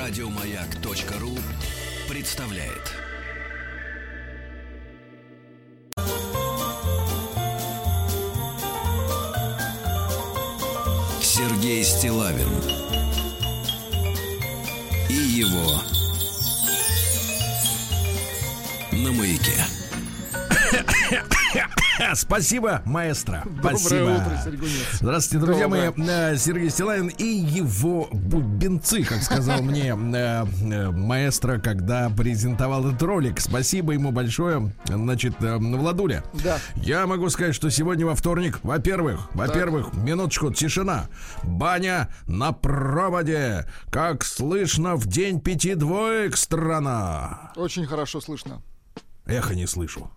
Радиомаяк.ру представляет. Сергей Стилавин и его на маяке. Спасибо, маэстро. Доброе Спасибо. утро, Сергунец. Здравствуйте, друзья Доброе. мои. Э, Сергей Стилавин и его бубенцы, как сказал мне э, э, маэстро, когда презентовал этот ролик. Спасибо ему большое. Значит, Владуля, Да. я могу сказать, что сегодня во вторник, во-первых, во-первых, минуточку, тишина. Баня на проводе. Как слышно в день пяти двоек страна. Очень хорошо слышно. Эхо не слышу.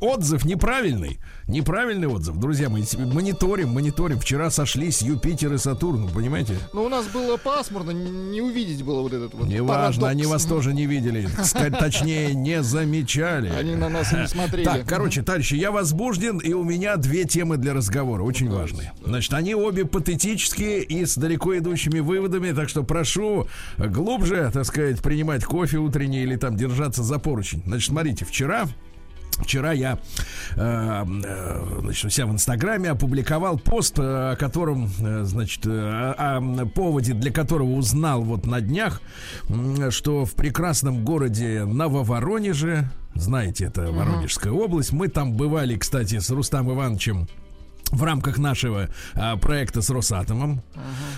Отзыв неправильный. Неправильный отзыв. Друзья мои, мониторим, мониторим. Вчера сошлись Юпитер и Сатурн, понимаете? Но у нас было пасмурно, не увидеть было вот этот вот Неважно, парадокс. они вас тоже не видели. Точнее, не замечали. Они на нас не смотрели. Так, короче, товарищи, я возбужден, и у меня две темы для разговора, очень важные. Значит, они обе патетические и с далеко идущими выводами, так что прошу глубже, так сказать, принимать кофе утренний или там держаться за поручень. Значит, смотрите, вчера Вчера я э, э, значит, у себя в Инстаграме опубликовал пост, э, о котором, э, значит, о, о поводе, для которого узнал вот на днях, что в прекрасном городе Нововоронеже, знаете, это Воронежская область, мы там бывали, кстати, с Рустам Ивановичем в рамках нашего а, проекта с Росатомом.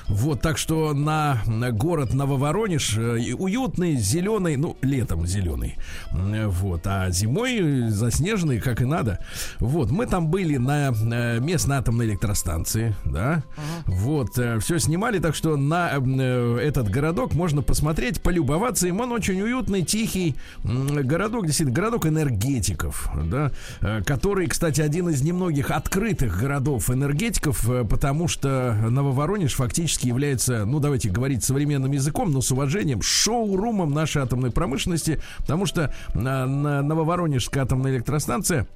Вот, так что на, на город Нововоронеж э, уютный, зеленый, ну, летом зеленый. Вот, а зимой э, заснеженный, как и надо. Вот, мы там были на э, местной атомной электростанции, да. Вот, все снимали, так что на э, этот городок можно посмотреть, полюбоваться им. Он очень уютный, тихий городок, действительно, городок энергетиков, да, э, который, кстати, один из немногих открытых городов энергетиков, э, потому что Нововоронеж фактически является, ну, давайте говорить современным языком, но с уважением, шоурумом нашей атомной промышленности, потому что на, на Нововоронежская атомная электростанция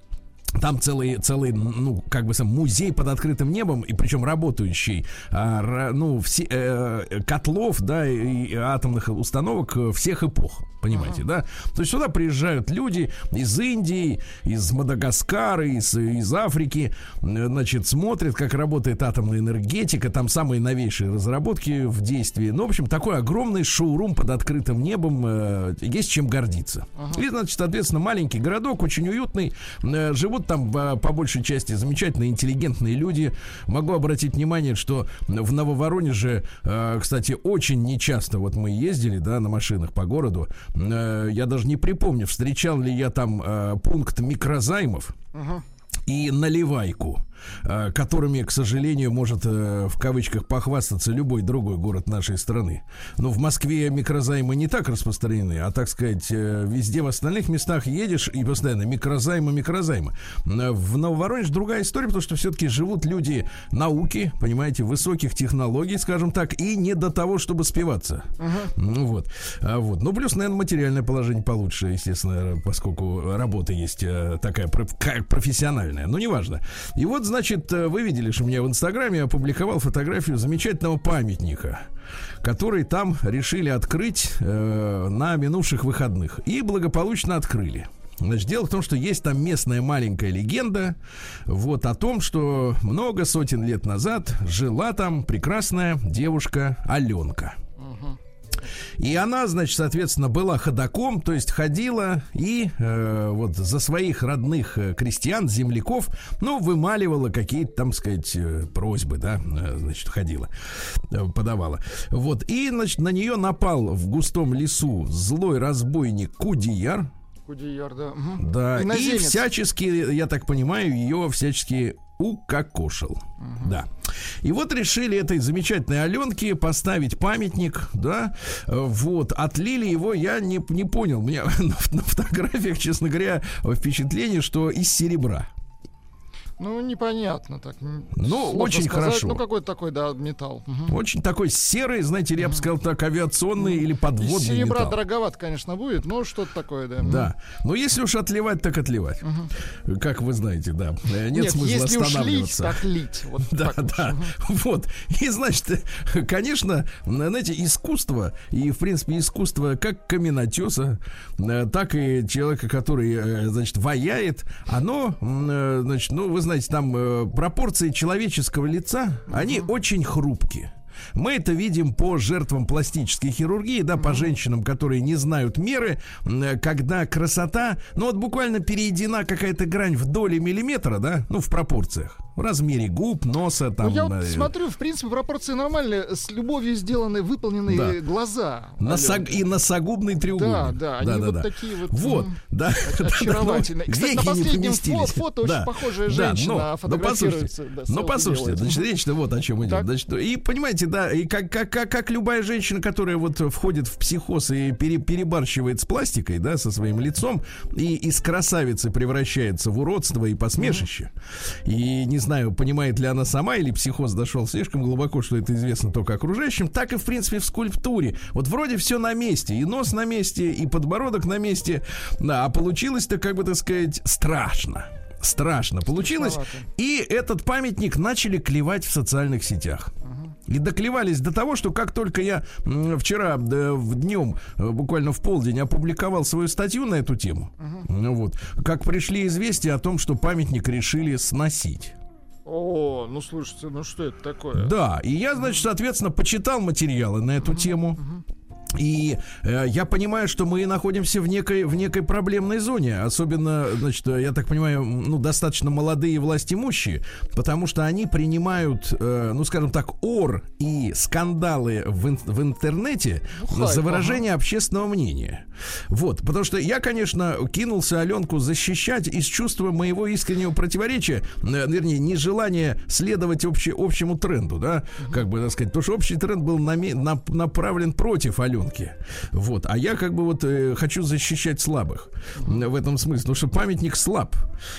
там целый, целый, ну, как бы сам музей под открытым небом, и причем работающий, а, ну, все, э, котлов, да, и, атомных установок э, всех эпох, понимаете, да? То есть сюда приезжают люди из Индии, из Мадагаскара, из, из Африки, э, значит, смотрят, как работает атомная энергетика, там самые новейшие разработки в действии. Ну, в общем, такой огромный шоурум под открытым небом, э, есть чем гордиться. И, значит, соответственно, маленький городок, очень уютный, э, живут там э, по большей части замечательные, интеллигентные люди. Могу обратить внимание, что в Нововоронеже, э, кстати, очень нечасто вот мы ездили, да, на машинах по городу. Э, Я даже не припомню, встречал ли я там э, пункт микрозаймов и наливайку, которыми, к сожалению, может э, в кавычках похвастаться любой другой город нашей страны. Но в Москве микрозаймы не так распространены, а, так сказать, э, везде в остальных местах едешь и постоянно микрозаймы, микрозаймы. Э, В Нововоронеж другая история, потому что все-таки живут люди науки, понимаете, высоких технологий, скажем так, и не до того, чтобы спиваться. Ну вот. А вот. Ну, плюс, наверное, материальное положение получше, естественно, поскольку работа есть э, такая профессиональная. Ну, неважно. И вот, значит, э, вы видели, что меня в Инстаграме опубликовал фотографию замечательного памятника, который там решили открыть э, на минувших выходных. И благополучно открыли. Значит, дело в том, что есть там местная маленькая легенда вот о том, что много сотен лет назад жила там прекрасная девушка Аленка. И она, значит, соответственно, была ходаком, то есть ходила и э, вот за своих родных э, крестьян, земляков, ну, вымаливала какие-то, там сказать, э, просьбы, да, э, значит, ходила, подавала. Вот, и, значит, на нее напал в густом лесу злой разбойник Кудияр, Кудияр, да. мгм. да, и Иноземец. всячески, я так понимаю, ее всячески укокошил. Да. И вот решили этой замечательной Аленке поставить памятник, да, вот, отлили его, я не, не понял, у меня на, на фотографиях, честно говоря, впечатление, что из серебра. Ну, непонятно так. Ну, очень сказать. хорошо. Ну, какой-то такой, да, металл. Мгм. Очень такой серый, знаете, я бы сказал так, авиационный или Из подводный серебра металл. дороговато, конечно, будет, но что-то такое, да. Да. Но если уж отливать, так отливать. Как вы знаете, да. Э, Нет, Нет, смысла если уж лить, останавливаться. так лить. Вот Да, так уж. да. Вот. И значит, конечно, знаете, искусство, и, в принципе, искусство как каменотеса, э, так и человека, который, э, значит, ваяет, оно, значит, ну, вы знаете, там э, пропорции человеческого лица, они очень хрупкие. Мы это видим по жертвам пластической хирургии, да, по женщинам, которые не знают меры, э, когда красота, ну вот буквально переедена какая-то грань в доли миллиметра, да, ну в пропорциях, в размере губ, носа, там. Ну, я вот э, смотрю, в принципе, пропорции нормальные. С любовью сделаны, выполненные Да. глаза. Носог- и носогубный треугольник. Да, да, они вот такие вот, Вот, да. очаровательные. Да, Кстати, на последнем поместились. фо- фото очень похожая Да, женщина но- но фотографируется, да, ну, селфи послушайте, значит, речь-то вот о чем идет. Значит, и понимаете, да, и как, как, как, как любая женщина, которая вот входит в психоз и пере- перебарщивает с пластикой, да, со своим лицом, и из красавицы превращается в уродство и посмешище. И не знаю, понимает ли она сама, или психоз дошел слишком глубоко, что это известно только окружающим, так и, в принципе, в скульптуре. Вот вроде все на месте, и нос на месте, и подбородок на месте, да, а получилось-то, как бы так сказать, страшно. Страшно получилось. Страшновато. И этот памятник начали клевать в социальных сетях. И доклевались до того, что как только я вчера в днем, э, буквально в полдень, опубликовал свою статью на эту тему, ну вот, как пришли известия о том, что памятник решили сносить. О, ну слушайте, ну что это такое? Да, и я, значит, соответственно, почитал материалы на эту тему. И э, я понимаю, что мы находимся в некой, в некой проблемной зоне. Особенно, значит, э, я так понимаю, ну, достаточно молодые власть имущие, потому что они принимают, э, ну, скажем так, ор и скандалы в, ин- в интернете Ну, хайп, за выражение общественного мнения. Вот, потому что я, конечно, кинулся Аленку защищать из чувства моего искреннего противоречия, э, вернее, нежелания следовать обще- общему тренду, да, как бы так сказать, потому что общий тренд был наме- нап- направлен против Аленки. Вот, а я как бы вот э, хочу защищать слабых в этом смысле, потому что памятник слаб.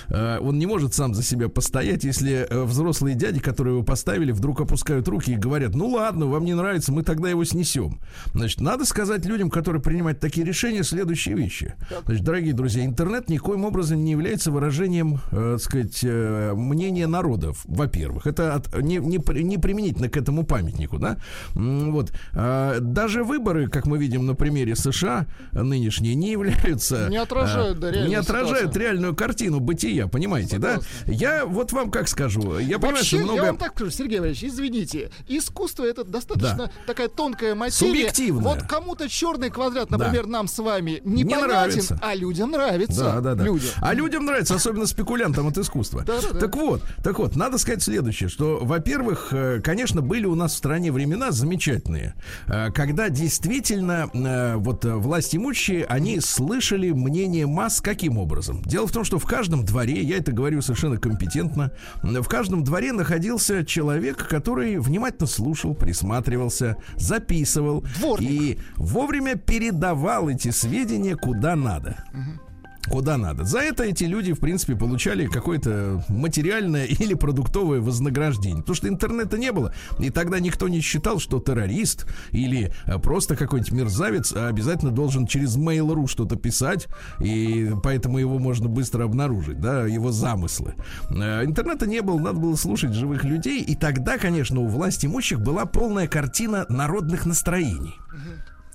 Э, он не может сам за себя постоять, если э, взрослые дяди, которые его поставили, вдруг опускают руки и говорят, ну ладно, вам не нравится, мы тогда его снесем. Значит, надо сказать людям, которые принимают такие решения, следующие вещи. Значит, дорогие друзья, интернет никоим образом не является выражением, э, так сказать, э, мнения народов, во-первых. Это от- не, не, не применительно к этому памятнику, да? Вот. А, Даже выборы, как мы видим на примере США, нынешние, не являются... Не отражают, а, да, реальную Не отражают ситуацию. реальную картину бытия, понимаете, да? Я вот вам как скажу, я понимаю, Вообще, что много... я вам так скажу, Сергей Валерьевич, извините, искусство это достаточно такая тонкая материя. Субъективная. Вот кому-то черный квадрат, например, нам с вами непонятен, нравится. а людям нравится. Да, да, да. Людям. А людям нравится, особенно спекулянтам от искусства. Да-да-да. Так вот, так вот, надо сказать следующее, что, во-первых, э, конечно, были у нас в стране времена замечательные, э, когда действительно э, вот э, власть имущие, они слышали мнение масс каким образом? Дело в том, что в каждом дворе, я это говорю совершенно компетентно, в каждом дворе находился человек, который внимательно слушал, присматривался, записывал Дворник. и вовремя передавал эти сведения куда надо куда надо. За это эти люди, в принципе, получали какое-то материальное или продуктовое вознаграждение. Потому что интернета не было. И тогда никто не считал, что террорист или э, просто какой-нибудь мерзавец обязательно должен через Mail.ru что-то писать. И поэтому его можно быстро обнаружить, да, его замыслы. Э, Интернета не было, надо было слушать живых людей. И тогда, конечно, у власть имущих была полная картина народных настроений.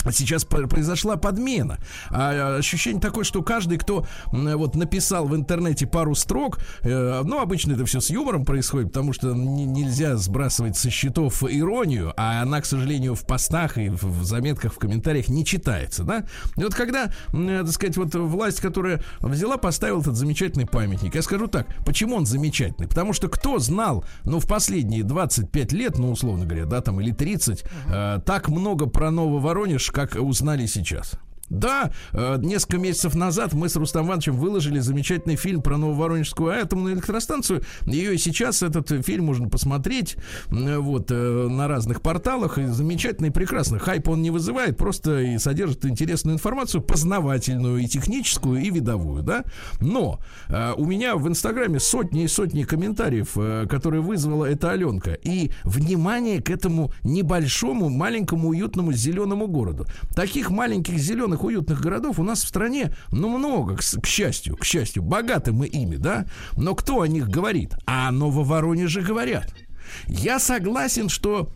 А Сейчас произошла подмена. А, ощущение такое, что каждый, кто вот написал в интернете пару строк, э, ну, обычно это все с юмором происходит, потому что нельзя сбрасывать со счетов иронию, а она, к сожалению, в постах и в, заметках, в комментариях не читается, да? И вот когда, э, так сказать, вот власть, которая взяла, поставила этот замечательный памятник, я скажу так, почему он замечательный? Потому что кто знал, ну, в последние 25 лет, ну, условно говоря, да, там, или 30, э, так много про Нововоронеж, как узнали сейчас. Да, э, несколько месяцев назад мы с Рустам Ивановичем выложили замечательный фильм про Нововоронежскую атомную электростанцию. Ее и сейчас этот фильм можно посмотреть вот э, на разных порталах. И замечательный, и прекрасный. Хайп он не вызывает, просто и содержит интересную информацию, познавательную и техническую, и видовую, да. Но э, у меня в Инстаграме сотни и сотни комментариев, которые вызвала эта Аленка. И внимание к этому небольшому, маленькому, уютному зеленому городу. Таких маленьких зеленых уютных городов у нас в стране, ну, много, к, к счастью, к счастью. Богаты мы ими, да? Но кто о них говорит? А о Нововоронеже говорят. Я согласен, что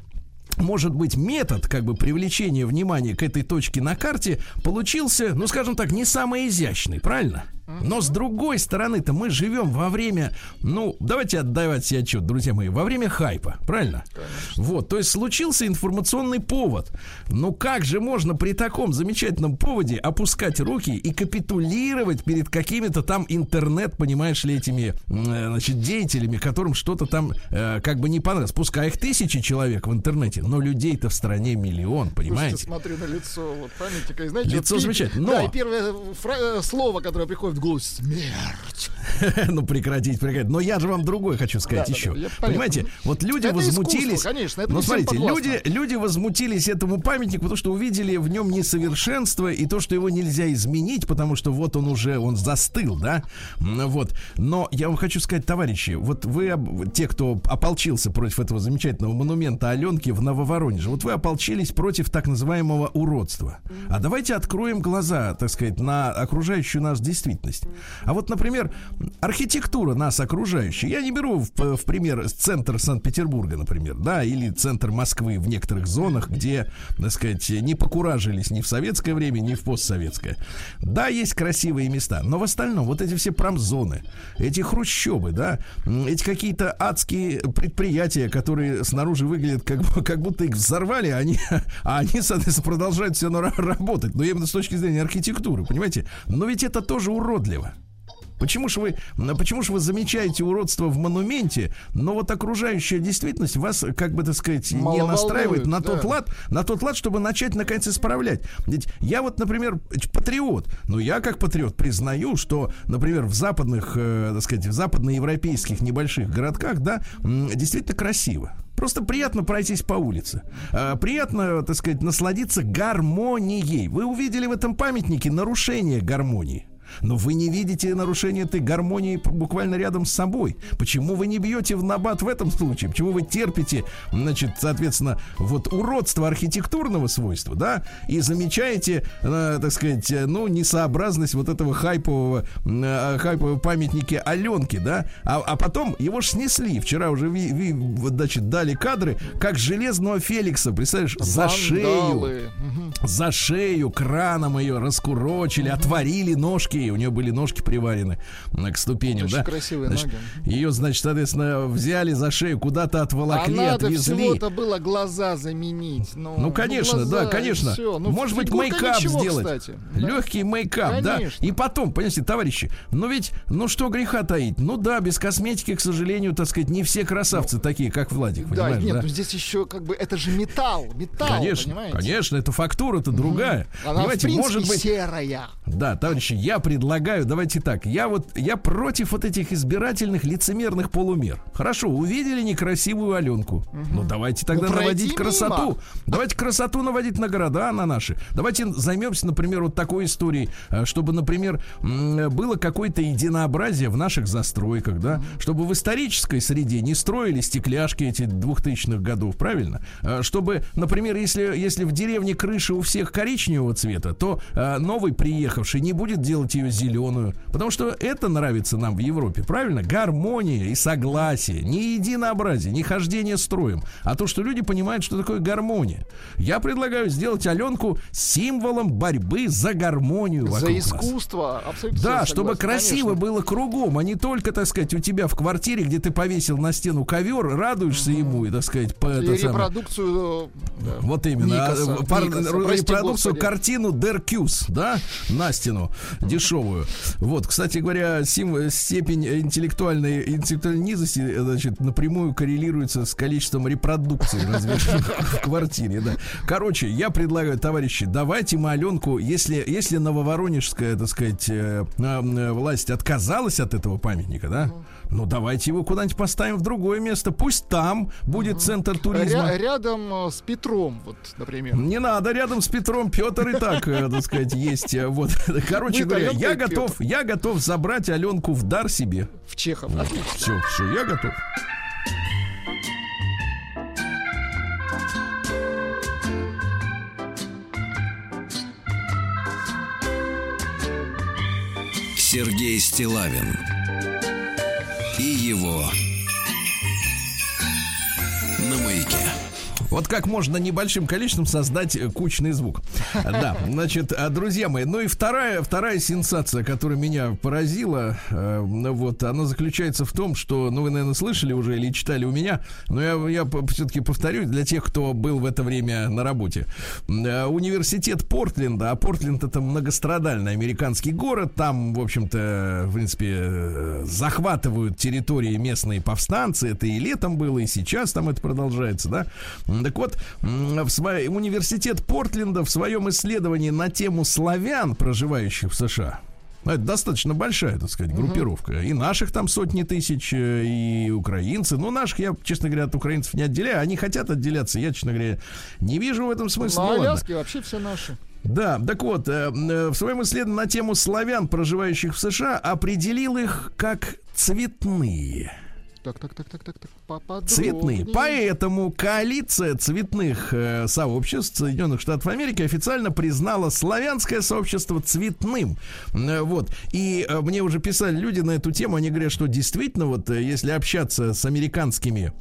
может быть, метод как бы привлечения внимания к этой точке на карте получился, ну, скажем так, не самый изящный, правильно? Но с другой стороны-то мы живем во время, ну, давайте отдавать себе отчет, друзья мои, во время хайпа, правильно? Конечно. Вот, то есть случился информационный повод. Ну как же можно при таком замечательном поводе опускать руки и капитулировать перед какими-то там интернет, понимаешь ли, этими, э, значит, деятелями, которым что-то там э, как бы не понравилось. Пускай их тысячи человек в интернете, но людей-то в стране миллион, понимаете? Слушайте, смотрю на лицо вот памятника, и знаете, лицо вот, замечательно. Но... Да, и первое фра- слово, которое приходит в голову смерть. ну, прекратить, прекратить. Но я же вам другое хочу сказать да, еще. Да, да, Понимаете, вот люди это возмутились. конечно, это ну, смотрите, люди, люди возмутились этому памятнику, потому что увидели в нем несовершенство и то, что его нельзя изменить, потому что вот он уже, он застыл, да? Вот. Но я вам хочу сказать, товарищи, вот вы, те, кто ополчился против этого замечательного монумента Аленки в Нововоронеже, вот вы ополчились против так называемого уродства. А давайте откроем глаза, так сказать, на окружающую нас действительность действительность. А вот, например, архитектура нас окружающая. Я не беру в, в пример центр Санкт-Петербурга, например, да, или центр Москвы в некоторых зонах, где, так сказать, не покуражились ни в советское время, ни в постсоветское. Да, есть красивые места, но в остальном вот эти все промзоны, эти хрущобы, да, эти какие-то адские предприятия, которые снаружи выглядят как, как будто их взорвали, а они, а они, соответственно, продолжают все равно работать. Но именно с точки зрения архитектуры, понимаете? Но ведь это тоже урод уродливо. Почему же вы, почему же вы замечаете уродство в монументе, но вот окружающая действительность вас, как бы так сказать, Мало не настраивает волнует, на да. тот лад, на тот лад, чтобы начать наконец исправлять. Ведь я вот, например, патриот, но я как патриот признаю, что, например, в западных, э, так сказать, в западноевропейских небольших городках, да, действительно красиво. Просто приятно пройтись по улице. А, приятно, так сказать, насладиться гармонией. Вы увидели в этом памятнике нарушение гармонии. Но вы не видите нарушения этой гармонии буквально рядом с собой. Почему вы не бьете в набат в этом случае? Почему вы терпите, значит, соответственно, вот уродство архитектурного свойства, да, и замечаете, э, так сказать, э, ну, несообразность вот этого хайпового, э, хайпового памятника Аленки, да, а, а потом его ж снесли. Вчера уже, ви, ви, значит, дали кадры, как железного Феликса, представляешь, за шею, за шею краном ее раскурочили, отворили ножки ножки, у нее были ножки приварены к ступеням, Очень да? красивые значит, ноги. Ее, значит, соответственно, взяли за шею, куда-то отволокли, а надо отвезли. всего-то было глаза заменить. Ну, ну конечно, ну, глаза, да, конечно. Ну, Может быть, мейкап ничего, сделать. Кстати. Легкий мейкап, конечно. да. И потом, понимаете, товарищи, ну ведь, ну что греха таить? Ну да, без косметики, к сожалению, так сказать, не все красавцы ну, такие, как Владик, да, понимаешь? Нет, да? ну здесь еще как бы, это же металл, металл, Конечно, понимаете? конечно, это фактура-то другая. Она, понимаете, в принципе, может быть... серая. Да, товарищи, я предлагаю, давайте так. Я вот я против вот этих избирательных лицемерных полумер. Хорошо, увидели некрасивую Аленку. Угу. Ну давайте тогда ну, наводить красоту. Мимо. Давайте красоту наводить на города, на наши. Давайте займемся, например, вот такой историей, э, чтобы, например, было какое-то единообразие в наших застройках, да, чтобы в исторической среде не строили стекляшки эти двухтысячных годов, правильно? Э, чтобы, например, если, если в деревне крыша у всех коричневого цвета, то э, новый приехавший не будет делать ее зеленую, Потому что это нравится нам в Европе, правильно? Гармония и согласие, не единообразие, не хождение строем, а то, что люди понимают, что такое гармония. Я предлагаю сделать Аленку символом борьбы за гармонию За искусство, нас. абсолютно. Да, согласен, чтобы красиво конечно. было кругом, а не только, так сказать, у тебя в квартире, где ты повесил на стену ковер, радуешься угу. ему и, так сказать, по, и репродукцию. Да. Вот именно. Никаса, а, пар, Никаса, репродукцию, господи. картину Деркюс, да, на стену. Дешевле дешевую. Вот, кстати говоря, сим, степень интеллектуальной, интеллектуальной низости, значит, напрямую коррелируется с количеством репродукций в квартире, да. Короче, я предлагаю, товарищи, давайте мы Аленку, если, если нововоронежская, так сказать, э, э, власть отказалась от этого памятника, да, ну давайте его куда-нибудь поставим в другое место. Пусть там будет центр туризма. Ря- рядом э, с Петром, вот, например. Не надо рядом с Петром. Петр и так, э, так сказать, есть. э, Вот, короче Мы говоря, я готов, я готов забрать Аленку в дар себе. В Чехов. Отлично. Все, все, я готов. Сергей Стилавин и его на маяке. Вот как можно небольшим количеством создать э, кучный звук. Да, значит, а, друзья мои, ну и вторая, вторая сенсация, которая меня поразила, э, ну вот, она заключается в том, что, ну вы, наверное, слышали уже или читали у меня, но я, я все-таки повторюсь для тех, кто был в это время на работе. Э, Университет Портленда, а Портленд это многострадальный американский город, там, в общем-то, в принципе, захватывают территории местные повстанцы, это и летом было, и сейчас там это продолжается, да. Так вот, в свой, университет Портленда в своем исследовании на тему славян, проживающих в США, ну, это достаточно большая, так сказать, группировка. И наших там сотни тысяч, э, и украинцы. Ну, наших я, честно говоря, от украинцев не отделяю. Они хотят отделяться. Я, честно говоря, не вижу в этом смысла. На Ну, ладно. Аляске вообще все наши. Да, так вот, э, э, в своем исследовании на тему славян, проживающих в США, определил их как цветные. Так, так, так, так, так, так. Поподробнее. Цветные. Поэтому коалиция цветных э, сообществ Соединенных Штатов Америки официально признала славянское сообщество цветным. Э, вот. И э, мне уже писали люди на эту тему, они говорят, что действительно, вот э, если общаться с американскими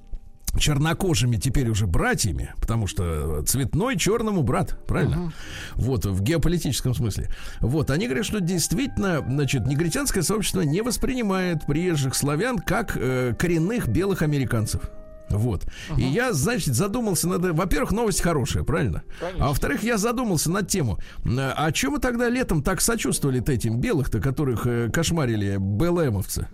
чернокожими теперь уже братьями, потому что цветной черному брат, правильно? Вот, в геополитическом смысле. Вот, они говорят, что действительно, значит, негритянское сообщество не воспринимает приезжих славян как э, коренных белых американцев. Вот. И я, значит, задумался над... Во-первых, новость хорошая, правильно? А во-вторых, я задумался над тему. А чем мы тогда летом так сочувствовали этим белых-то, которых э, кошмарили БЛМовцы?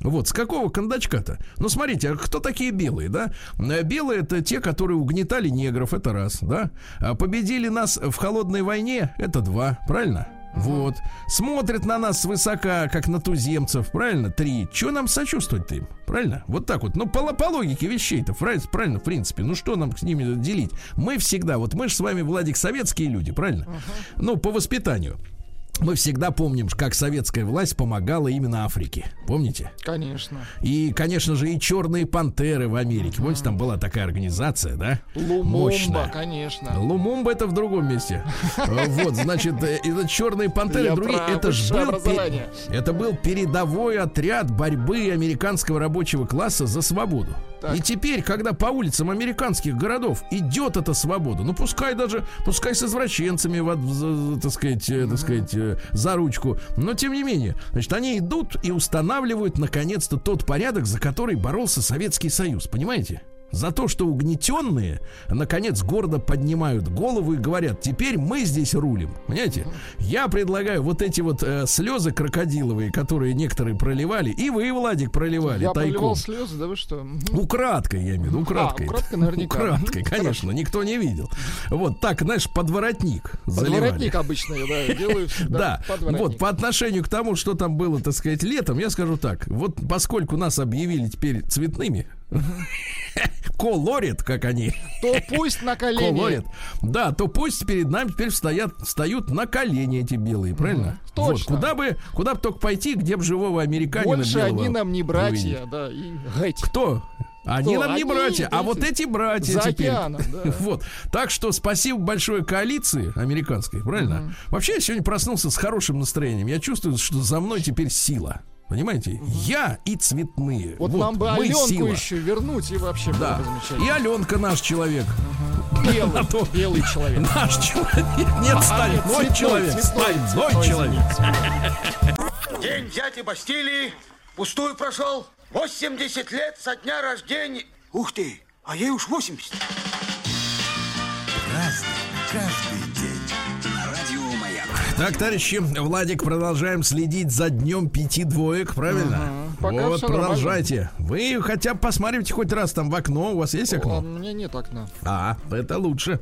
Вот, с какого кондачка-то? Ну, смотрите, а кто такие белые, да? Э, Белые это те, которые угнетали негров, это раз, да? А победили нас в холодной войне, это два, правильно? Вот. Смотрят на нас свысока, как на туземцев, правильно? Три. Че нам сочувствовать-то им? Правильно? Вот так вот. Ну, по, по логике вещей-то, правильно, правильно, в принципе. Ну, что нам с ними делить? Мы всегда, вот мы же с вами, Владик, советские люди, правильно? Ну, по воспитанию. Мы всегда помним, как советская власть помогала именно Африке. Помните? Конечно. И, конечно же, и черные пантеры в Америке. Помните, там была такая организация, да? Лумумба, Мощная. конечно. Лумумба это в другом месте. Э, Вот, значит, э, это черные пантеры, другие. Это ж высшее был, пе- образование. это был передовой отряд борьбы американского рабочего класса за свободу. Так. И теперь, когда по улицам американских городов идет эта свобода, ну пускай даже, пускай с извращенцами, так сказать, э, так сказать, э, за ручку, но тем не менее, значит, они идут и устанавливают наконец-то тот порядок, за который боролся Советский Союз, понимаете? За то, что угнетенные, наконец, гордо поднимают голову и говорят, теперь мы здесь рулим. Понимаете? Я предлагаю вот эти вот э, слезы крокодиловые, которые некоторые проливали, и вы, Владик, проливали Я тайком. проливал слезы, да вы что? Украдкой, я имею в виду, украдкой. А, украдкой наверняка. Украдкой, конечно, никто не видел. Вот так, знаешь, под воротник заливали. Подворотник обычно да, делаю всегда. Да, подворотник. вот по отношению к тому, что там было, так сказать, летом, я скажу так. Вот поскольку нас объявили теперь цветными, колорит, как они, То пусть на колени. колорит, да, то пусть перед нами теперь стоят, встают на колени эти белые, правильно? Вот, точно. куда бы, куда бы только пойти, где бы живого американина Больше белого они нам не увидеть. братья, да, и гать. Кто? Они Кто? нам не Они, братья, а вот эти братья за теперь. океаном, да. Вот. Так что спасибо большое коалиции американской, правильно? Вообще я сегодня проснулся с хорошим настроением. Я чувствую, что за мной теперь сила. Понимаете? Я и цветные. Вот, нам бы Аленку сила. еще вернуть, и вообще Да. было бы И. Аленка наш человек. Белый, А то- белый человек. Наш человек. Нет, стальной цветной, человек. цветной, Стальной цветной, человек. День дяди Бастилии пустую прошел. 80 лет со дня рождения. Ух ты, а ей уж 80. Так, товарищи, Владик, продолжаем следить за днем пяти двоек, правильно? Ага, пока вот, продолжайте. Вы хотя бы посмотрите хоть раз там в окно. У вас есть А, окно? у меня нет окна. А, это лучше.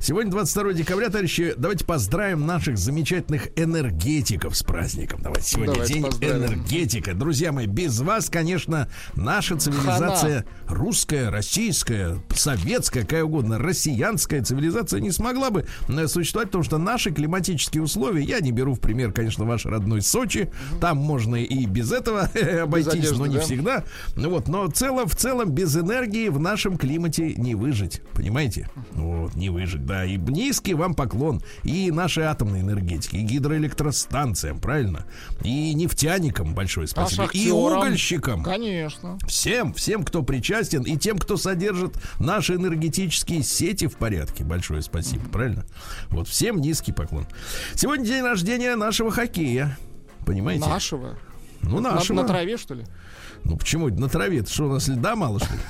Сегодня 22 декабря, товарищи, давайте поздравим наших замечательных энергетиков с праздником. Давайте сегодня Давайте день поздравим. энергетика. Друзья мои, без вас, конечно, наша цивилизация русская, российская, советская, какая угодно, россиянская цивилизация не смогла бы э, существовать, потому что наши климатические условия, я не беру в пример, конечно, ваш родной Сочи, там можно и без этого обойтись, одежды, но не да? всегда. Ну Вот, но в целом, в целом без энергии в нашем климате не выжить, понимаете? Вот, не выжить, да. И низкий вам поклон и нашей атомной энергетике, и гидроэлектростанциям, правильно? И нефтяникам большое А спасибо, и шахтерам? угольщикам. Конечно. Всем, всем, кто причастен, и тем, кто содержит наши энергетические сети в порядке. Большое спасибо, правильно? Вот всем низкий поклон. Сегодня день рождения нашего хоккея. Понимаете? Нашего. Ну, На, нашего. на траве, что ли? Ну почему? На траве что, у нас льда мало, что ли?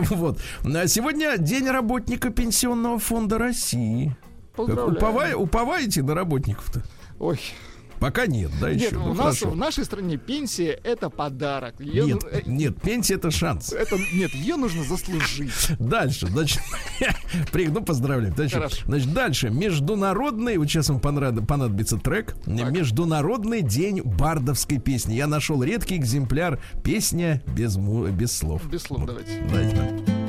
Вот. А Сегодня день работника Пенсионного фонда России. Уповаете на работников-то? Ой. Пока нет, да, еще. Нет, ну, у нас хорошо. в нашей стране пенсия это подарок. Её Нет, ну, э, нет, пенсия это шанс. это нет, ее нужно заслужить. Дальше, значит, ну, поздравляем. Хорошо. значит, дальше. Международный, вот сейчас вам понрад- понадобится трек. Международный день бардовской песни. Я нашел редкий экземпляр. Песня без, му- без слов. Без слов Вот. давайте. Дайте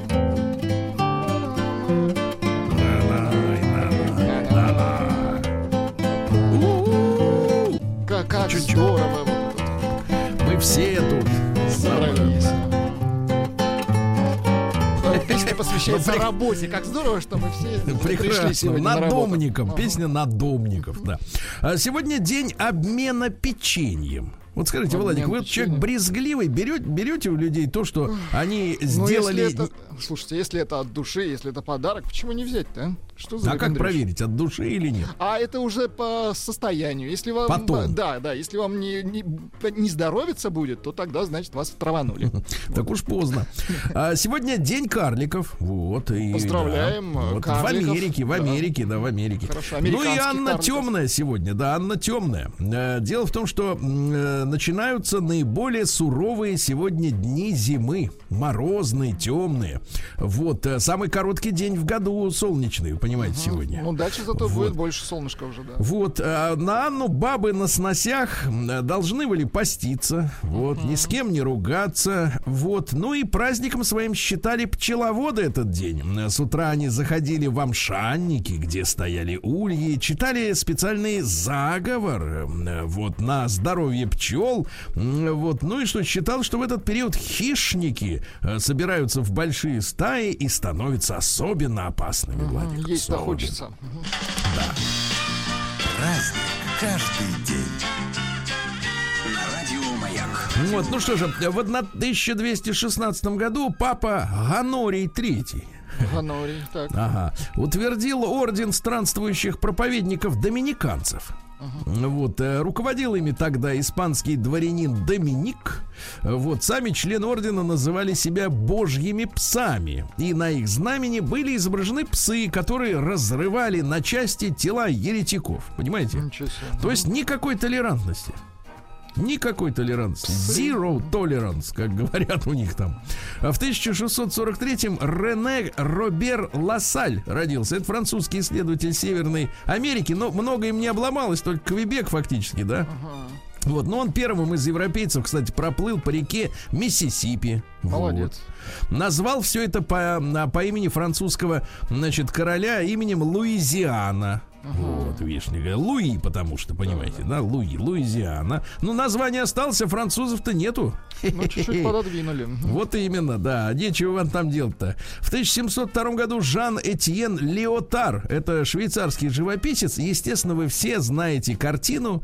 Как, здорово. Мы все тут Собрались. Да, Песня посвящается Ну, прек- работе. Как здорово, что мы все пришли Прекрасно. сегодня на работу. Надомником. Ага. Песня надомников, да. А Сегодня день обмена печеньем. Вот скажите, Владик, вы человек брезгливый, берете, берете у людей то, что они Ну, сделали... если это, слушайте, если это от души, если это подарок, почему не взять-то? а? Что за А как проверить, от души или нет? А это уже по состоянию. Если вам Потом. да, да, если вам не, не, не здоровится будет, то тогда, значит, вас траванули. Так уж поздно. А Сегодня день карликов. Вот. И, Поздравляем, да. Вот В. Америке, в. Америке, да, в Америке. Хорошо, ну и Анна карликов. темная сегодня, да, Анна темная. Э, Дело в том, что э, начинаются наиболее суровые сегодня дни зимы. Морозные, темные. Вот. э, Самый короткий день в году солнечный, вы понимаете, сегодня. Ну, дальше зато Вот. будет больше солнышка уже, да. Вот, а, на Анну бабы на сносях м, должны были поститься, вот, ни с кем не ругаться, вот. Ну и праздником своим считали пчеловоды этот день. С утра они заходили в амшанники, где стояли ульи, читали специальный заговор, вот, на здоровье пчел, вот. Ну и что, считал, что в этот период хищники э, собираются в большие стаи и становятся особенно опасными, Владик. Есть-то хочется. Мгм. Праздник каждый день. На радио Маяк. Вот, ну что же, в 1216 году папа Ганорий III Ганорий, так. ага, утвердил орден странствующих проповедников доминиканцев. Вот, э, руководил ими тогда испанский дворянин Доминик. Вот, сами члены ордена называли себя божьими псами. И на их знамени были изображены псы, которые разрывали на части тела еретиков. Понимаете? То есть никакой толерантности. Никакой толерантности. Zero tolerance, как говорят у них там. А В 1643-м Рене Робер Лассаль родился. Это французский исследователь Северной Америки. Но много им не обломалось, только Квебек фактически, да? Вот, но он первым из европейцев, кстати, проплыл по реке Миссисипи. Молодец. Вот. Назвал все это по, на- по имени французского, значит, короля именем Луизиана. Вот, видишь, не говорю, Луи, потому что, понимаете, да, Луи, Луизиана. Ну, название остался, французов-то нету. Ну, чуть-чуть пододвинули. Вот именно, да. Нечего вам там делать-то. В 1702 году Жан Этьен Леотар, это швейцарский живописец. Естественно, вы все знаете картину,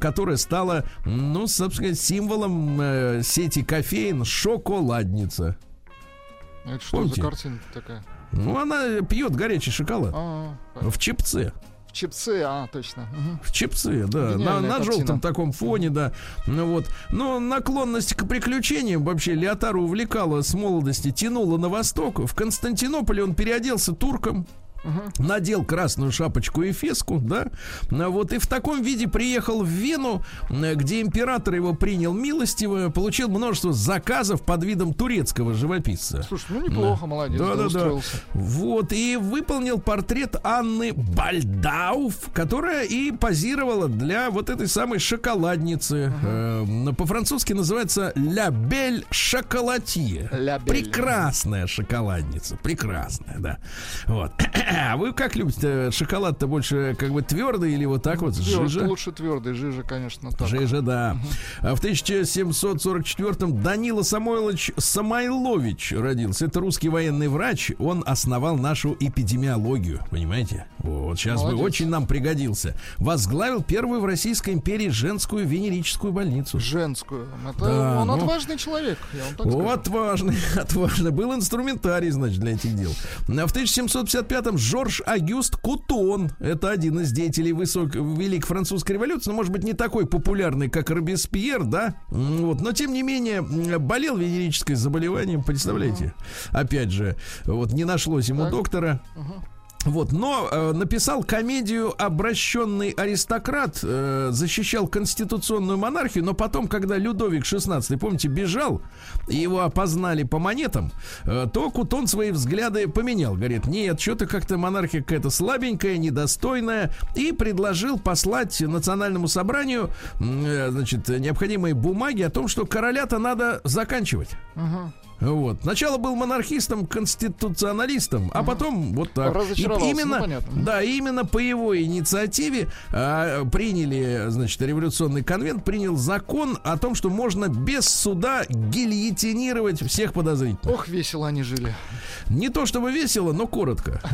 которая стала, ну, собственно, символом э, сети кофеин «Шоколадница». Это что Помните? за картина такая? Ну, она пьет горячий шоколад. А, В чипце. В чипце, а, точно. В чипце, да. На, Гениальная на картина. желтом таком фоне, да. Ну вот. Но наклонность к приключениям вообще Леотару увлекала с молодости, тянула на восток. В Константинополе он переоделся турком. Надел красную шапочку и феску, да, вот и в таком виде приехал в Вену, где император его принял милостиво, получил множество заказов под видом турецкого живописца. Слушай, ну неплохо, молодец. Да, да, да. Вот, и выполнил портрет Анны Бальдауф, которая и позировала для вот этой самой шоколадницы. Э, по-французски называется «Ля Бель Шоколатье». Прекрасная шоколадница, прекрасная, да. Вот. А вы как любите? Шоколад-то больше как бы твердый или вот так вот, Твёр- жижа? Лучше твердый, жижа, конечно, так. Жижа, да. А в 1744-м Данила Самойлович Самойлович родился. Это русский военный врач. Он основал нашу эпидемиологию, понимаете? Вот, сейчас бы Молодец. очень нам пригодился. Возглавил первую в Российской империи женскую венерическую больницу. Женскую. Это Да, он ну. отважный человек, я вам так скажу. отважный, отважный. Был инструментарий, значит, для этих дел. А В 1755-м Жорж Агюст Кутон. Это один из деятелей высок... Великой Французской революции. Ну, может быть, не такой популярный, как Робеспьер, да? Вот. Но, тем не менее, болел венерическое заболеванием, представляете? Опять же, вот не нашлось ему Так. доктора. Вот, но э, написал комедию «Обращенный аристократ», э, защищал конституционную монархию, но потом, когда Людовик XVI, помните, бежал, и его опознали по монетам, э, то Кутон свои взгляды поменял. Говорит, нет, что-то как-то монархия какая-то слабенькая, недостойная, и предложил послать национальному собранию, э, значит, необходимые бумаги о том, что короля-то надо заканчивать. Вот. Сначала был монархистом, конституционалистом, а потом вот так. Разочаровался, И именно, ну, понятно. да, именно по его инициативе а, приняли, значит, революционный конвент принял закон о том, что можно без суда гильотинировать всех подозрительных. Ох, весело они жили. Не то чтобы весело, но коротко.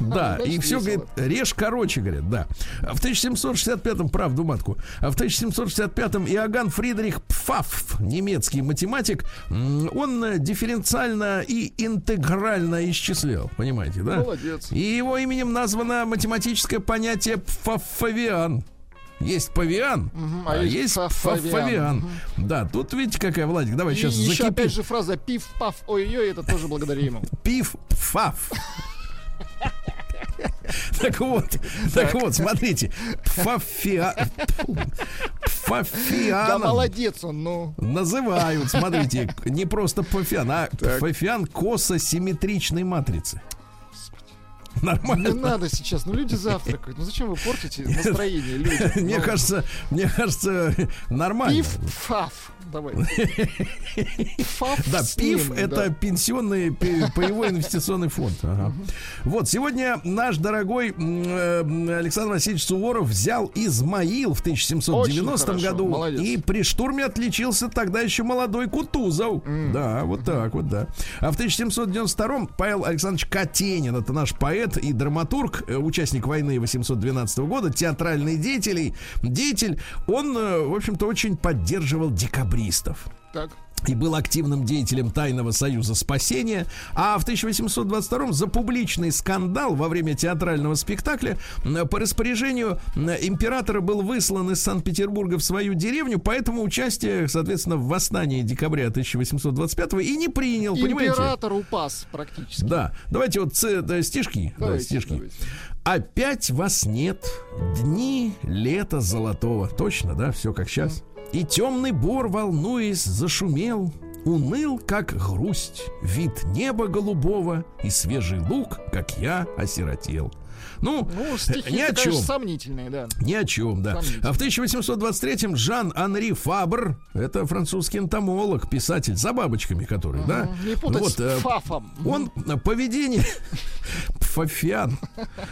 Да, и все, говорит, режь короче, говорят, да. В 1765-м, правду матку, а в 1765-м Иоганн Фридрих Пфаф, немецкий математик, он дифференциально и интегрально исчислял, понимаете, да? Молодец. И его именем названо математическое понятие пфафавиан. Есть павиан, Мгм, а, а есть есть пфафавиан. пфафавиан. Да, тут видите, какая, Владик, давай И сейчас еще закипит. опять же фраза пиф-паф, ой-ой, это тоже благодаря ему. Пиф пфаф. Так вот, так вот, смотрите, пфафиа, фу, Да молодец он, ну. называют, смотрите, не просто пфафиан, а пфафиан косо-симметричной матрицы. Не Нормально. надо сейчас, ну люди завтракают. Ну зачем вы портите настроение людям? Мне Ну, кажется, мне кажется, нормально. Пиф-фаф. Давай. Да, ПИФ это пенсионный пе- паевой инвестиционный фонд. Вот, сегодня наш дорогой э, Александр Васильевич Суворов взял Измаил в 1790 Очень хорошо, году. И при штурме отличился тогда еще молодой Кутузов. Да, вот так вот, да. А в 1792 Павел Александрович Катенин, это наш поэт и драматург, э, участник войны 812 года, театральный деятель, деятель, он, э, в общем-то, очень поддерживал декабристов Так. и был активным деятелем Тайного союза спасения. А в 1822 за публичный скандал во время театрального спектакля по распоряжению императора был выслан из Санкт-Петербурга в свою деревню, поэтому участие, соответственно, в восстании декабря 1825 и не принял, понимаете? Император упас практически. Да, давайте вот ц- да, стишки. да, Давайте, стишки. давайте. Опять вас нет, дни лета золотого. Точно, да, все как сейчас. И темный бор, волнуясь, зашумел, уныл, как грусть, вид неба голубого и свежий лук, как я осиротел. Ну, Ну, стихи ни о чем. конечно, сомнительные, да. Ни о чем, да. А в 1823-м Жан-Анри Фабр, это французский энтомолог, писатель, за бабочками который, да? Не путать Вот, с э, фафом. он э, поведение Фафиан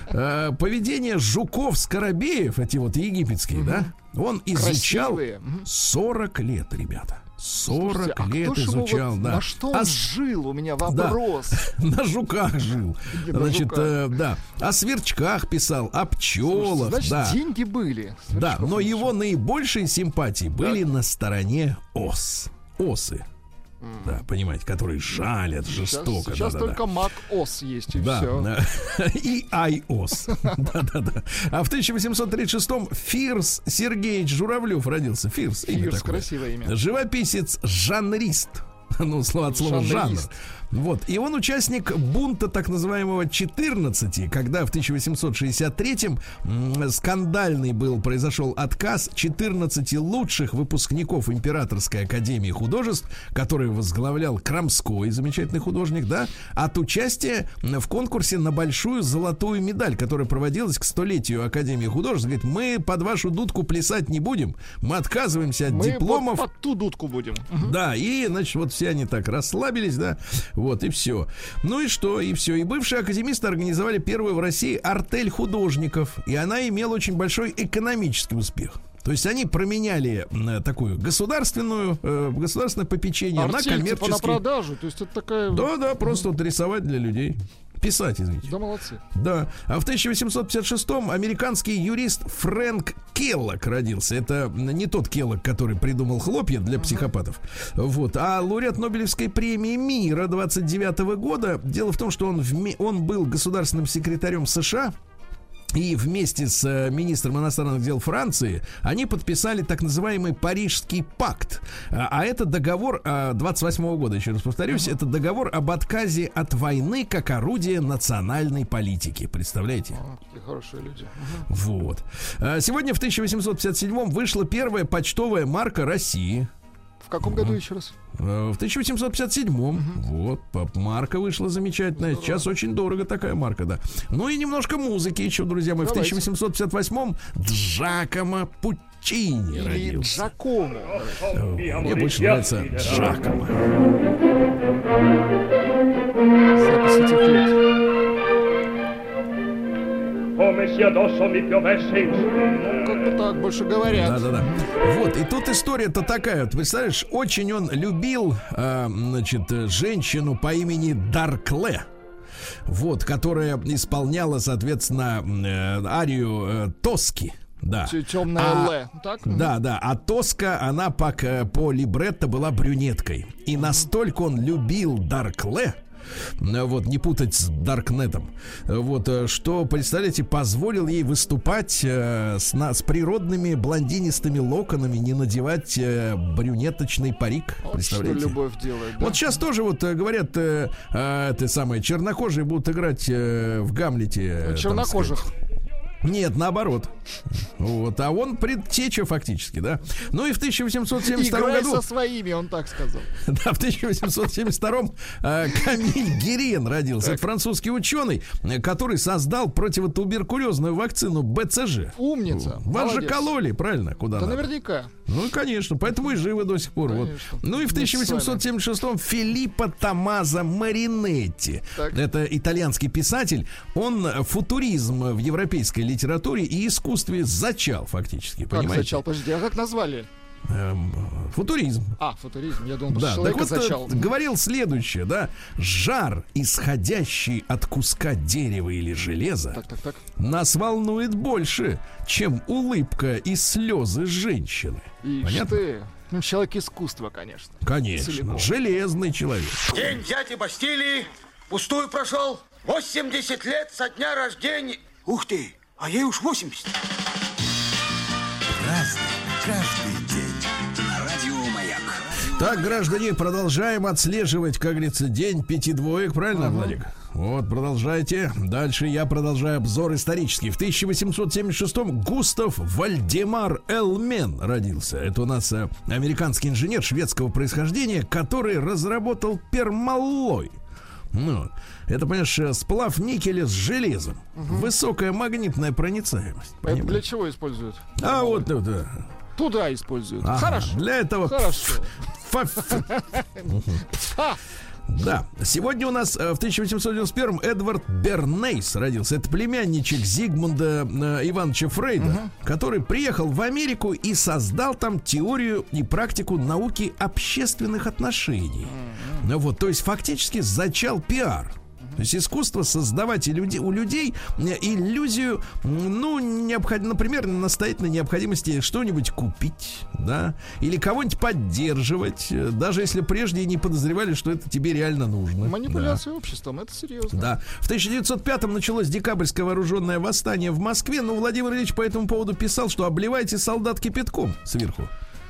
э, поведение жуков-скоробеев, эти вот египетские, да, он изучал Красивые. Мгм. 40 лет, ребята. 40 Слушайте, а лет его изучал, вот- да. На что он А жил? У меня Да. вопрос. на жуках жил. На Значит, жуках. э, да. О сверчках писал, о пчелах, Значит, да. деньги были. Да, Сверчков но лучше. его наибольшие симпатии были на стороне ос. Осы. Да, понимаете, которые жалят Сейчас, жестоко. сейчас да, да, да. только Мак Ос есть, и Да, все. и iOS. Да-да-да. А в 1836-м Фирс Сергеевич Журавлев родился. Фирс. Фирс, красивое имя. Живописец, жанрист. Ну, слово от слова жанр. Вот. И он участник бунта так называемого 14, когда в 1863-м м, скандальный был, произошел отказ 14 лучших выпускников Императорской Академии Художеств, который возглавлял Крамской, замечательный художник, да, от участия в конкурсе на большую золотую медаль, которая проводилась к столетию Академии Художеств. Говорит, мы под вашу дудку плясать не будем, мы отказываемся от Мы дипломов. под, под ту дудку будем. Да, и, значит, вот все они так расслабились, да, вот, и все. Ну и что, и все. И бывшие академисты организовали первую в России артель художников, и она имела очень большой экономический успех. То есть они променяли м, такую государственную, э, государственное попечение на Артель, типа на коммерческий. продажу. То есть это такая... Да, да, просто вот рисовать для людей. Писать, извините. Да, молодцы. Да. А в 1856-м американский юрист Фрэнк Келлок родился. Это не тот Келлок, который придумал хлопья для психопатов. Вот. А лауреат Нобелевской премии мира 29 года. Дело в том, что он, вме- он был государственным секретарем США. И вместе с э, министром иностранных дел Франции они подписали так называемый Парижский пакт. А, а это договор 28 года, еще раз повторюсь, это договор об отказе от войны как орудия национальной политики. Представляете? А, какие хорошие люди. Вот. А, Сегодня в 1857 вышла первая почтовая марка России. В каком году еще раз? Э, В 1857 вот па- марка вышла замечательная. Сейчас очень дорого такая марка, да. Ну и немножко музыки еще, друзья мои. В Давайте. 1858 Джакомо Пуччини Или родился. Джакомо. Э, Мне больше нравится Джакомо. Запись этих лет. Ну, как бы так больше говорят. Да-да-да. Вот, и тут история-то такая. Вот, представляешь, очень он любил, э, значит, женщину по имени Даркле. Вот, которая исполняла, соответственно, э, арию э, Тоски. Да. Темная А- Л. Так? Да, да. А Тоска, она по, к- по либретто была брюнеткой. И настолько он любил Даркле, вот, не путать с Даркнетом, э, вот, э, что, представляете, позволил ей выступать э, с, на- с природными блондинистыми локонами, не надевать э, брюнеточный парик, Вот что представляете? любовь делает. да? Вот сейчас тоже вот э, говорят, э, э, это самое, чернокожие будут играть э, в Гамлете. э, там Чернокожих. сказать. Нет, наоборот. Вот, а он предтеча фактически, да. Ну и в 1872 Играй году, со своими, он так сказал. да, в 1872 э, Камиль Герен родился. Это французский ученый, э, который создал противотуберкулезную вакцину БЦЖ. Умница. Вас же молодец. кололи, правильно? Куда Да надо? наверняка. Ну, конечно, поэтому и живы до сих пор. Вот. Ну и в Мы с 1876-м Филиппо Томазо Маринетти. Так. Это итальянский писатель. Он футуризм в европейской литературе и искусстве зачал фактически, Как понимаете? зачал? Подожди, а как назвали? Эм, футуризм. А, футуризм. Я думал, Да, так человека вот, э, зачал. говорил следующее, да. Жар, исходящий от куска дерева или железа, Так, так, так. нас волнует больше, чем улыбка и слезы женщины. Ишь Понятно? ты. Ну, человек искусства, конечно. Конечно, Целиком. железный человек. День дяди Бастилии пустую прошел. 80 лет со дня рождения. Ух ты, а ей уж 80. Разный, каждый день. На радио Маяк. Так, граждане, продолжаем отслеживать, как говорится, день пяти двоек, правильно, Владик? Вот, продолжайте. Дальше я продолжаю обзор исторический. В 1876-м Густав Вальдемар Элмен родился. Это у нас э, американский инженер шведского происхождения, который разработал пермаллой. Ну, это, понимаешь, э, сплав никеля с железом. Высокая магнитная проницаемость. Это понимаешь? для чего используют? А вот, ну, да. Туда используют. Ага, Хорошо. Для этого Хорошо. Да, сегодня у нас э, в 1891 Эдвард Бернейс родился. Это племянничек Зигмунда э, Ивановича Фрейда, который приехал в Америку и создал там теорию и практику науки общественных отношений. Ну вот, то есть фактически зачал пиар. То есть искусство создавать люди, у людей э, иллюзию, ну, необходимо, например, настоятельной необходимости что-нибудь купить, да, или кого-нибудь поддерживать, э, даже если прежде и не подозревали, что это тебе реально нужно. Манипуляция обществом, это серьезно. Да. В 1905-м началось декабрьское вооруженное восстание в Москве, но Владимир Ильич по этому поводу писал, что обливайте солдат кипятком сверху.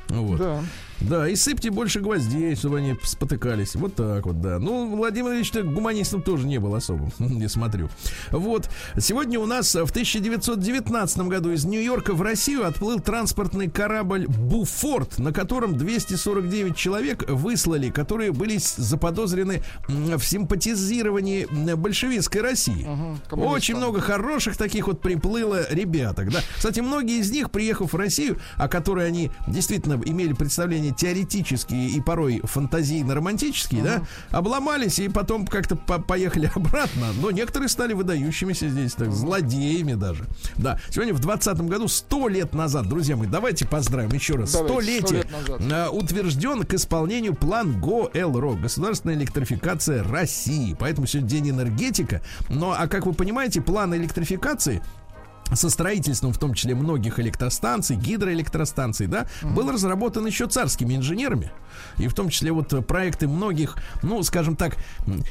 Вот. Да. Да, и сыпьте больше гвоздей, чтобы они спотыкались. Вот так вот, да. Ну, Владимир Ильич гуманистом тоже не был особым, не смотрю. Вот. Сегодня у нас в 1919 году из Нью-Йорка в Россию отплыл транспортный корабль «Буфорт», на котором 249 человек выслали, которые были заподозрены в симпатизировании большевистской России. Угу, Очень много хороших таких вот приплыло ребяток, да. Кстати, многие из них, приехав в Россию, о которой они действительно имели представление теоретические и порой фантазийно-романтические, uh-huh. да, обломались и потом как-то по поехали обратно. Но некоторые стали выдающимися здесь, так, злодеями даже. Да, сегодня в 20 году, 100 лет назад, друзья мои, давайте поздравим еще раз. Столетие э, утвержден к исполнению план ГОЭЛРО, государственная электрификация России. Поэтому сегодня день энергетика. Но, а как вы понимаете, план электрификации со строительством, в том числе многих электростанций, гидроэлектростанций, да, mm-hmm. был разработан еще царскими инженерами. И в том числе вот проекты многих, ну, скажем так,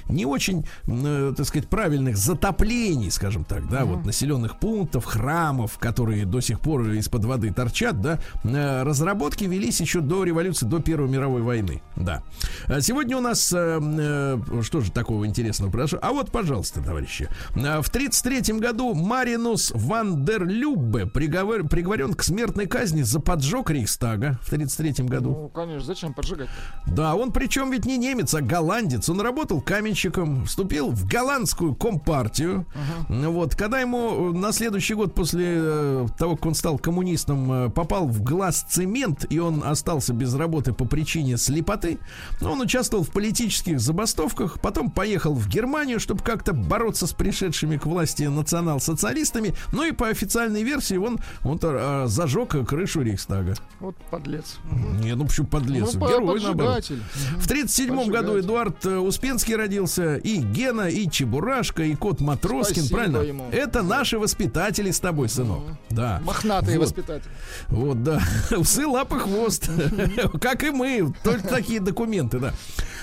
не очень, э, так сказать, правильных затоплений, скажем так, да, mm-hmm. вот населенных пунктов, храмов, которые до сих пор из-под воды торчат, да, э, разработки велись еще до революции, до Первой мировой войны, да. А сегодня у нас, э, э, что же такого интересного произошло? А вот, пожалуйста, товарищи, э, в 33 году Маринус Ван дер Люббе приговор, приговорен к смертной казни за поджог Рейхстага в 1933 году. Ну, конечно, зачем поджигать? Да, он причем ведь не немец, а голландец. Он работал каменщиком, вступил в голландскую компартию. Uh-huh. Вот, когда ему на следующий год после э, того, как он стал коммунистом, э, попал в глаз цемент, и он остался без работы по причине слепоты, он участвовал в политических забастовках, потом поехал в Германию, чтобы как-то бороться с пришедшими к власти национал-социалистами, ну и по официальной версии он, он а, зажег крышу Рейхстага. Вот подлец. Не, ну почему подлец? Ну, Герой, наоборот. В 37 году Эдуард э, Успенский родился, и Гена, и Чебурашка, и Кот Матроскин, Спасибо правильно? Ему. Это наши воспитатели с тобой, сынок. Угу. Да. Мохнатые вот. воспитатели. Вот, да. Усы, лапы, хвост. Как и мы. Только такие документы, да.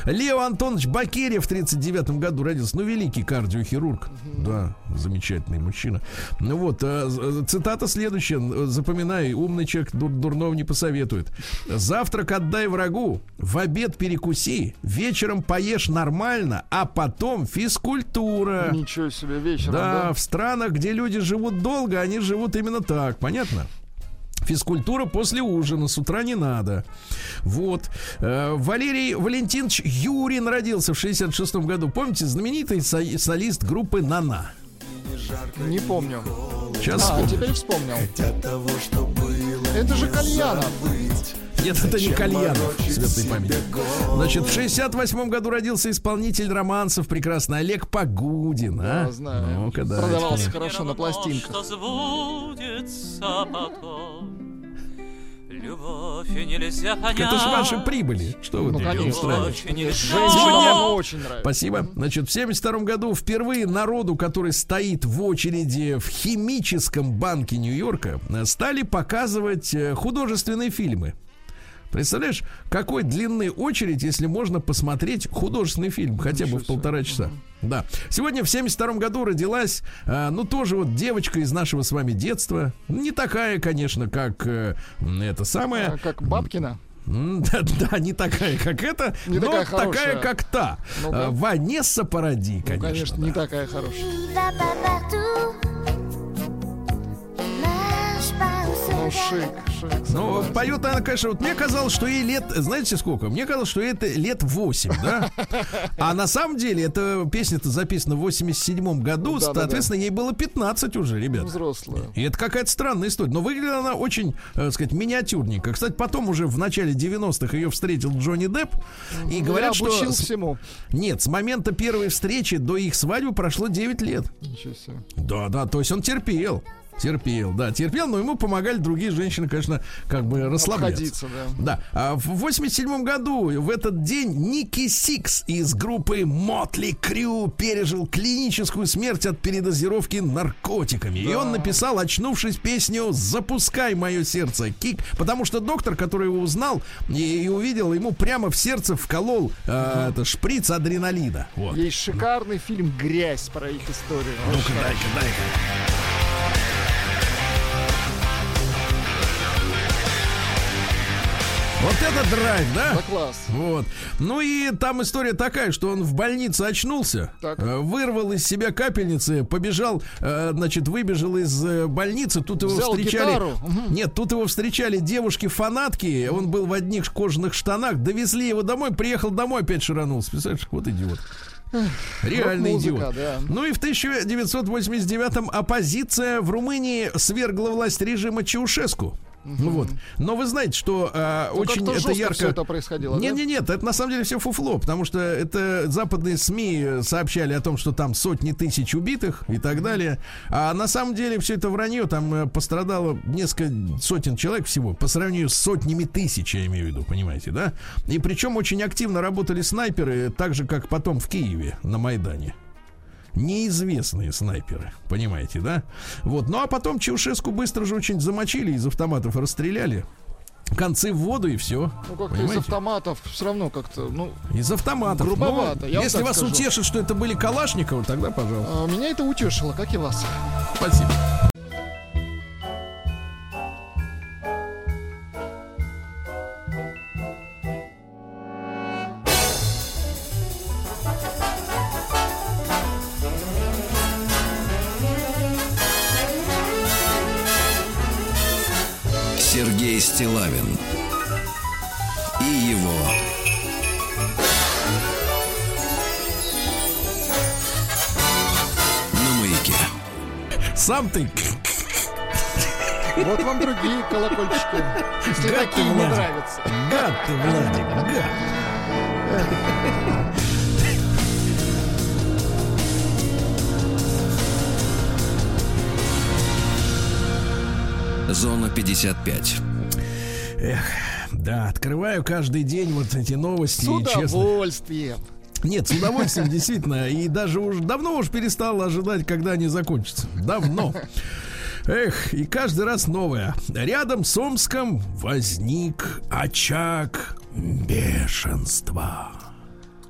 Лео Антонович Бакерев в 39 году родился. Ну, великий кардиохирург. Да, замечательный мужчина. Ну вот, э, цитата следующая. Запоминай, умный человек дур, дурного не посоветует. Завтрак отдай врагу, в обед перекуси, вечером поешь нормально, а потом физкультура. Ничего себе, вечером, да? да? в странах, где люди живут долго, они живут именно так, понятно? Физкультура после ужина, с утра не надо. Вот. Э, Валерий Валентинович Юрин родился в 66 году. Помните, знаменитый со- солист группы «Нана». Не помню. Сейчас А, вспомню. теперь вспомнил. Это же Кальянов. Нет, это не Кальянов, светлой памяти. Значит, в 68 году родился исполнитель романсов прекрасный Олег Погудин. А? Да, знаю. Ну-ка, да. Продавался хорошо на пластинках. Что сбудется потом. Любовь нельзя понять. Это же ваши прибыли. Что вы Ну, тут конечно. Женщине оно очень нравится. Спасибо. Значит, в 72 году впервые народу, который стоит в очереди в химическом банке Нью-Йорка, стали показывать э, художественные фильмы. Представляешь, какой длинной очередь, если можно посмотреть художественный фильм, хотя бы в полтора часа. Да. Сегодня в 72 году родилась, э, ну, тоже вот девочка из нашего с вами детства. Не такая, конечно, как э, это самое. А, Как Бабкина. Да, да, не такая, как эта, Не но такая такая, как та. Ну-ка. А, Ванесса Паради, Ну, конечно. конечно, да. не такая хорошая. Ну, шик, шик. Ну, поет она, конечно, вот мне казалось, что ей лет, знаете сколько? Мне казалось, что ей это лет 8, да? А на самом деле, эта песня-то записана в 87 году, Да-да-да. соответственно, ей было 15 уже, Ну, ребят. Взрослая. И это какая-то странная история. Но выглядела она очень, э, так сказать, миниатюрненько. Кстати, потом уже в начале 90-х ее встретил Джонни Депп. И говорят, Я что... обучил с- всему. Нет, с момента первой встречи до их свадьбы прошло 9 лет. Ничего себе. Да, да, то есть он терпел. Терпел, да, терпел, но ему помогали другие женщины, конечно, как бы расслабляться. Да. Да, а в 87 году в этот день Ники Сикс из группы Мотли Крю пережил клиническую смерть от передозировки наркотиками. И он написал, очнувшись, песню «Запускай мое сердце, kick», потому что доктор, который его узнал и, и увидел, ему прямо в сердце вколол э, это, шприц адреналина. Вот. Есть шикарный фильм «Грязь» про их историю. Ну-ка, дай-ка, дай-ка. Вот это драйв, да? Да класс. Вот. Ну и там история такая, что он в больнице очнулся, Так. э, вырвал из себя капельницы, побежал, э, значит, выбежал из э, больницы, тут его Взял встречали... гитару. Нет, тут его встречали девушки-фанатки, он был в одних кожаных штанах, довезли его домой, приехал домой, опять шаранулся. Представляешь, вот идиот. Реальный идиот. да. Ну и в 1989-м оппозиция в Румынии свергла власть режима Чаушеску. Ну вот. Но вы знаете, что а, Ну, очень это ярко... всё это происходило, да? Нет, нет, нет, это на самом деле все фуфло, потому что это западные СМИ сообщали о том, что там сотни тысяч убитых и так далее. А на самом деле все это вранье, там э, пострадало несколько сотен человек всего, по сравнению с сотнями тысяч, я имею в виду, понимаете, да? И причем очень активно работали снайперы, так же, как потом в Киеве на Майдане неизвестные снайперы, понимаете, да? Вот, ну а потом Чаушеску быстро же очень замочили, из автоматов расстреляли. Концы в воду и все. Ну, как-то из автоматов все равно как-то, ну, Из автоматов. Грубовато, Ну, я если вас скажу. утешит, что это были Калашниковы, тогда пожалуйста. а, меня это утешило, как и вас. Спасибо. Стилавин и его на маяке. Сам ты. Вот вам другие колокольчики, если Гад ты, такие не Владик. нравятся. Гад ты, Владик, гад. Зона 55. Да, открываю каждый день вот эти новости. С и честно. удовольствием. Нет, с удовольствием, действительно. И даже уже давно уж перестал ожидать, когда они закончатся. Давно. Эх, и каждый раз новое. Рядом с Омском возник очаг бешенства.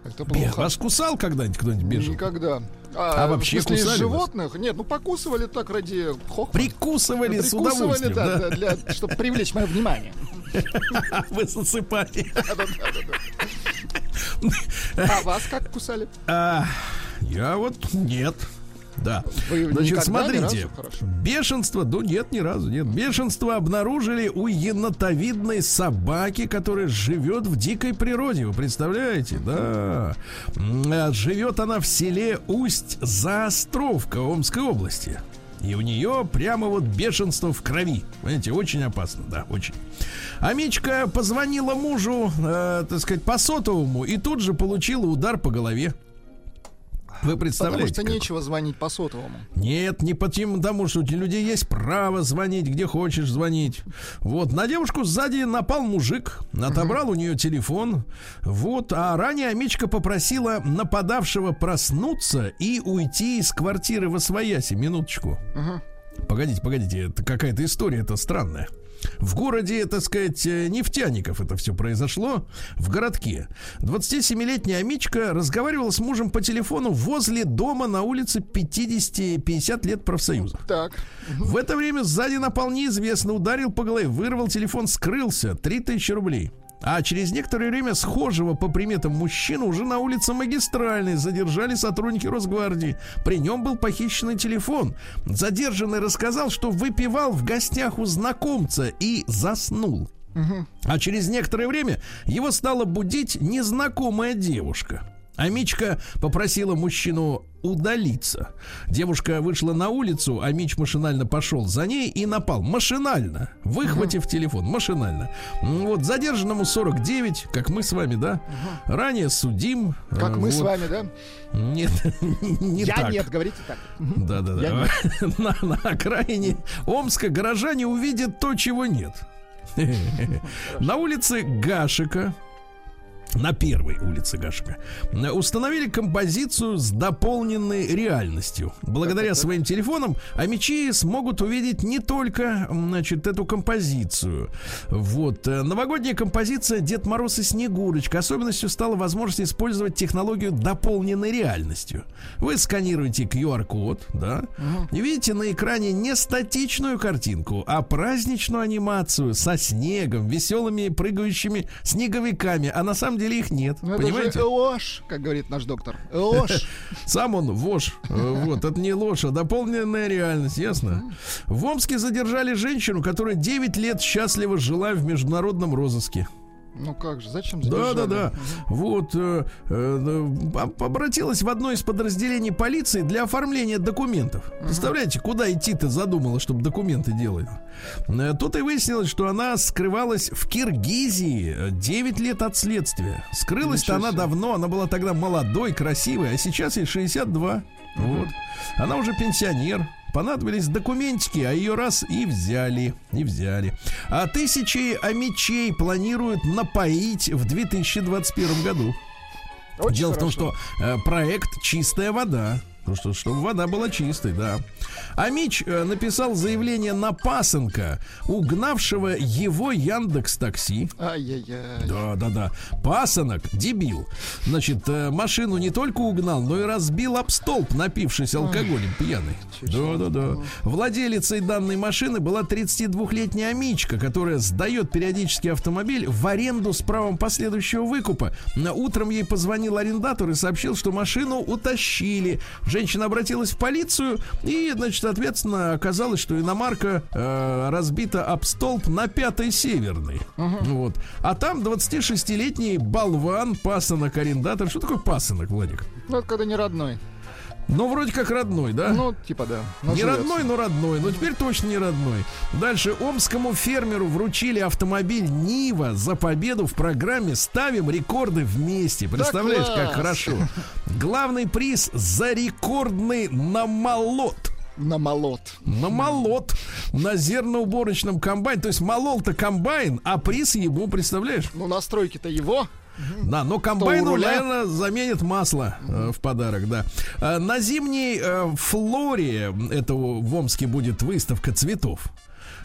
Это Бе- плохо. Вас кусал когда-нибудь кто-нибудь бешен? Никогда. А вообще в смысле, кусали вас? животных? Нет, ну покусывали так ради хохма. Прикусывали с Прикусывали, удовольствием, да, да? да, для, чтобы привлечь мое внимание. Вы засыпали. А вас как кусали? А, я вот нет. Да. Вы Значит, смотрите. Бешенство, ну нет, ни разу нет. Бешенство обнаружили у енотовидной собаки, которая живет в дикой природе. Вы представляете? Да. А Живет она в селе Усть-Заостровка Омской области. И у нее прямо вот бешенство в крови. Понимаете, очень опасно, да, очень. Амичка позвонила мужу, э, так сказать, по сотовому и тут же получила удар по голове. Вы Потому представляете? что как- нечего звонить по сотовому. нет, не потому, что у людей есть право звонить, где хочешь звонить. Вот, на девушку сзади напал мужик, отобрал у нее телефон. Вот, а ранее Амичка попросила нападавшего проснуться и уйти из квартиры во свояси. Минуточку. Погодите, погодите, это какая-то история, это странная. В городе, так сказать, э, нефтяников это все произошло. В городке. 27-летняя Амичка разговаривала с мужем по телефону возле дома на улице 50-50 лет профсоюза. Так. В это время сзади напал неизвестно, ударил по голове, вырвал телефон, скрылся. 3000 рублей. А через некоторое время схожего по приметам мужчину уже на улице Магистральной задержали сотрудники Росгвардии. При нем был похищенный телефон. Задержанный рассказал, что выпивал в гостях у знакомца и заснул. А через некоторое время его стала будить незнакомая девушка. А попросила мужчину удалиться. Девушка вышла на улицу, а Мич машинально пошел за ней и напал. Машинально. Выхватив телефон. Машинально. Вот, задержанному 49, как мы с вами, да? Ранее судим. Как Э, мы с вот. вами, да? Нет, не Я так. нет, говорите так. Да, да, Я да. На, на окраине Омска горожане увидят то, чего нет. На улице Гашика на первой улице Гашика, установили композицию с дополненной реальностью. Благодаря своим телефонам амичи смогут увидеть не только, значит, эту композицию. Вот. э, Новогодняя композиция «Дед Мороз и Снегурочка» особенностью стала возможность использовать технологию дополненной реальностью. Вы сканируете QR-код, да, и видите на экране не статичную картинку, а праздничную анимацию со снегом, веселыми прыгающими снеговиками, а на самом деле их нет. Ну, это понимаете? же ложь, как говорит наш доктор. Ложь. Сам он вож. Э, Вот, это не ложь, а дополненная реальность, ясно? В Омске задержали женщину, которая 9 лет счастливо жила в международном розыске. Ну как же, зачем Да, задержали? да, да. Вот э, э, об- обратилась в одно из подразделений полиции для оформления документов. Представляете, куда идти-то задумала, чтобы документы делать. Э, Тут и выяснилось, что она скрывалась в Киргизии э, 9 лет от следствия. Скрылась-то она давно, она была тогда молодой, красивой, а сейчас ей 62. Вот. Она уже пенсионер. Понадобились документики, а ее раз и взяли. И взяли. А тысячи амичей планируют напоить в 2021 году. Очень Дело в том, хорошо. что э, проект чистая вода. Ну что, чтобы вода была чистой, да. А Мич э, написал заявление на пасынка, угнавшего его Яндекс Такси. Ай-яй-яй. Да, да, да. Пасынок, дебил. Значит, э, машину не только угнал, но и разбил об столб, напившись алкоголем пьяный. Да, да, да. Владелицей данной машины была 32-летняя Амичка, которая сдает периодически автомобиль в аренду с правом последующего выкупа. На Утром ей позвонил арендатор и сообщил, что машину утащили. Женщина обратилась в полицию и, значит, соответственно, оказалось, что иномарка э, разбита об столб на пятой северной. Вот. А там 26-летний болван, пасынок-арендатор. Что такое пасынок, Владик? Ну, это когда не родной. Ну, вроде как родной, да? Ну, типа, да. Не назовется. родной, но родной. Но теперь точно не родной. Дальше. Омскому фермеру вручили автомобиль Нива за победу в программе «Ставим рекорды вместе». Представляешь, как класс! хорошо. Главный приз за рекордный намолот. На молот. Намолот на зерноуборочном комбайне. То есть молол-то комбайн, а приз ему, представляешь? Ну, настройки-то его. Да, но комбайну, наверное, заменит масло э, в подарок, да. Э, на зимней э, флоре этого в Омске будет выставка цветов.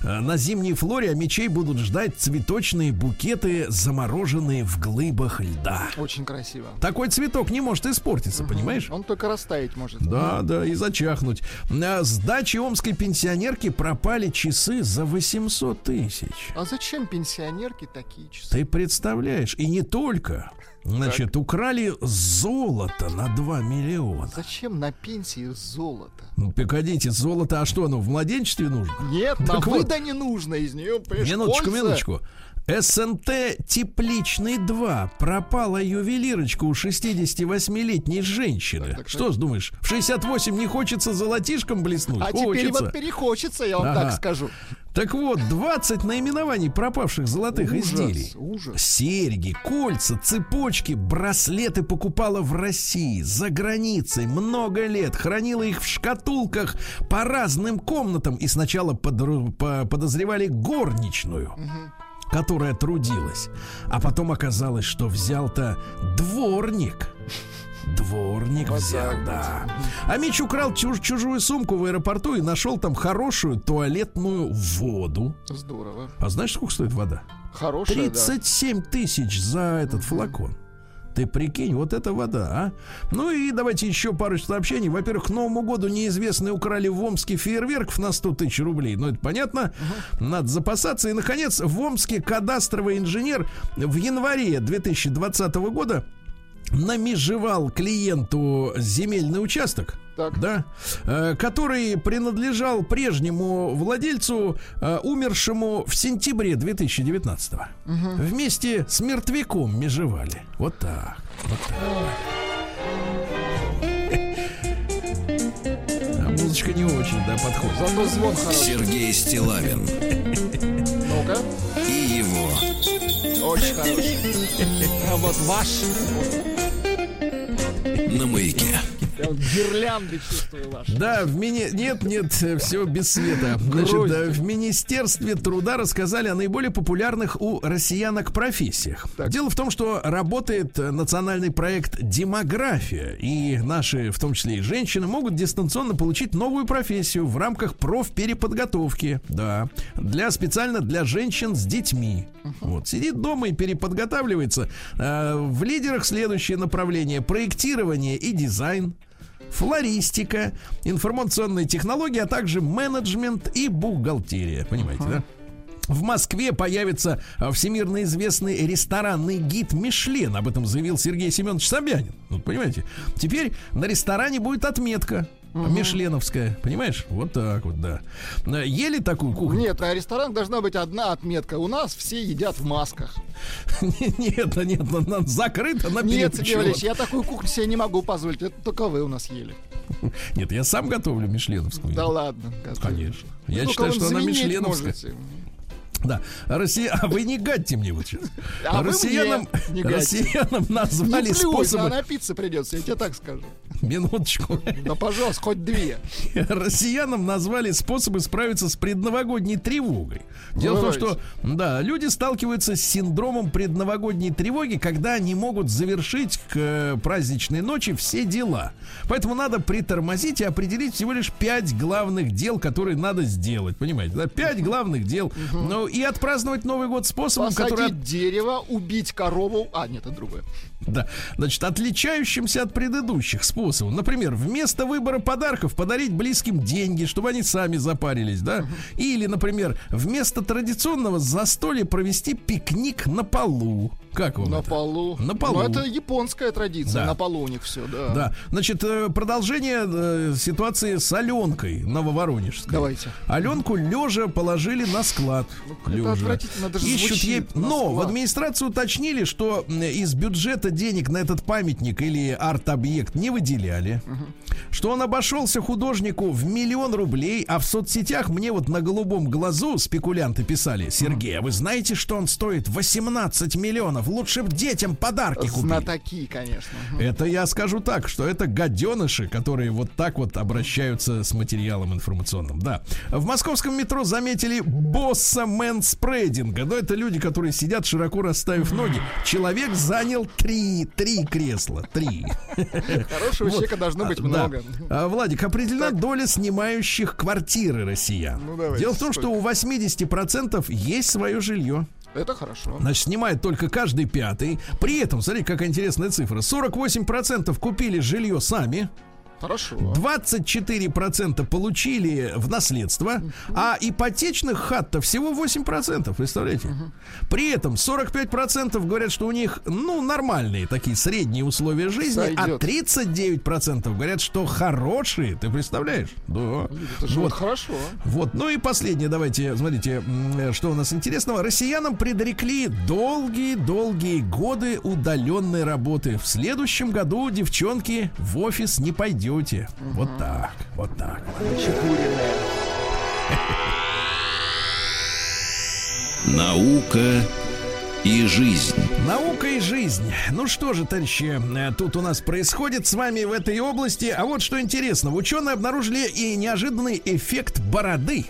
Э, На зимней флоре мечей будут ждать цветочные букеты, замороженные в глыбах льда. Очень красиво. Такой цветок не может испортиться, понимаешь? Он только растаять может. Да, да, и зачахнуть. А С дачи омской пенсионерки пропали часы за 800 тысяч. А зачем пенсионерки такие часы? Ты представляешь, и не только. Значит, украли золото на 2 миллиона. Зачем на пенсии золото? Ну, погодите, золото, а что оно, в младенчестве нужно? Нет, на Так вот. выда не нужно из нее, Минуточку, польза. минуточку. СНТ Тепличный 2. Пропала ювелирочка у 68-летней женщины. Так, так, Что ж, думаешь, в 68 не хочется золотишком блеснуть? А теперь Хочется. вот перехочется, я вам Ага. так скажу. Так вот, 20 наименований пропавших золотых Ужас, изделий. ужас. Серьги, кольца, цепочки, браслеты покупала в России, за границей, много лет, хранила их в шкатулках по разным комнатам и сначала подозревали горничную. Которая трудилась. А потом оказалось, что взял-то дворник. Дворник Вот взял, да. А Мич украл чуж- чужую сумку в аэропорту и нашел там хорошую туалетную воду. Здорово. А знаешь, сколько стоит вода? Хорошая, да. 37 тысяч за этот флакон. Ты прикинь, вот это вода, а? Ну и давайте еще пару сообщений. Во-первых, к Новому году неизвестные украли в Омске фейерверков на 100 тысяч рублей. Ну, это понятно. Надо запасаться. И, наконец, в Омске кадастровый инженер в январе 2020 года намежевал клиенту земельный участок. Так. Да, э, который принадлежал прежнему владельцу, э, умершему в сентябре 2019 Вместе с мертвяком межевали. Вот так. Вот так. А музычка не очень, да, подходит. Зато звон хороший. Сергей Стилавин Ну-ка. и его Очень хороший. А вот ваш. на маяке. Я вот гирлянды чувствую ваши. Да, в мини... Нет, нет, все без света. Значит, да, в Министерстве труда рассказали о наиболее популярных у россиянок профессиях. Дело в том, что работает э, национальный проект «Демография», и наши, в том числе и женщины, могут дистанционно получить новую профессию в рамках профпереподготовки. Да, для специально для женщин с детьми. Вот, сидит дома и переподготавливается. Э, в лидерах следующие направления: проектирование и дизайн флористика, информационные технологии, а также менеджмент и бухгалтерия. Понимаете, да? В Москве появится а, всемирно известный ресторанный гид Мишлен. Об этом заявил Сергей Семенович Собянин. Вот понимаете? Теперь на ресторане будет отметка. Мишленовская, понимаешь? Вот так вот, да. Э, Ели такую кухню? Нет, на ресторанах должна быть одна отметка. У нас все едят в масках. Нет, нет, нет, она закрыта наперед. Нет, Сергей Валерьевич, я такую кухню себе не могу позволить. Это только вы у нас ели. Нет, я сам готовлю Мишленовскую. Да ладно. Конечно. Я Ну, считаю, что она Мишленовская. Да. Россия... А вы не гадьте мне вот сейчас. А россиянам, мне не россиянам Не назвали плюй, способы... на напиться придется, я тебе так скажу. Минуточку. Да, пожалуйста, хоть две. Россиянам назвали способы справиться с предновогодней тревогой. Дело в том, что да, люди сталкиваются с синдромом предновогодней тревоги, когда они могут завершить к э, праздничной ночи все дела. Поэтому надо притормозить и определить всего лишь пять главных дел, которые надо сделать. Понимаете, да? Пять главных дел. Ну и отпраздновать Новый год способом, который Посадить дерево, убить корову. А, нет, это другое. Да. Значит, отличающимся от предыдущих способов. Например, вместо выбора подарков подарить близким деньги, чтобы они сами запарились, да? Или, например, вместо традиционного застолья провести пикник на полу. Как вам На это? полу. На полу. Ну, это японская традиция. Да. На полу у них все, да. Да, значит, э, продолжение э, ситуации с Аленкой Нововоронежской. Давайте. Аленку лежа положили на склад. это Лежа. отвратительно даже Ищут ей... Но в администрацию уточнили, что из бюджета денег на этот памятник или арт-объект не выделяли. Что он обошелся художнику в миллион рублей, а в соцсетях мне вот на голубом глазу спекулянты писали, Сергей, а вы знаете, что он стоит 18 миллионов? Лучше б детям подарки купить. Знатоки, конечно. Это я скажу так, что это гаденыши, которые вот так вот обращаются с материалом информационным. Да. В московском метро заметили босса мэнспрейдинга. Но это люди, которые сидят широко расставив ноги. Человек занял три, три кресла. Три. Хорошего Вот. человека должно быть А, да. много. А, Владик, определена доля снимающих квартиры россиян. Ну, давайте, Дело в том, что сколько? у 80% есть свое жилье. Это хорошо. Значит, снимает только каждый пятый. При этом, смотрите, какая интересная цифра. 48% купили жилье сами. Хорошо. 24% получили в наследство, а ипотечных хат-то всего 8%, представляете? При этом 45% говорят, что у них, ну, нормальные такие средние условия жизни, Сойдет. а 39% говорят, что хорошие, ты представляешь? Да. Это же Вот. хорошо. Вот, ну и последнее, давайте, смотрите, что у нас интересного. Россиянам предрекли долгие-долгие годы удаленной работы. В следующем году, девчонки, в офис не пойдете. Вот так, вот так. Наука и жизнь. Наука и жизнь. Ну что же, товарищи, э, тут у нас происходит с вами в этой области. А вот что интересно. Ученые обнаружили и неожиданный эффект бороды.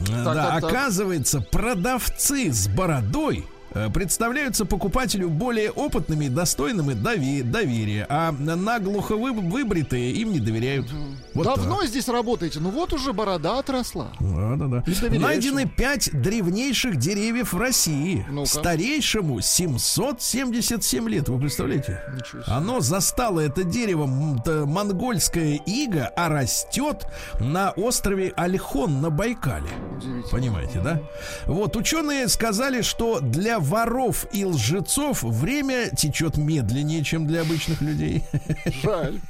Э, да, так, так. оказывается, продавцы с бородой представляются покупателю более опытными и достойными дови- доверия, а наглухо вы- выбритые им не доверяют. Вот Давно так. здесь работаете? Ну вот уже борода отросла. Да, да, да. Найдены им? пять древнейших деревьев в России. Ну-ка. Старейшему 777 лет, вы представляете? Ничего себе. Оно застало это дерево м, т- монгольская ига, а растет на острове Альхон на Байкале. Понимаете, да? Вот ученые сказали, что для воров и лжецов время течет медленнее, чем для обычных людей. Жаль.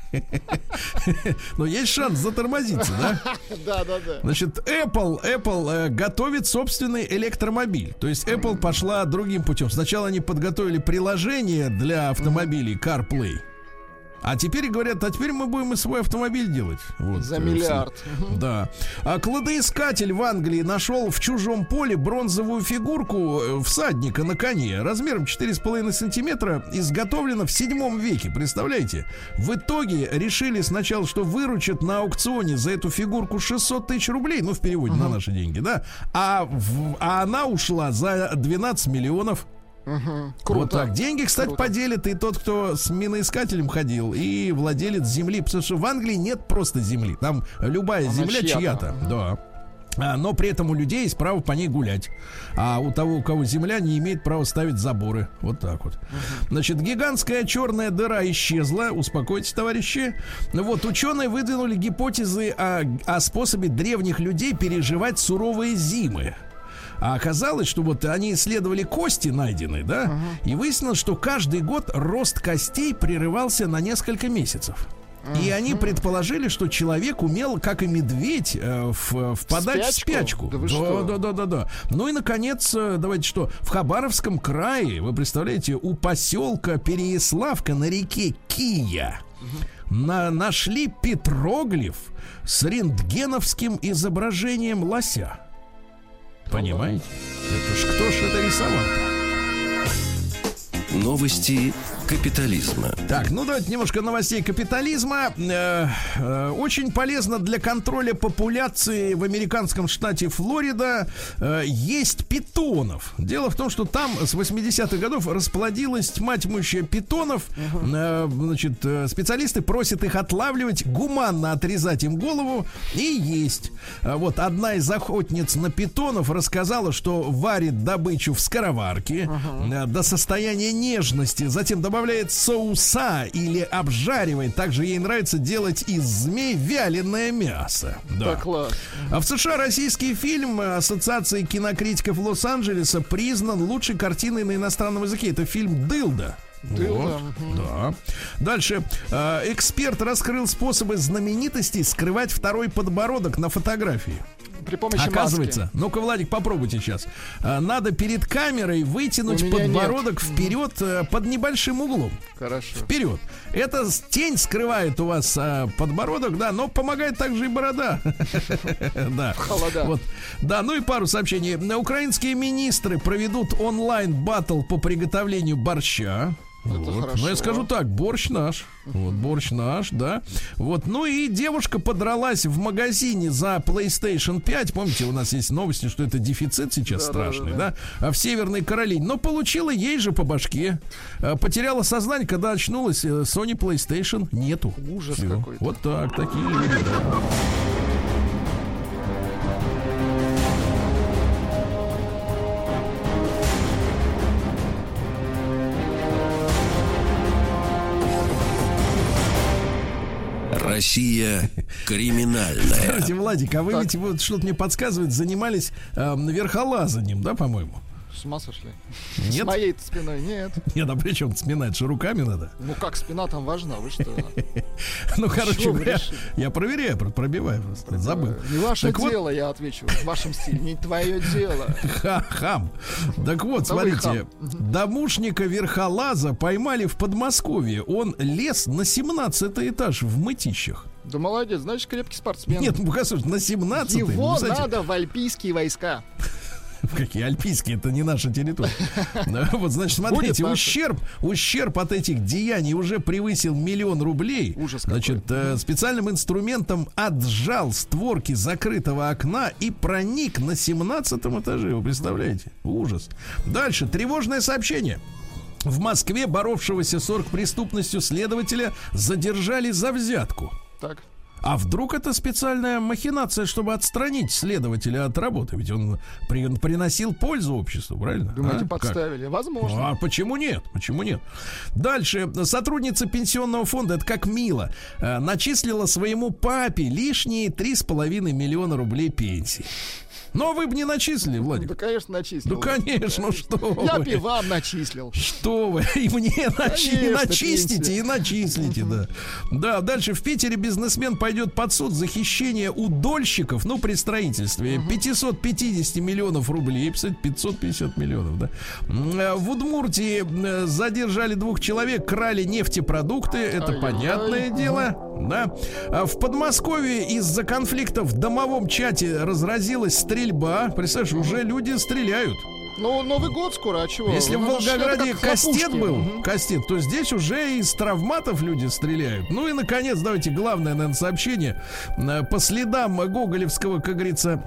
Но есть шанс затормозиться, да? Да, да, да. Значит, Apple, Apple э, готовит собственный электромобиль. То есть Apple пошла другим путем. Сначала они подготовили приложение для автомобилей CarPlay. А теперь говорят, а теперь мы будем и свой автомобиль делать. Вот, За э, миллиард. Да. А кладоискатель в Англии нашел в чужом поле бронзовую фигурку э, всадника на коне размером 4,5 сантиметра, изготовлена в 7 веке. Представляете? В итоге решили сначала, что выручат на аукционе за эту фигурку 600 тысяч рублей, ну, в переводе на наши деньги, да? А, в- а она ушла за 12 миллионов. Вот Круто. так. Деньги, кстати, Круто. поделит и тот, кто с миноискателем ходил, и владелец земли. Потому что в Англии нет просто земли. Там любая Она земля чья-то. чья-то. Да. А, но при этом у людей есть право по ней гулять. А у того, у кого земля, не имеет права ставить заборы. Вот так вот. Значит, гигантская черная дыра исчезла. Успокойтесь, товарищи. Вот, ученые выдвинули гипотезы о, о способе древних людей переживать суровые зимы. А оказалось, что вот они исследовали кости найденные, да, и выяснилось, что каждый год рост костей прерывался на несколько месяцев. И они предположили, что человек умел, как и медведь, э, в- впадать в Спячку? спячку. Да да, что? да, да, да, да. Ну и наконец, э, давайте что, в Хабаровском крае, вы представляете, у поселка Переяславка на реке Кия на, нашли петроглиф с рентгеновским изображением лося. Понимаете? Это ж кто ж это рисовал-то? Новости капитализма. Так, ну давайте немножко новостей капитализма. Э, э, очень полезно для контроля популяции в американском штате Флорида э, есть питонов. Дело в том, что там с 80-х годов расплодилась тьма тьмущая питонов. Э, значит, э, специалисты просят их отлавливать, гуманно отрезать им голову и есть. А Вот одна из охотниц на питонов рассказала, что варит добычу в скороварке э, до состояния нежности, затем добавляет соуса или обжаривает. Также ей нравится делать из змей вяленое мясо. Да. Да, класс. А в США российский фильм Ассоциации кинокритиков Лос-Анджелеса признан лучшей картиной на иностранном языке. Это фильм «Дылда». «Дылда», Вот, да. Дальше. Э, эксперт раскрыл способы знаменитостей скрывать второй подбородок на фотографии. При помощи Оказывается, маски. ну-ка, Владик, попробуйте сейчас. А, Надо перед камерой вытянуть подбородок вперед э, под небольшим углом. Хорошо. Вперед. Это тень скрывает у вас а, подбородок, да, но помогает также и борода. Да. холода. Вот. Да, ну и пару сообщений. Украинские министры проведут онлайн батл по приготовлению борща. Вот. хорошо. Ну, я скажу так, борщ наш. Вот, борщ наш, да. Вот, ну и девушка подралась в магазине за PlayStation 5. Помните, у нас есть новости, что это дефицит сейчас страшный, да, А в Северной Каролине. Но получила ей же по башке. А, Потеряла сознание, когда очнулась. э, Sony PlayStation нету. Ужас какой-то. Вот так, такие люди, да. Россия криминальная. Кстати, Владик, а вы ведь вот что-то мне подсказывает, занимались э, верхолазанием, да, по-моему? С ума сошли? Нет? С моей спиной нет. Нет, а при чем сминать? Что руками надо? Ну как, спина там важна, вы что? Ну, короче говоря, я проверяю, про- пробиваю просто, забыл. Не ваше дело, я отвечу. В вашем стиле. Не твое дело. Ха, хам. Так вот, смотрите, домушника верхолаза поймали в Подмосковье. Он лез на 17 этаж в мытищах. Да молодец, значит, крепкий спортсмен. Нет, ну на 17 Его ну, надо в альпийские войска. Какие альпийские, это не наша территория. Вот, значит, смотрите, ущерб, ущерб от этих деяний уже превысил миллион рублей. Ужас. Значит, э, специальным инструментом отжал створки закрытого окна и проник на 17 этаже. Вы представляете? Ужас. Дальше, тревожное сообщение. В Москве боровшегося с оргпреступностью следователя задержали за взятку. Так. А вдруг это специальная махинация, чтобы отстранить следователя от работы? Ведь он при- приносил пользу обществу, правильно? Думаете, А? Как? подставили? Возможно. А почему нет? Почему нет? Дальше. Сотрудница пенсионного фонда, это как мило, э, начислила своему папе лишние 3,5 миллиона рублей пенсии. Но вы бы не начислили, Владик. Да, конечно, начислил. Ну, конечно, что Я вы. бы и вам начислил. Что вы? И мне Конечно, начистите пенсия. и начислите, да. Да, дальше в Питере бизнесмен пойдет под суд за хищение у дольщиков, ну, при строительстве, 550 миллионов рублей, кстати, 550 миллионов, да. Э, В Удмуртии э, задержали двух человек, крали нефтепродукты, это понятное дело, да. А В Подмосковье из-за конфликта в домовом чате разразилась стрельба. Представляешь, уже люди стреляют. Ну, Новый год скоро, а чего? Если в Ну, ж- это Волгограде кастет был, Мгм. кастет, то здесь уже из травматов люди стреляют. Ну и, наконец, давайте главное, наверное, сообщение. Э, По следам Гоголевского, как говорится,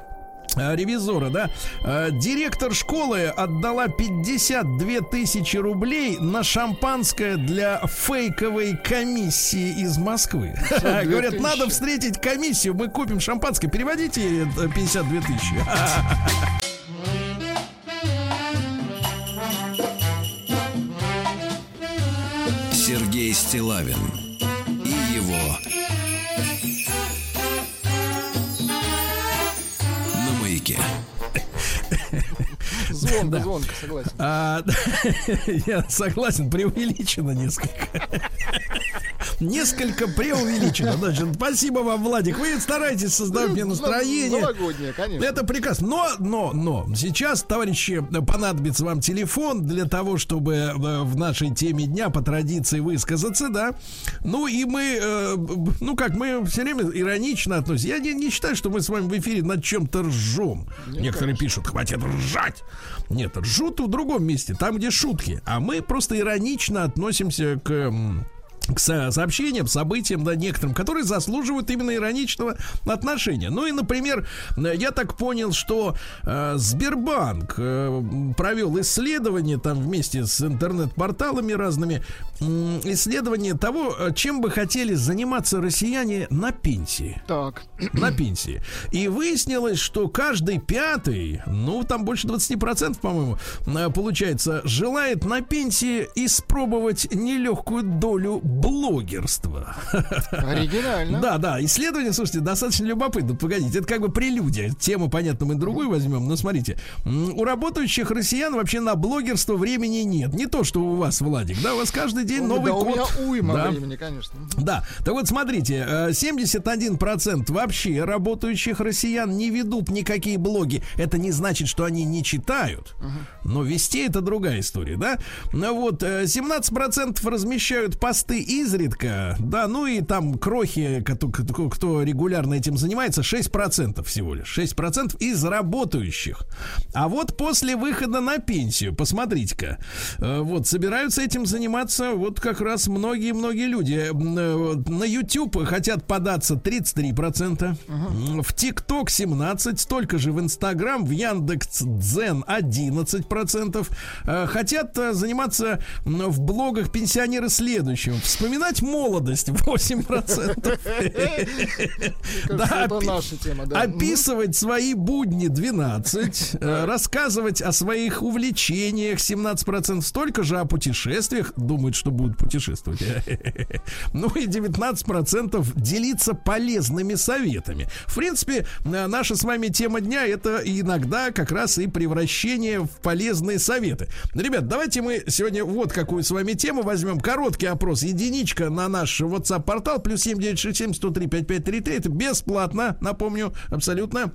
ревизора, да, э, директор школы отдала 52 тысячи рублей на шампанское для фейковой комиссии из Москвы. 52 Говорят, надо встретить комиссию, мы купим шампанское. Переводите э, 52 тысячи. Сергей Стилавин и его Звонко, звонко, согласен. А, я согласен, преувеличено несколько. Несколько преувеличено. Значит, спасибо вам, Владик. Вы стараетесь создавать мне настроение. Новогоднее, конечно. Это прекрасно. Но, но, но, сейчас, товарищи, понадобится вам телефон для того, чтобы э, в нашей теме дня по традиции высказаться, да. Ну и мы, э, ну как, мы все время иронично относимся. Я не, не считаю, что мы с вами в эфире над чем-то ржем. Некоторые пишут, хватит ржать. Нет, ржут в другом месте, там, где шутки. А мы просто иронично относимся к... к со- сообщениям, событиям, да, некоторым, которые заслуживают именно ироничного отношения. Ну и, например, э, я так понял, что э, Сбербанк э, провел исследование там вместе с интернет-порталами разными, м, исследование того, э, чем бы хотели заниматься россияне на пенсии Так, на пенсии. И выяснилось, что каждый пятый, ну, там больше 20%, по-моему, э, получается, желает на пенсии испробовать нелегкую долю блогерства. оригинально. Да, да, исследование, слушайте, достаточно любопытно. Погодите, это как бы прелюдия. Тему, понятно, мы другую возьмем, но смотрите. У работающих россиян вообще на блогерство времени нет. Не то, что у вас, Владик, да, у вас каждый день Ну, новый да, у меня код. уйма Да. времени, конечно. Да, так вот смотрите, э, 71% вообще работающих россиян не ведут никакие блоги. Это не значит, что они не читают, но вести это другая история, да? Ну вот, э, 17% размещают посты изредка, да, ну и там крохи, кто, кто- регулярно этим занимается, 6% всего лишь, 6% из работающих. А вот после выхода на пенсию, посмотрите-ка, э, вот собираются этим заниматься вот как раз многие-многие люди. Э, На YouTube хотят податься 33%, м, в ТикТок 17%, столько же в Инстаграм, в Яндекс Дзен 11%. Э, Хотят э, заниматься в блогах пенсионеры следующим. Вспоминать молодость 8%. Кажется, это опи- наша тема, да. Описывать свои будни 12, э, рассказывать о своих увлечениях 17%, столько же о путешествиях, думают, что будут путешествовать. Ну и 19% делиться полезными советами. В принципе, наша с вами тема дня это иногда как раз и превращение в полезные советы. Ребят, давайте мы сегодня вот какую с вами тему возьмем. Короткий опрос. Единичка на наш WhatsApp-портал. Плюс 7967 103 5533. Это бесплатно, напомню, абсолютно.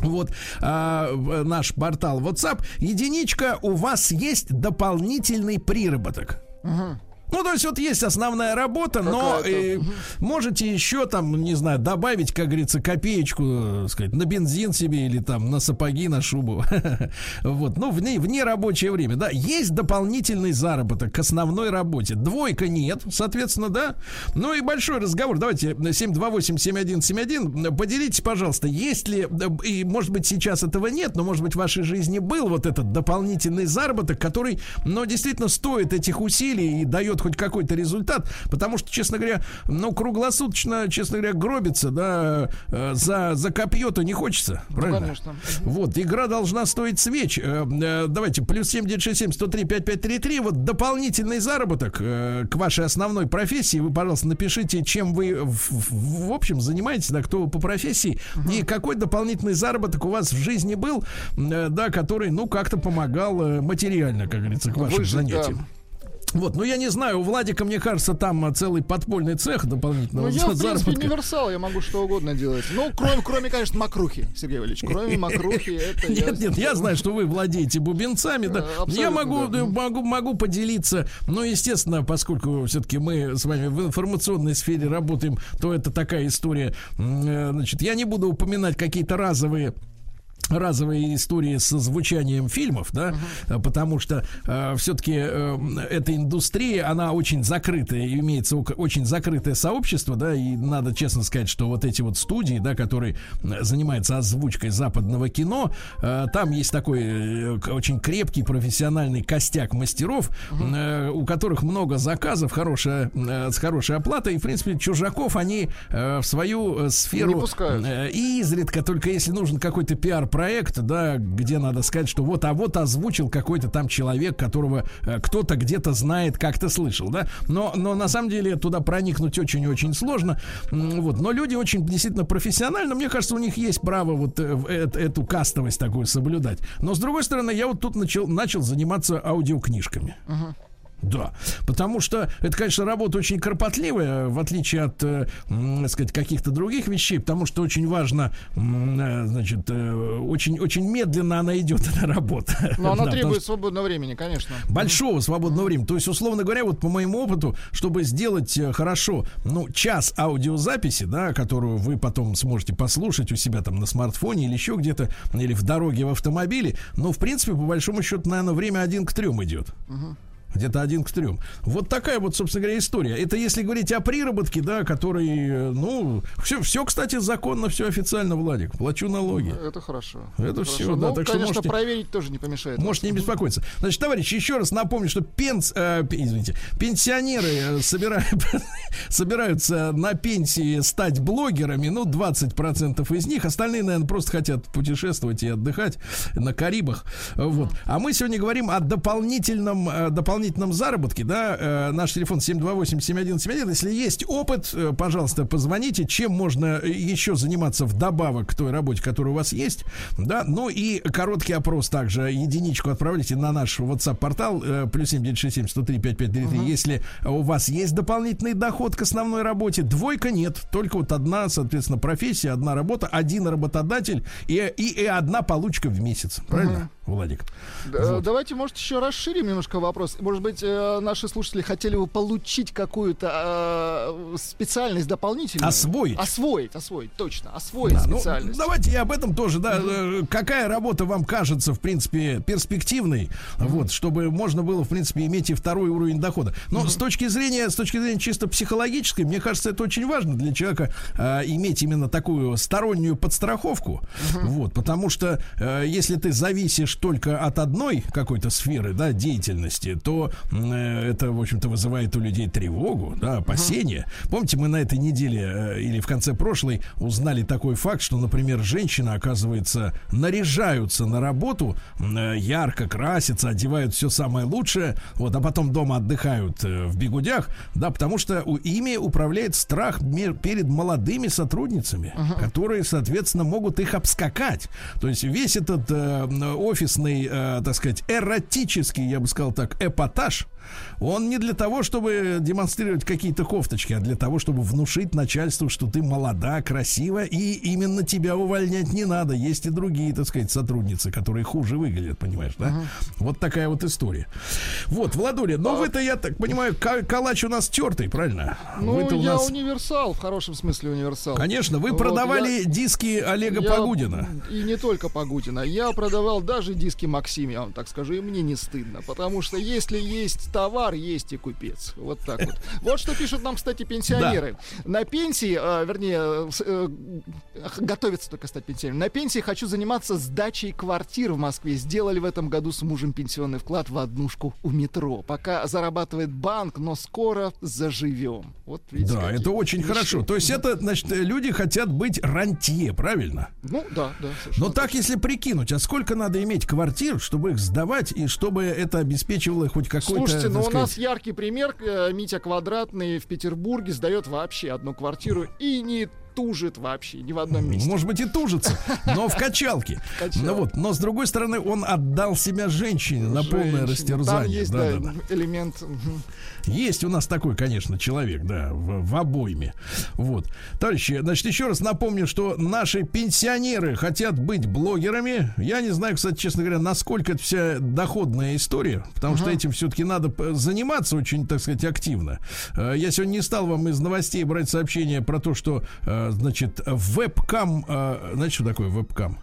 Вот а, наш портал WhatsApp. Единичка, у вас есть дополнительный приработок. Ну, то есть вот есть основная работа, но э, можете еще там, не знаю, добавить, как говорится, копеечку, э, сказать, на бензин себе или там на сапоги, на шубу. Вот, ну, вне, вне рабочее время, да. Есть дополнительный заработок к основной работе. Двойка нет, соответственно, да. Ну и большой разговор. Давайте 728-7171. Поделитесь, пожалуйста, есть ли, да, и может быть сейчас этого нет, но может быть в вашей жизни был вот этот дополнительный заработок, который, ну, действительно стоит этих усилий и дает хоть какой-то результат, потому что, честно говоря, ну, круглосуточно, честно говоря, гробиться, да, э, за, за копье-то не хочется, правильно? конечно. Вот, игра должна стоить свеч. Э, э, Давайте, плюс 7967 103 5533. Вот дополнительный заработок к вашей основной профессии. Вы, пожалуйста, напишите, чем вы в, в- в общем занимаетесь, да, кто вы по профессии, и какой дополнительный заработок у вас в жизни был, да, который, ну, как-то помогал материально, как говорится, к вашим Выжить, да. Вот, ну я не знаю, у Владика, мне кажется, там а, целый подпольный цех дополнительного Ну, я, в принципе, универсал, я могу что угодно делать. Ну, кроме, кроме конечно, макрухи, Сергей Валерьевич. Кроме макрухи, это я... Нет, нет, я знаю, что вы владеете бубенцами, да. Абсолютно, Я могу, да. э, могу, могу поделиться. Ну, естественно, поскольку все-таки мы с вами в информационной сфере работаем, то это такая история. Э, Значит, я не буду упоминать какие-то разовые разовые истории со звучанием фильмов, да, э, потому что все-таки эта индустрия, она очень закрытая, и имеется очень закрытое сообщество, да, и надо честно сказать, что вот эти вот студии, да, которые э, занимаются озвучкой западного кино, э, там есть такой э, очень крепкий профессиональный костяк мастеров, э, у которых много заказов, хорошая, э, с хорошей оплатой, и, в принципе, чужаков они э, в свою э, сферу Не пускают. Э, И изредка, только если нужен какой-то пиар-проект, да, где надо сказать, что вот, а вот озвучил какой-то там человек, которого э, кто-то где-то знает, как-то слышал, да. Но, но на самом деле туда проникнуть очень-очень сложно. Вот. Но люди очень действительно профессионально, мне кажется, у них есть право вот э, эту кастовость такую соблюдать. Но с другой стороны, я вот тут начал, начал заниматься аудиокнижками. Да, потому что это, конечно, работа очень кропотливая, в отличие от, э, так сказать, каких-то других вещей, потому что очень важно, э, значит, э, очень, очень медленно она идет, эта работа. Но она Да, потому требует свободного времени, конечно. большого свободного времени. То есть, условно говоря, вот по моему опыту, чтобы сделать хорошо, ну, час аудиозаписи, да, которую вы потом сможете послушать у себя там на смартфоне или еще где-то, или в дороге в автомобиле, ну, в принципе, по большому счету, наверное, время один к трем идет. Где-то один к трем. Вот такая вот, собственно говоря, история. Это если говорить о приработке, да, который, э, ну, все, все, кстати, законно, все официально, Владик. Плачу налоги. Это хорошо. Это хорошо. всё, да, Ну, так что конечно, можете- проверить тоже не помешает. Можете не беспокоиться. Значит, товарищи, еще раз напомню, что пенс, э, извините, пенсионеры э, собирают, собираются на пенсии стать блогерами, ну, 20% из них. Остальные, наверное, просто хотят путешествовать и отдыхать на Карибах. Вот. А мы сегодня говорим о дополнительном, э, дополнительном заработке, да. Э, Наш телефон 728-7171. Если есть опыт, э, пожалуйста, позвоните. Чем можно э, еще заниматься вдобавок к той работе, которая у вас есть, да. Ну и короткий опрос также. Единичку отправляйте на наш WhatsApp-портал э, плюс 7967 103 5533. Если у вас есть дополнительный доход к основной работе, двойка нет. Только вот одна, соответственно, профессия, одна работа, один работодатель и, и, и одна получка в месяц. Правильно, Владик? Э, Давайте, может, еще расширим немножко вопрос. Может быть, э, наши слушатели хотели бы получить какую-то э, специальность дополнительную? Освоить. Освоить, освоить, точно. Освоить Да, ну, специальность. давайте и об этом тоже, да. э, Какая работа вам кажется, в принципе, перспективной, вот, чтобы можно было, в принципе, иметь и второй уровень дохода. Но с точки зрения, с точки зрения чисто психологической, мне кажется, это очень важно для человека э, иметь именно такую стороннюю подстраховку, вот, потому что э, если ты зависишь только от одной какой-то сферы, да, деятельности, то э, это, в общем-то, вызывает у людей тревогу, да, опасения. Помните, мы на этой неделе э, или в конце прошлой узнали такой факт, что, например, женщины, оказывается, наряжаются на работу, э, ярко красятся, одевают все самое лучшее, вот, а потом дома отдыхают э, в бегудях, да, потому что у, ими управляет страх перед молодыми сотрудницами, которые, соответственно, могут их обскакать. То есть весь этот э, офисный, э, так сказать, эротический, я бы сказал так, эпатаж, он не для того, чтобы демонстрировать какие-то кофточки, а для того, чтобы внушить начальству, что ты молода, красива, и именно тебя увольнять не надо. Есть и другие, так сказать, сотрудницы, которые хуже выглядят, понимаешь, да? Вот такая вот история. Вот, Владуля, но вы-то, я так понимаю, ка- калач у нас тертый, правильно? Ну, Вы-то у я нас... универсал, в хорошем смысле универсал. Конечно, вы Вот, продавали я- диски Олега Я- Погудина. И не только Погудина. Я продавал даже диски Максим, я вам так скажу, и мне не стыдно. Потому что если есть товар, есть и купец. Вот так вот. Вот что пишут нам, кстати, пенсионеры. На пенсии, а, вернее, э, э, готовятся только стать пенсионером. На пенсии хочу заниматься сдачей квартир в Москве. Сделали в этом году с мужем пенсионный вклад в однушку у метро. Пока зарабатывает банк, но скоро заживем. Вот видите, Да, это очень мечты. хорошо. То есть это, значит, э, люди хотят быть рантье, правильно? Ну, да, да. Но так, если прикинуть, а сколько надо иметь квартир, чтобы их сдавать и чтобы это обеспечивало хоть какой-то... Слушайте, ну так у нас яркий пример. э, Митя Квадратный в Петербурге сдает вообще одну квартиру и не тужит вообще ни в одном месте. Может быть и тужится, но в качалке. Ну вот, но с другой стороны, он отдал себя женщине на полное растерзание. Там есть, Да, да, да, элемент. Есть у нас такой, конечно, человек, да, в, в обойме. Вот. Товарищи, значит, еще раз напомню, что наши пенсионеры хотят быть блогерами. Я не знаю, кстати, честно говоря, насколько это вся доходная история, потому что этим все-таки надо заниматься очень, так сказать, активно. Э, Я сегодня не стал вам из новостей брать сообщение про то, что, э, значит, вебкам, э, знаете, что такое вебкам?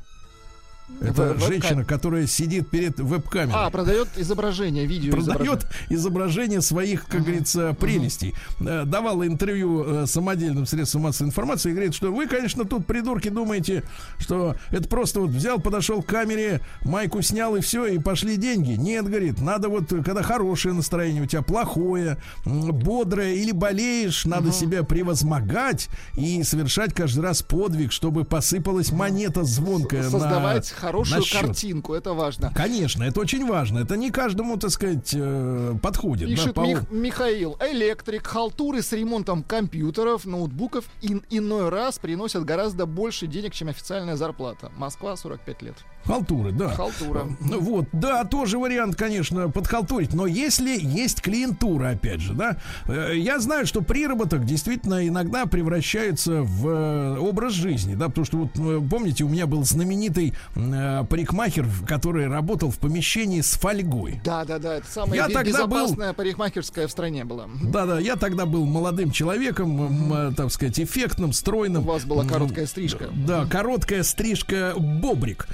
Это Веб- женщина, которая сидит перед веб-камерой. А, продает изображение, видео продает изображение своих, как говорится, прелестей. Э, Давала интервью э, самодельным средствам массовой информации и говорит, что вы, конечно, тут, придурки, думаете, что это просто вот взял, подошел к камере, майку снял и все, и пошли деньги. Нет, говорит, надо вот, когда хорошее настроение, у тебя плохое, бодрое или болеешь, надо себя превозмогать и совершать каждый раз подвиг, чтобы посыпалась монета звонкая Создавать на хорошую счет. картинку, это важно. Конечно, это очень важно. Это не каждому, так сказать, э, подходит. да, Пишет по- Мих- Михаил, электрик, халтуры с ремонтом компьютеров, ноутбуков ин- иной раз приносят гораздо больше денег, чем официальная зарплата. Москва 45 лет. Халтуры, да. Халтура. Ну Вот, да, тоже вариант, конечно, подхалтурить. Но если есть клиентура, опять же, да, э, я знаю, что приработок действительно иногда превращается в э, образ жизни, да, потому что вот э, помните, у меня был знаменитый э, парикмахер, который работал в помещении с фольгой. Да, да, да, это самая Я тогда был- безопасная парикмахерская в стране была. Да-да, я тогда был молодым человеком, э, так сказать, эффектным, У стройным. вас была короткая стрижка. Да, короткая стрижка бобрик.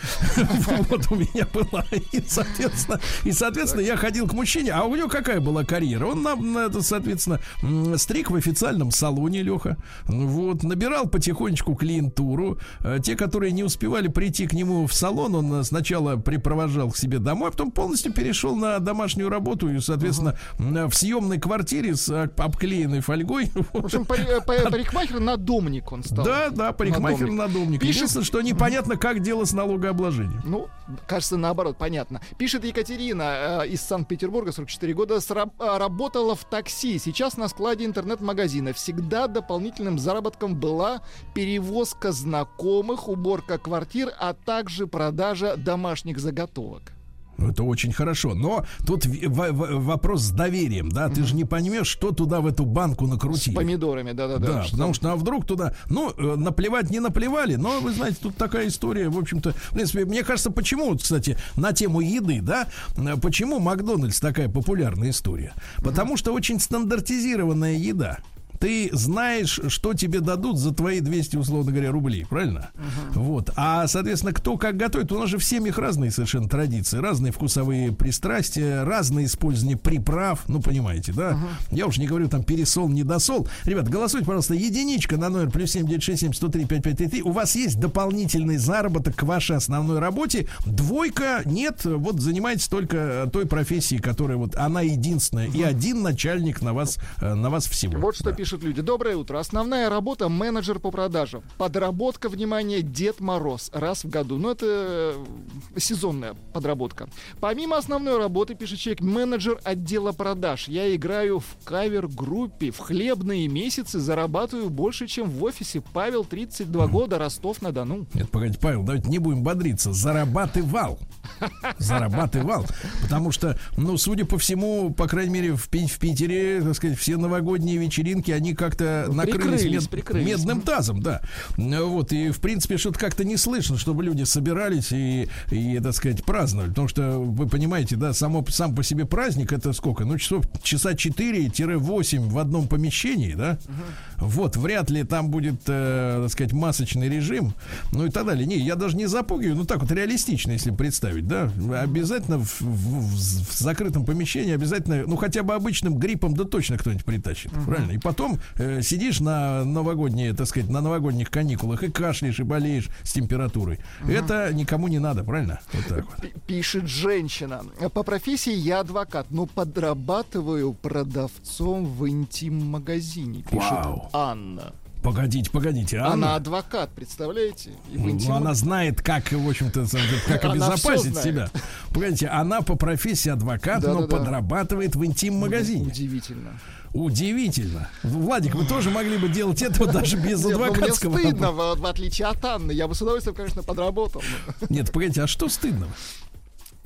Вот у меня была. И, соответственно, и, соответственно, я ходил к мужчине. А у него какая была карьера? Он, нам, соответственно, стриг в официальном салоне, Леха. Вот, набирал потихонечку клиентуру. Э, Те, которые не успевали прийти к нему в салон, он э, сначала припровожал к себе домой, а потом полностью перешел на домашнюю работу и, соответственно, в съемной квартире с э, обклеенной фольгой. В общем, пари- па- парикмахер надомник он стал. Да, да, парикмахер надомник. Пишет- Единственное, что непонятно, как дело с налогообложением. Ну, кажется, наоборот, понятно. Пишет Екатерина э, из Санкт-Петербурга, 44 года, сра- работала в такси. Сейчас на складе интернет-магазина. Всегда дополнительным заработком была перевозка знакомых, уборка квартир, а также продажа домашних заготовок. Это очень хорошо. Но тут вопрос с доверием, да? Ты же не поймешь, что туда в эту банку С накрутили. помидорами, да-да-да. Да, потому что а вдруг туда, ну, э, наплевать не наплевали, но, вы знаете, тут такая история, в общем-то, в принципе, мне кажется, почему, кстати, на тему еды, да, э, почему Макдональдс такая популярная история? Потому что очень стандартизированная еда. Ты знаешь, что тебе дадут за твои 200, условно говоря, рублей, правильно? Вот. А, соответственно, кто как готовит, у нас же в семьях разные совершенно традиции, разные вкусовые пристрастия, разное использование приправ, ну, понимаете, да? Я уж не говорю там пересол, недосол. Ребят, голосуйте, пожалуйста, единичка на номер плюс 7967 103 5533. У вас есть дополнительный заработок к вашей основной работе. Двойка нет, вот занимайтесь только той профессией, которая вот она единственная, и один начальник на вас, э, на вас всего. Вот что Да. Пишут люди. Доброе утро. Основная работа менеджер по продажам. Подработка, внимание, Дед Мороз раз в году. Ну, это э, сезонная подработка. Помимо основной работы, пишет человек, менеджер отдела продаж. Я играю в кавер-группе. В хлебные месяцы зарабатываю больше, чем в офисе. Павел, 32 года, Ростов-на-Дону. Нет, погодите, Павел, давайте не будем бодриться. Зарабатывал. Зарабатывал. Потому что, ну, судя по всему, по крайней мере, в, в Питере, так сказать, все новогодние вечеринки, они как-то накрылись мед- прикрылись. медным тазом, да. Вот, и, в принципе, что-то как-то не слышно, чтобы люди собирались и, и, так сказать, праздновали. Потому что, вы понимаете, да, само, сам по себе праздник, это сколько? Ну, часов, часа 4-8 в одном помещении, да? Вот, вряд ли там будет, э, так сказать, масочный режим, ну и так далее. Не, я даже не запугиваю, ну так вот реалистично, если представить, да, обязательно в, в- в закрытом помещении, обязательно, ну хотя бы обычным гриппом, да точно кто-нибудь притащит, правильно? И потом э, сидишь на новогодние, так сказать, на новогодних каникулах и кашляешь, и болеешь с температурой. Это никому не надо, правильно? Вот так вот. Пишет женщина. По профессии я адвокат, но подрабатываю продавцом в интим-магазине. Пишет Вау. Анна. Погодите, погодите. Она Анна, адвокат, представляете? И ну, она знает, как, в общем-то, как Она обезопасить себя. Погодите, она по профессии адвокат, но подрабатывает в интим-магазине. Удивительно. Удивительно. Владик, вы тоже могли бы делать этого даже без Нет, ну, мне адвокатского. стыдно, в, в отличие от Анны. Я бы с удовольствием, конечно, подработал. Нет, погодите, а что стыдного?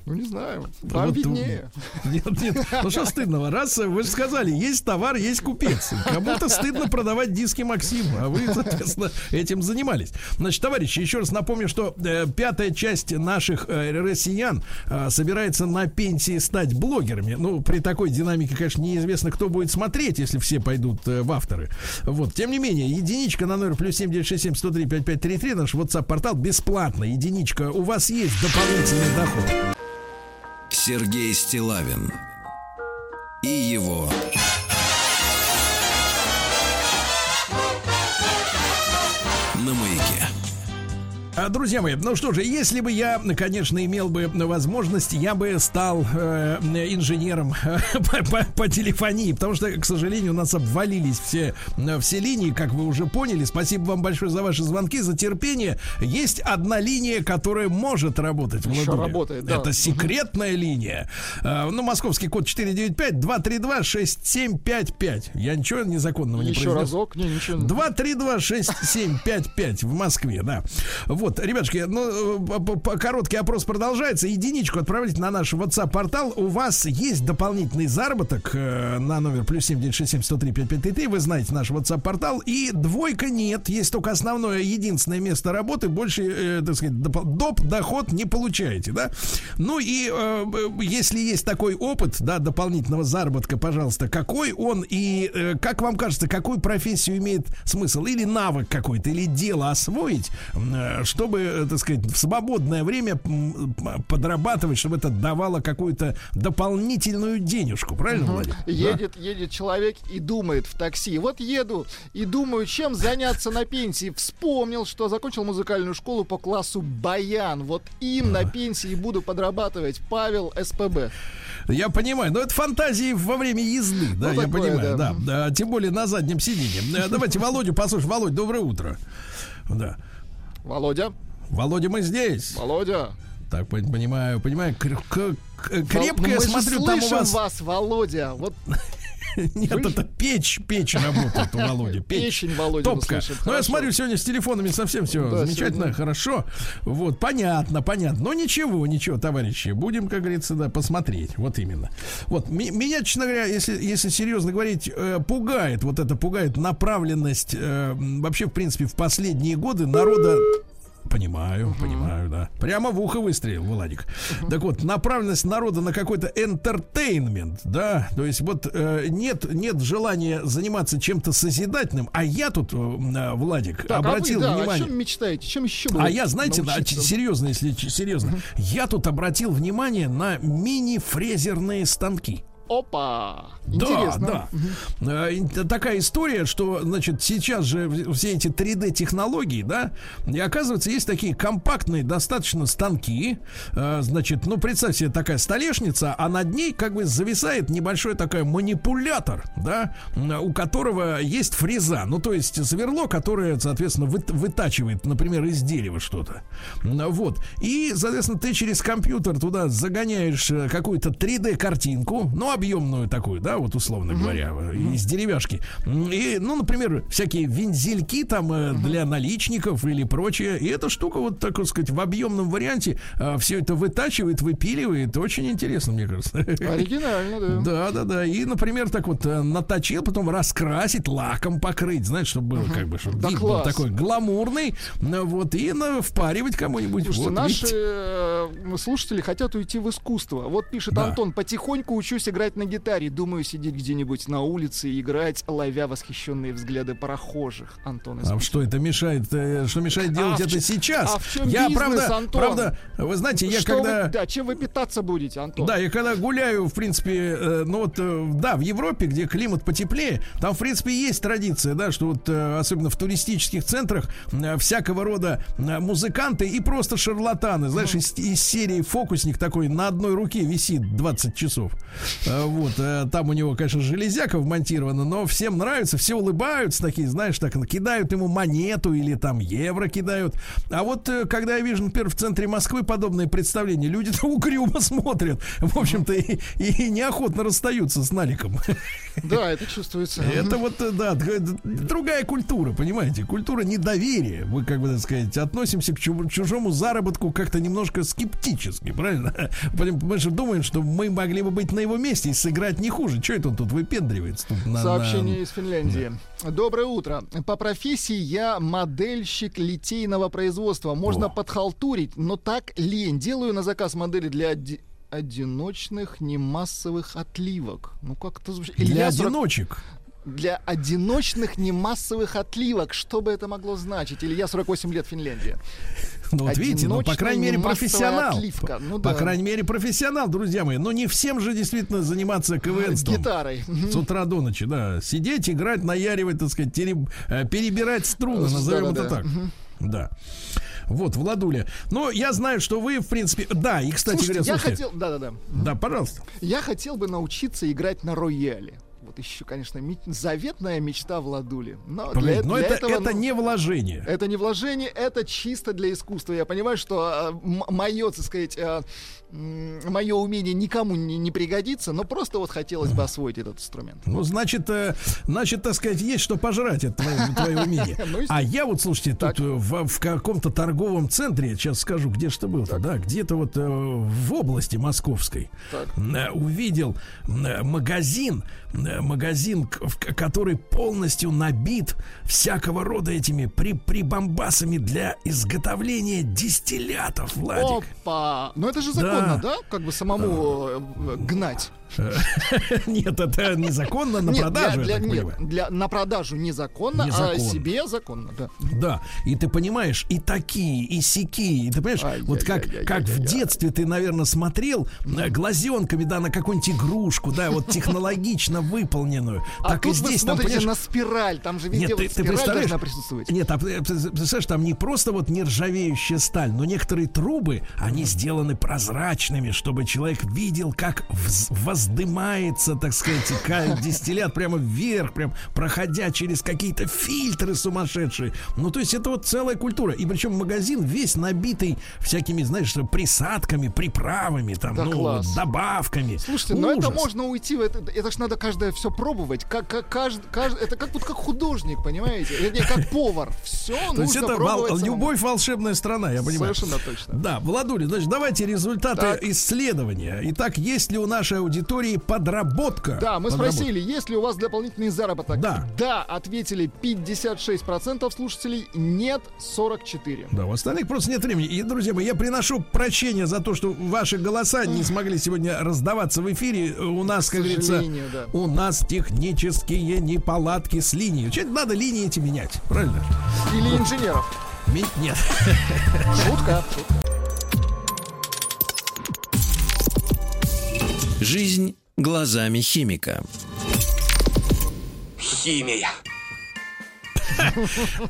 Ну, не знаю. Вам Вот, виднее. Нет, нет, ну что стыдного? Раз э, вы же сказали, есть товар, есть купец. Кому-то стыдно продавать диски Максим, а вы, соответственно, этим занимались. Значит, товарищи, еще раз напомню, что э, пятая часть наших э, россиян э, собирается на пенсии стать блогерами. Ну, при такой динамике, конечно, неизвестно, кто будет смотреть, если все пойдут э, в авторы. Вот, тем не менее, единичка на номер плюс 7967 103 5533, наш WhatsApp-портал бесплатно. Единичка, у вас есть дополнительный доход. Сергей Стилавин и его на маяке. А, Друзья мои, ну что же, если бы я, конечно, имел бы возможность, я бы стал э, инженером по, по- по телефонии, потому что, к сожалению, у нас обвалились все, все линии, как вы уже поняли. Спасибо вам большое за ваши звонки, за терпение. Есть одна линия, которая может работать. Еще работает, да. Это секретная линия. Э, ну, московский код 495-232-6755. Я ничего незаконного не Еще произнес. разок. Не, ничего. 232-6755 в Москве, да. Вот, ребятушки, ну, э, короткий опрос продолжается. Единичку отправляйте на наш WhatsApp-портал. У вас есть дополнительный заработок э, на номер плюс 7967 103 5533. Вы знаете наш WhatsApp-портал. И двойка нет. Есть только основное, единственное место работы. Больше, э, так сказать, доп, доход не получаете, да? Ну и если есть такой опыт, да, дополнительного заработка, пожалуйста, какой он и, как вам кажется, какую профессию имеет смысл? Или навык какой-то, или дело освоить, чтобы, э, так сказать, в свободное время подрабатывать, чтобы это давало какую-то дополнительную денежку, правильно, Владимир? Да. Едет, едет человек и думает в такси. Вот еду и думаю, чем заняться на пенсии. Вспомнил, что закончил музыкальную школу по классу баян. Вот им на пенсии буду подрабатывать. Павел СПБ. Я понимаю, но это фантазии во время езды, да, Ну, я такое, понимаю, да. да. да, тем более на заднем сиденье. Э, Давайте Володю послушаем. Володь, доброе утро. Да. Володя, Володя, мы здесь. Володя. Так, пон- понимаю, понимаю. Кр- к- к- крепко, Вол- я мы же смотрю, там у вас... вас, Володя. Вот Нет, это печь, печь работает у Володи. Печень Володину Топка. Ну, я смотрю, сегодня с телефонами совсем все замечательно, хорошо. Вот, понятно, понятно. Но ничего, ничего, товарищи. Будем, как говорится, да, посмотреть. Вот именно. Вот, меня, честно говоря, если, если серьезно говорить, э, пугает, вот это пугает направленность э, вообще, в принципе, в последние годы народа Понимаю, понимаю, да. Прямо в ухо выстрелил, Владик. Так вот, направленность народа на какой-то entertainment, да, то есть вот э, нет, нет желания заниматься чем-то созидательным, а я тут, э, э, Владик, так, обратил а вы, да, внимание. О чем мечтаете? Чем еще А я, знаете, научиться? серьезно, если серьезно, я тут обратил внимание на мини-фрезерные станки. Опа! Да, да. Ин- Такая история, что, значит, сейчас же все эти 3D-технологии, да, и оказывается, есть такие компактные достаточно станки, э, значит, ну, представь себе, такая столешница, а над ней как бы зависает небольшой такой манипулятор, да, у которого есть фреза, ну, то есть сверло, которое, соответственно, вы- вытачивает, например, из дерева что-то. Вот. И, соответственно, ты через компьютер туда загоняешь э, какую-то 3D-картинку, ну, объемную такую, да, вот условно говоря, э, из деревяшки. И, ну, например, всякие вензельки там э, для наличников или прочее. И эта штука, вот так вот сказать, в объемном варианте все это вытачивает, выпиливает. Очень интересно, мне кажется. Оригинально, да. Да, да, да. И, например, так вот э, наточил, потом раскрасить, лаком покрыть, знаешь, чтобы было как бы, чтобы Да вид был такой гламурный, вот, и на, впаривать кому-нибудь. Слушайте, вот, наши э, слушатели хотят уйти в искусство. Вот пишет Да. Антон, потихоньку учусь играть на гитаре. Думаю сидеть где-нибудь на улице и играть, ловя восхищенные взгляды прохожих. Антон из А что это мешает? э, Что мешает делать в это чё- сейчас? а в чём я бизнес, правда, Антон? правда, вы знаете, я Что вы- когда да, чем вы питаться будете, Антон? Да, я когда гуляю, в принципе, э, ну вот, э, да, в Европе, где климат потеплее, там, в принципе, есть традиция, да, что вот, особенно в туристических центрах, всякого рода музыканты и просто шарлатаны, знаешь, из, из серии фокусник такой на одной руке висит 20 часов. Вот, там у него, конечно, железяка вмонтирована, но всем нравится, все улыбаются такие, знаешь, так кидают ему монету или там евро кидают. А вот э, когда я вижу, например, в центре Москвы подобные представления, люди-то угрюмо смотрят, в общем-то, и, и неохотно расстаются с наликом. Да, это чувствуется. Это вот, э, да, другая культура, понимаете? Культура недоверия. Мы, как бы, так сказать, относимся к чу- чужому заработку как-то немножко скептически, правильно? Мы же думаем, что мы могли бы быть на его месте и сыграть не хуже. Что это он тут выпендривается? Тут на- на- Сообщение из Финляндии. Доброе утро. По профессии я модельщик литейного производства. Можно О. подхалтурить, но так лень. Делаю на заказ модели для оди- одиночных немассовых отливок. Ну как это звучит? Для Илья 40 одиночек. Для одиночных немассовых отливок. Что бы это могло значить? Илья 48 лет, Финляндия. Ну вот видите, ну по крайней мере профессионал. отливка. Ну по да. крайней мере профессионал, друзья мои. Но не всем же действительно заниматься КВН. С гитарой. С утра до ночи, да. Сидеть, играть, наяривать, так сказать, тереб- э, перебирать струны, назовем это Да-да-да. так. Да. Вот, Владуля. Но я знаю, что вы, в принципе... Да, и, кстати Слушайте, говоря, я слушайте... хотел... Да-да-да. Да, пожалуйста. Я хотел бы научиться играть на рояле. Вот еще, конечно, ме- заветная мечта Владули. Но, для, Погодите, но для это, этого, это ну, не вложение. это не вложение, это чисто для искусства. Я понимаю, что мое, так сказать, мое умение никому не, не пригодится, но просто вот хотелось бы освоить этот инструмент. Ну, значит, э, значит, так сказать, есть что пожрать, это твое, твое умение. Ну. А я вот, слушайте, тут э, в, в каком-то торговом центре, сейчас скажу, где что было-то, да, где-то вот э, в области московской э, увидел э, магазин, э, магазин, который полностью набит всякого рода этими при, прибамбасами для изготовления дистиллятов, Владик. Опа! Ну это же законно, да? Как бы самому э, гнать. Нет, это незаконно на продажу, для, на продажу незаконно, а себе законно, да. Да, и ты понимаешь, и такие, и сякие, и ты понимаешь, вот как, как в детстве ты, наверное, смотрел э, глазенками, да, на какую-нибудь игрушку, да, вот технологично выполненную. А так и здесь, там, на спираль, там же везде спираль должна присутствовать. Нет, а, э, представляешь, там не просто вот нержавеющая сталь, но некоторые трубы, они сделаны прозрачными, чтобы человек видел, как вз- воздымается, так сказать, ка- дистиллят прямо вверх, прям проходя через какие-то фильтры сумасшедшие. Ну, то есть это вот целая культура. И причем магазин весь набитый всякими, знаешь, присадками, приправами, там, Да ну, класс. добавками. Слушайте, но это Ужас. можно уйти в это. Это ж надо каждое все пробовать. Как, как кажд- кажд- это как вот как художник, понимаете? Вернее, как повар. Все То есть это вол- любовь волшебная страна, я понимаю. Совершенно точно. Да, Владуля, значит, давайте результаты Так. исследования. Итак, есть ли у нашей аудитории подработка? Да, мы Подработка. спросили, есть ли у вас дополнительный заработок. Да. Да, ответили 56% слушателей, нет 44%. Да, у остальных просто нет времени. И, друзья мои, я приношу прощение за то, что ваши голоса не смогли сегодня раздаваться в эфире. У нас, как говорится, да. у нас технические неполадки с линией. Че надо линии эти менять, правильно? Или инженеров. Нет. Шутка. шутка. Жизнь глазами химика. Химия.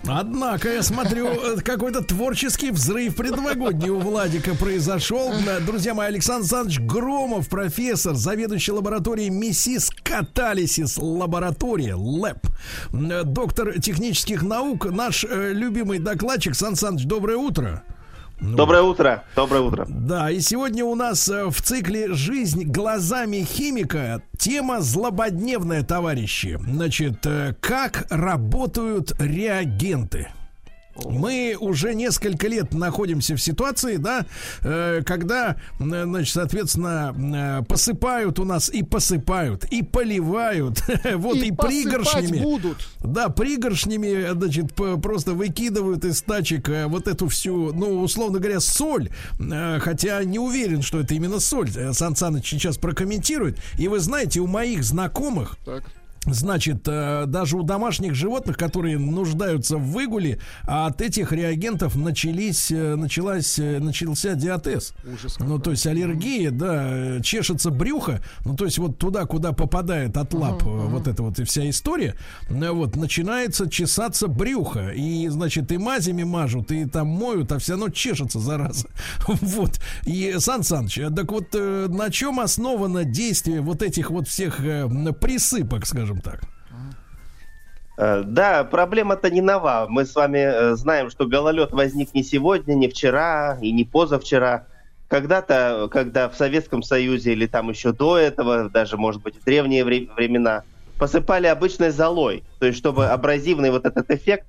Однако, я смотрю, какой-то творческий взрыв предновогодний у Владика произошел. Друзья мои, Александр Александрович Громов, профессор, заведующий лабораторией МИСИС Каталисис лаборатория, ЛЭП, доктор технических наук, наш э, любимый докладчик. Сан Саныч, доброе утро. Ну, Доброе утро. Доброе утро. Да, и сегодня у нас э, в цикле «Жизнь глазами химика» тема злободневная, товарищи. Значит, э, как работают реагенты? Мы уже несколько лет находимся в ситуации, да, э, когда, э, значит, соответственно, э, посыпают у нас и посыпают, и поливают, вот, и, посыпать пригоршнями. будут. Да, пригоршнями, значит, просто выкидывают из тачек вот эту всю, ну, условно говоря, соль. Хотя не уверен, что это именно соль. Сан Саныч сейчас прокомментирует. И вы знаете, у моих знакомых Так. Значит, э, даже у домашних животных, которые нуждаются в выгуле, от этих реагентов начались, э, началась, э, начался диатез. Ужас Ну, то есть аллергия, да, чешется брюхо, ну, то есть вот туда, куда попадает от лап э, вот эта вот и вся история, вот, начинается чесаться брюхо, и, значит, и мазями мажут, и там моют, а все равно чешется, зараза. Вот. И, Сан Саныч, так вот, на чем основано действие вот этих вот всех присыпок, скажем так? Э, Да, проблема-то не нова. Мы с вами э, знаем, что гололед возник не сегодня, не вчера и не позавчера. Когда-то, когда в Советском Союзе или там еще до этого, даже, может быть, в древние вре- времена, посыпали обычной золой. То есть, чтобы абразивный вот этот эффект,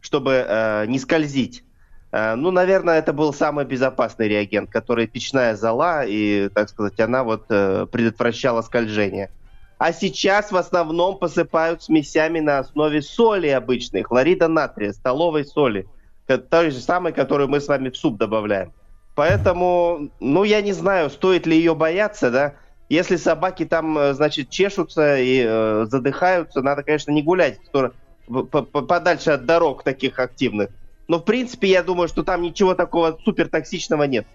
чтобы э, не скользить. Э, ну, наверное, это был самый безопасный реагент, который печная зола, и, так сказать, она вот э, предотвращала скольжение. А сейчас в основном посыпают смесями на основе соли обычной, хлорида натрия, столовой соли. Той же самой, которую мы с вами в суп добавляем. Поэтому, ну, я не знаю, стоит ли ее бояться, да. Если собаки там, э, значит, чешутся и э, задыхаются, надо, конечно, не гулять подальше от дорог таких активных. Но, в принципе, я думаю, что там ничего такого супер токсичного нет.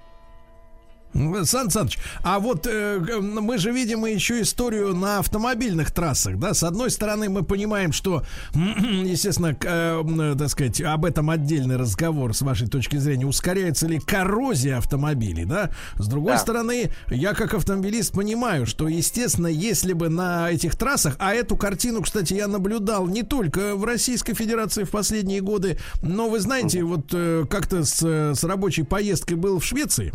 Сан Саныч, а вот э, мы же видим еще историю на автомобильных трассах, да? С одной стороны, мы понимаем, что, естественно, э, м, так сказать, об этом отдельный разговор с вашей точки зрения. Ускоряется ли коррозия автомобилей, да? С другой Да. стороны, я как автомобилист понимаю, что, естественно, если бы на этих трассах, а эту картину, кстати, я наблюдал не только в Российской Федерации в последние годы, но вы знаете, вот э, как-то с, э, с рабочей поездкой был в Швеции.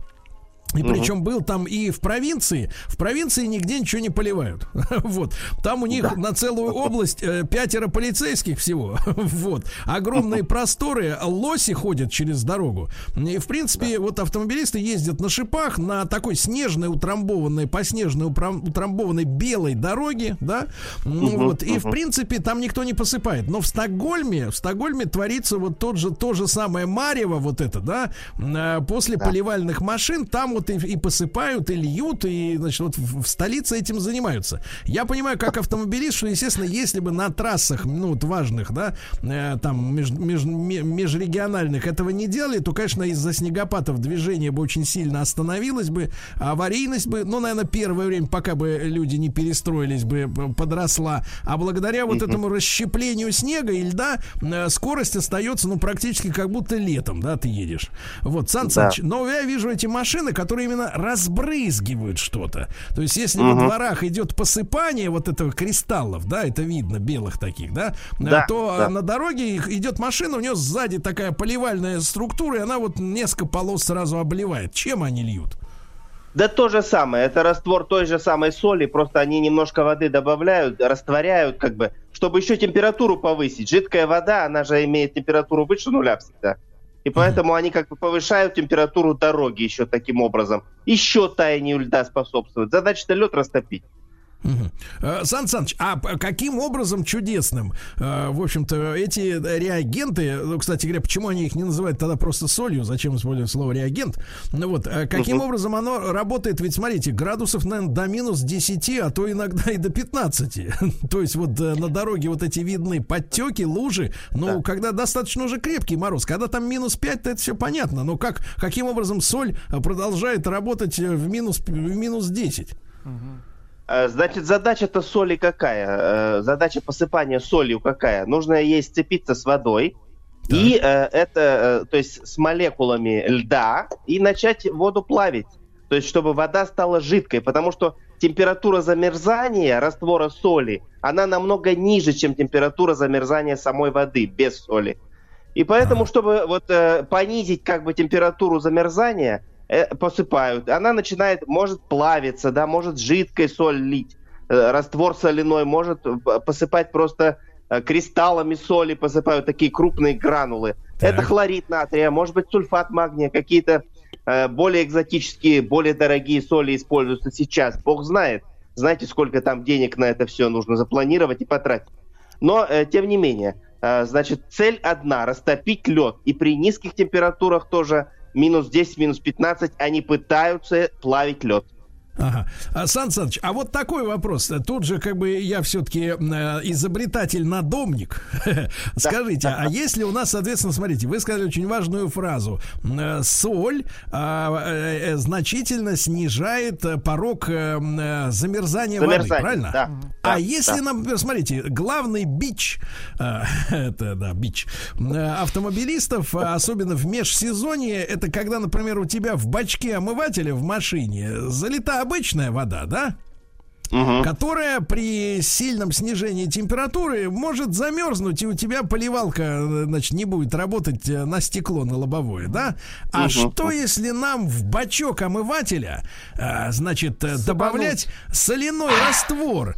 И причем был там и в провинции. В провинции нигде ничего не поливают. Вот. Там у них на целую область э, пятеро полицейских всего. Вот. Огромные просторы. Лоси ходят через дорогу. И, в принципе, вот автомобилисты ездят на шипах на такой снежной, утрамбованной, по снежной утрам- утрамбованной белой дороге, да. Ну, вот. И, в принципе, там никто не посыпает. Но в Стокгольме, в Стокгольме творится вот тот же, то же самое Марево, вот это, да, э, после поливальных машин, там вот и, и посыпают, и льют, и, значит, вот в, столице этим занимаются. Я понимаю, как автомобилист, что, естественно, если бы на трассах, ну, вот важных, да, э, там, меж- меж- ме- межрегиональных этого не делали, то, конечно, из-за снегопадов движение бы очень сильно остановилось бы, аварийность бы, ну, наверное, первое время, пока бы люди не перестроились бы, подросла. А благодаря вот этому расщеплению снега и льда э, скорость остается, ну, практически как будто летом, да, ты едешь. Вот, Сан Да. Саныч, но я вижу эти машины, которые именно разбрызгивают что-то. То есть, если во дворах идет посыпание вот этого кристаллов, да, это видно, белых таких, да, э, Да, то да. э, на дороге идет машина, у нее сзади такая поливальная структура, и она вот несколько полос сразу обливает. Чем они льют? Да то же самое, это раствор той же самой соли, просто они немножко воды добавляют, растворяют, как бы, чтобы еще температуру повысить. Жидкая вода, она же имеет температуру выше нуля всегда. И поэтому они как бы повышают температуру дороги еще таким образом. Еще таянию льда способствует. Задача-то лед растопить. Э, Сан Саныч, а каким образом чудесным, э, в общем-то, эти реагенты, ну, кстати говоря, почему они их не называют тогда просто солью, зачем использовать слово реагент? Ну вот, э, каким образом оно работает? Ведь смотрите, градусов, наверное, до минус 10, а то иногда и до 15. То есть вот на дороге вот эти видны подтеки, лужи, ну, когда достаточно уже крепкий мороз, когда там минус 5, то это все понятно, но как, каким образом соль продолжает работать в минус, в минус 10? Э, Значит, задача-то соли какая? Э, Задача посыпания солью какая? Нужно ей сцепиться с водой. И э, это, э, то есть с молекулами льда, и начать воду плавить. То есть, чтобы вода стала жидкой, потому что температура замерзания раствора соли, она намного ниже, чем температура замерзания самой воды без соли. И поэтому, чтобы вот э, понизить как бы температуру замерзания, э, посыпают. Она начинает, может плавиться, да, может жидкой соль лить, э, раствор соляной, может э, посыпать просто э, кристаллами соли, посыпают такие крупные гранулы. Так. Это хлорид натрия, может быть сульфат магния, какие-то э, более экзотические, более дорогие соли используются сейчас. Бог знает. Знаете, сколько там денег на это все нужно запланировать и потратить. Но, э, тем не менее, значит, цель одна – растопить лед. И при низких температурах тоже минус 10, минус 15 они пытаются плавить лед. Ага. А, Сан Саныч, а вот такой вопрос. Тут же как бы я все-таки изобретатель-надомник. Скажите, а если у нас, соответственно, смотрите, вы сказали очень важную фразу. Э, Соль а, э, э, значительно снижает э, порог э, э, замерзания воды, правильно? да. А если, например, смотрите, главный бич, э, это да, бич э, автомобилистов, а особенно в межсезонье, это когда, например, у тебя в бачке омывателя в машине залита обычная вода, да? Мгм. которая при сильном снижении температуры может замерзнуть, и у тебя поливалка, э, значит, не будет работать э, на стекло, на лобовое, да? А Мгм. что если нам в бачок омывателя, э, значит, э, добавлять соляной раствор?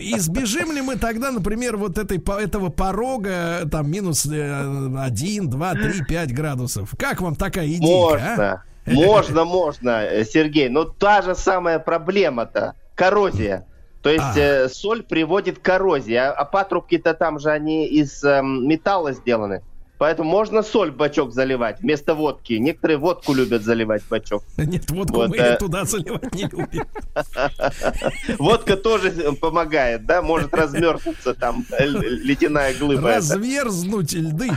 Избежим ли мы тогда, например, вот этой, этого порога, там, минус э, 1, 2, 3, 5 градусов? Как вам такая идея, а? Можно, можно, э, Сергей. Но та же самая проблема-то коррозия. То есть А. э, соль приводит к коррозии, а, а патрубки-то там же они из эм, металла сделаны. Поэтому можно соль в бачок заливать вместо водки. Некоторые водку любят заливать в бачок. Нет, водку Вот, мы э. туда заливать не любим. Водка тоже э, помогает, да? Может размерзнуться там э, ледяная глыба. Разверзнуть льды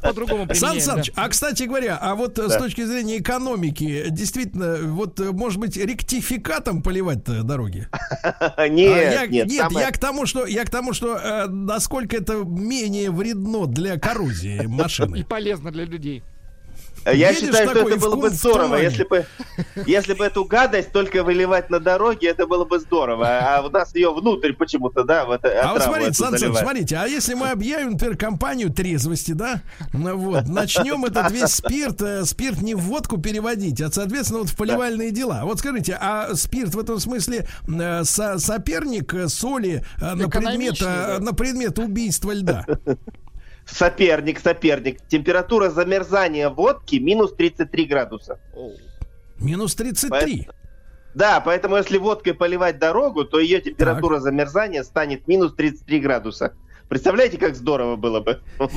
по-другому Сан Саныч, а кстати говоря, а вот э, с точки зрения экономики, действительно, вот э, может быть ректификатом поливать дороги? А Нет, я, нет, самое- я к тому, что я к тому, что э, насколько это менее вредно для коррозии И машины. полезно для людей. Я Едешь считаю, что это было бы здорово, если бы, если бы эту гадость только выливать на дороге, это было бы здорово. А у нас ее внутрь почему-то, да, в это А вот смотрите, Сан Саныч, смотрите, а если мы объявим, например, компанию трезвости, да, ну вот, начнем этот весь спирт, э, спирт не в водку переводить, а, соответственно, вот в поливальные дела. Вот скажите, а спирт в этом смысле э, со- соперник э, соли э, на предмет, э, да. на предмет убийства льда? Соперник, соперник. Температура замерзания водки минус 33 градуса. Минус 33. Да, поэтому если водкой поливать дорогу, то ее температура замерзания станет минус 33 градуса. Представляете, как здорово было бы?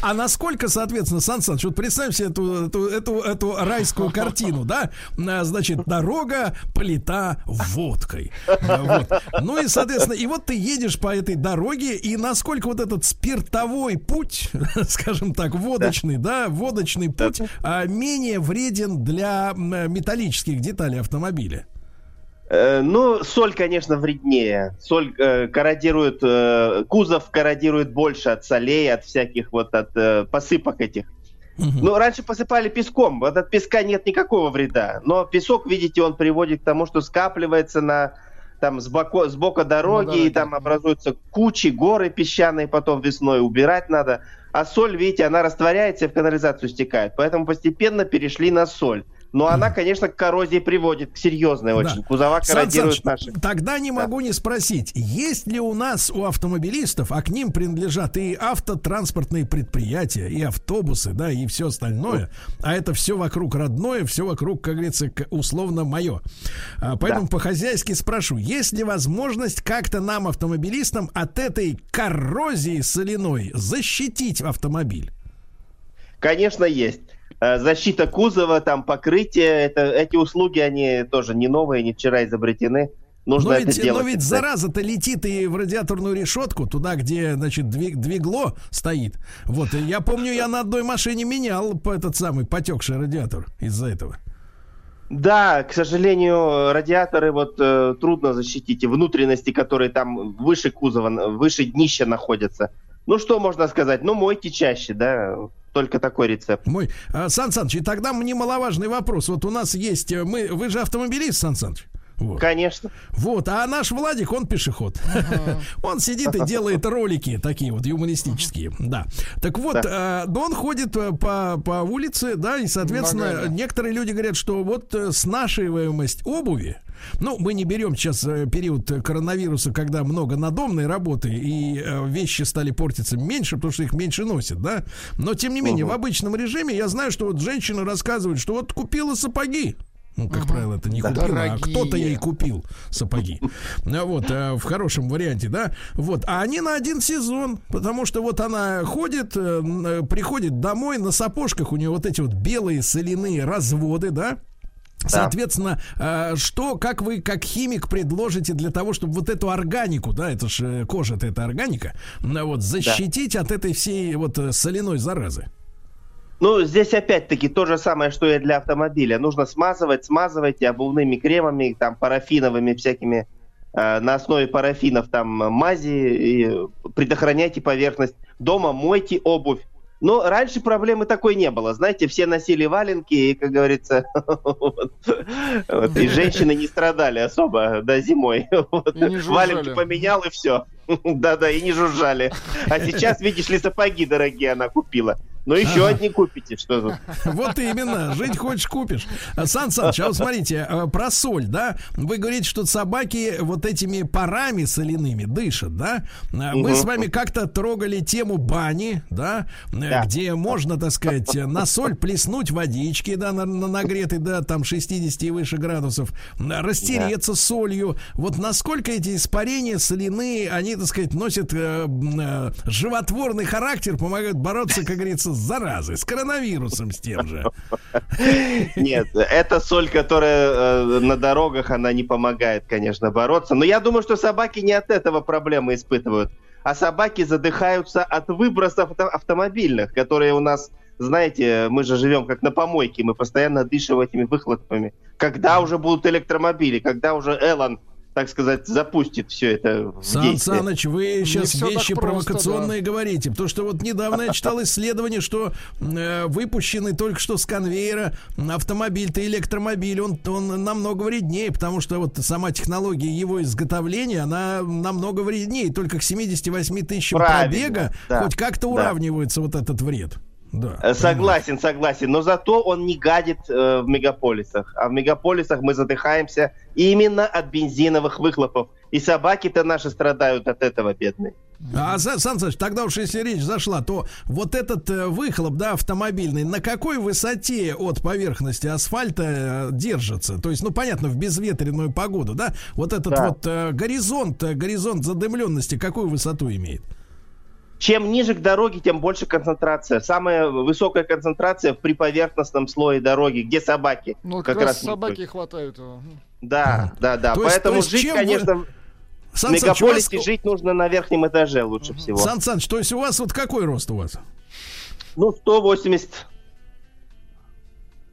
А насколько, соответственно, Сан Саныч, вот представим себе эту, эту, эту, эту райскую картину, да? Значит, дорога полита водкой. Вот. Ну и, соответственно, и вот ты едешь по этой дороге, и насколько вот этот спиртовой путь, скажем так, водочный, да, водочный путь, а, менее вреден для металлических деталей автомобиля. Э, Ну, соль, конечно, вреднее. Соль э, корродирует, э, кузов корродирует больше от солей, от всяких вот от э, посыпок этих. Ну, раньше посыпали песком. Вот от песка нет никакого вреда. Но песок, видите, он приводит к тому, что скапливается на там с, боко, с бока дороги, дороге, и там мгм. образуются кучи, горы песчаные, потом весной убирать надо. А соль, видите, она растворяется и в канализацию стекает. Поэтому постепенно перешли на соль. Но она, конечно, к коррозии приводит, к серьезной Да. очень. Кузова Сан корродируют Саныч, наши. Тогда не могу не спросить, есть ли у нас у автомобилистов, а к ним принадлежат и автотранспортные предприятия, и автобусы, да, и все остальное, а это все вокруг родное, все вокруг, как говорится, условно мое. А, Поэтому по-хозяйски спрошу, есть ли возможность как-то нам, автомобилистам, от этой коррозии соляной защитить автомобиль? Конечно, есть. Э, Защита кузова, там покрытие, это, эти услуги, они тоже не новые, не вчера изобретены. Нужно но это ведь, делать. но ведь зараза-то летит и в радиаторную решетку, туда, где, значит, двиг- двигло стоит. Вот, и я помню, я на одной машине менял этот самый потекший радиатор из-за этого. Да, к сожалению, радиаторы вот э, трудно защитить, и внутренности, которые там выше кузова, выше днища находятся. Ну, что можно сказать? Ну, мойте чаще, да, только такой рецепт. Мой, а, Сан Саныч, и тогда немаловажный вопрос. Вот у нас есть, э, мы, вы же автомобилист, Сан Саныч? Вот. Конечно. Вот, а наш Владик, он пешеход. Он сидит и делает ролики такие вот юмористические, да. Так вот, э, да он ходит э, по, по улице, да, и, соответственно, некоторые люди говорят, что вот э, снашиваемость обуви, ну, мы не берем сейчас э, период коронавируса, когда много надомной работы, и вещи стали портиться меньше, потому что их меньше носят, да. Но, тем не менее, в обычном режиме я знаю, что вот женщина рассказывает, что вот купила сапоги. Ну, как правило, это не купила, а Дорогие. кто-то ей купил сапоги. Ну, Вот, э, в хорошем варианте, да. Вот, а они на один сезон, потому что вот она ходит, э, э, приходит домой, на сапожках у нее вот эти вот белые соляные разводы, да. Соответственно, э, что, как вы, как химик, предложите для того, чтобы вот эту органику, да, это же кожа-то это органика, вот защитить от этой всей вот соляной заразы? Ну, здесь опять-таки то же самое, что и для автомобиля. Нужно смазывать, смазывайте обувными кремами, там, парафиновыми всякими, э, на основе парафинов там мази, и предохраняйте поверхность. Дома мойте обувь. Но раньше проблемы такой не было. Знаете, все носили валенки, и, как говорится, и женщины не страдали особо, да, зимой. Валенки поменял, и все. Да-да, и не жужжали. А сейчас, видишь ли, сапоги дорогие она купила. Ну, еще одни купите, что тут. Вот именно, жить хочешь купишь. Сан Саныч, а вот смотрите, э, про соль, да? Вы говорите, что собаки вот этими парами соляными дышат, да? А Мы с вами как-то трогали тему бани, да? Э. Где можно, так сказать, на соль плеснуть водички, да, на, на нагретой, да, там 60 и выше градусов, растереться солью. Вот насколько эти испарения соляные, они, так сказать, носят э, э, животворный характер, помогают бороться, как говорится, с заразой, с коронавирусом, с тем же. Нет, это соль, которая э, на дорогах, она не помогает, конечно, бороться. Но я думаю, что собаки не от этого проблемы испытывают. А собаки задыхаются от выбросов авто- автомобильных, которые у нас, знаете, мы же живем как на помойке, мы постоянно дышим этими выхлопами. Когда уже будут электромобили, когда уже Элон, так сказать, запустит все это в Сан действие? Саныч, вы сейчас вещи просто, провокационные говорите, потому что вот недавно я читал исследование, что э, выпущенный только что с конвейера автомобиль-то электромобиль, он, он намного вреднее, потому что вот сама технология его изготовления, она намного вреднее, только к 78 тысячам Правильно, пробега да, хоть как-то да. уравнивается вот этот вред. Да. Э, Согласен, согласен. Но зато он не гадит э, в мегаполисах. А в мегаполисах мы задыхаемся именно от бензиновых выхлопов. И собаки-то наши страдают от этого, бедные. А, Сан Сан Саныч, тогда уж если речь зашла, то вот этот э, выхлоп, да, автомобильный, на какой высоте от поверхности асфальта э, держится? То есть, ну, понятно, в безветренную погоду, да? Вот этот Да. вот э, горизонт, э, горизонт задымленности, какую высоту имеет? Чем ниже к дороге, тем больше концентрация. Самая высокая концентрация в приповерхностном слое дороги, где собаки. Ну, как, раз не собаки хватают его. Да, да, да. То есть- Поэтому то есть жить, чем вы- конечно, в Сан Саныч, у вас- мегаполисе жить нужно на верхнем этаже лучше всего. Сан Саныч, то есть у вас вот какой рост у вас? Ну, 180.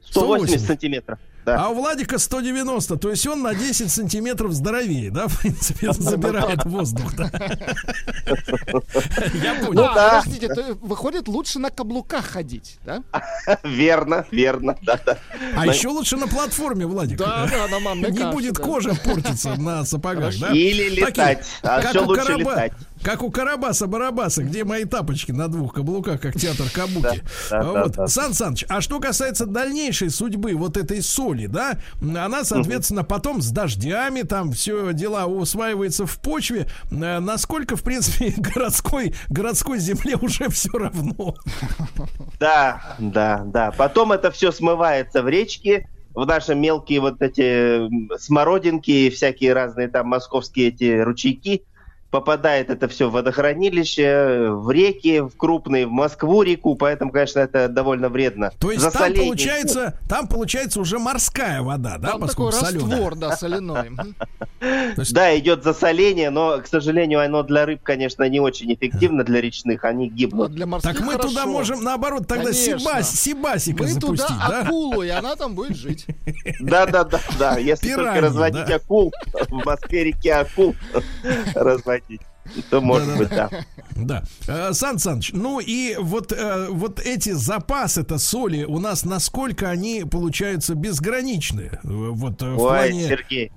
180 180 сантиметров. Да. А у Владика 190, то есть он на 10 сантиметров здоровее, да, в принципе, забирает воздух, да. Я Ну, понял. да. подождите, то выходит лучше на каблуках ходить, да? Верно, верно. Да, да. А еще лучше на платформе, Владик. Да, да, на манной Не будет да. кожа портиться на сапогах, да? Или Такие, летать. А у лучше летать. Как у Карабаса-Барабаса, где мои тапочки на двух каблуках, как театр Кабуки. Да, да, вот. да. Сан Саныч, а что касается дальнейшей судьбы вот этой соли, да, она, соответственно, потом с дождями, там все дела усваивается в почве. Э, Насколько, в принципе, городской, городской земле уже все равно. Да, да, да. Потом это все смывается в речки, в наши мелкие вот эти смородинки и всякие разные там московские эти ручейки. Попадает это все в водохранилище, в реки, в крупные, в Москву реку, поэтому, конечно, это довольно вредно. То есть там Засоление. получается, там получается уже морская вода, да, Там такой солёная. раствор, да, соляной. Да, идет засоление, но, к сожалению, оно для рыб, конечно, не очень эффективно, для речных, они гибнут. Так мы туда можем, наоборот, тогда сибасика Мы запустить, туда да? акулу, и она там будет жить. Да, да, да, да. Если только разводить акул, в Москве реки акул разводить, то может быть, да. Да. Э, Сан Саныч, ну и вот, э, вот эти запасы-то соли у нас насколько они получаются безграничны? Вот э, в Ой, плане... Сергей.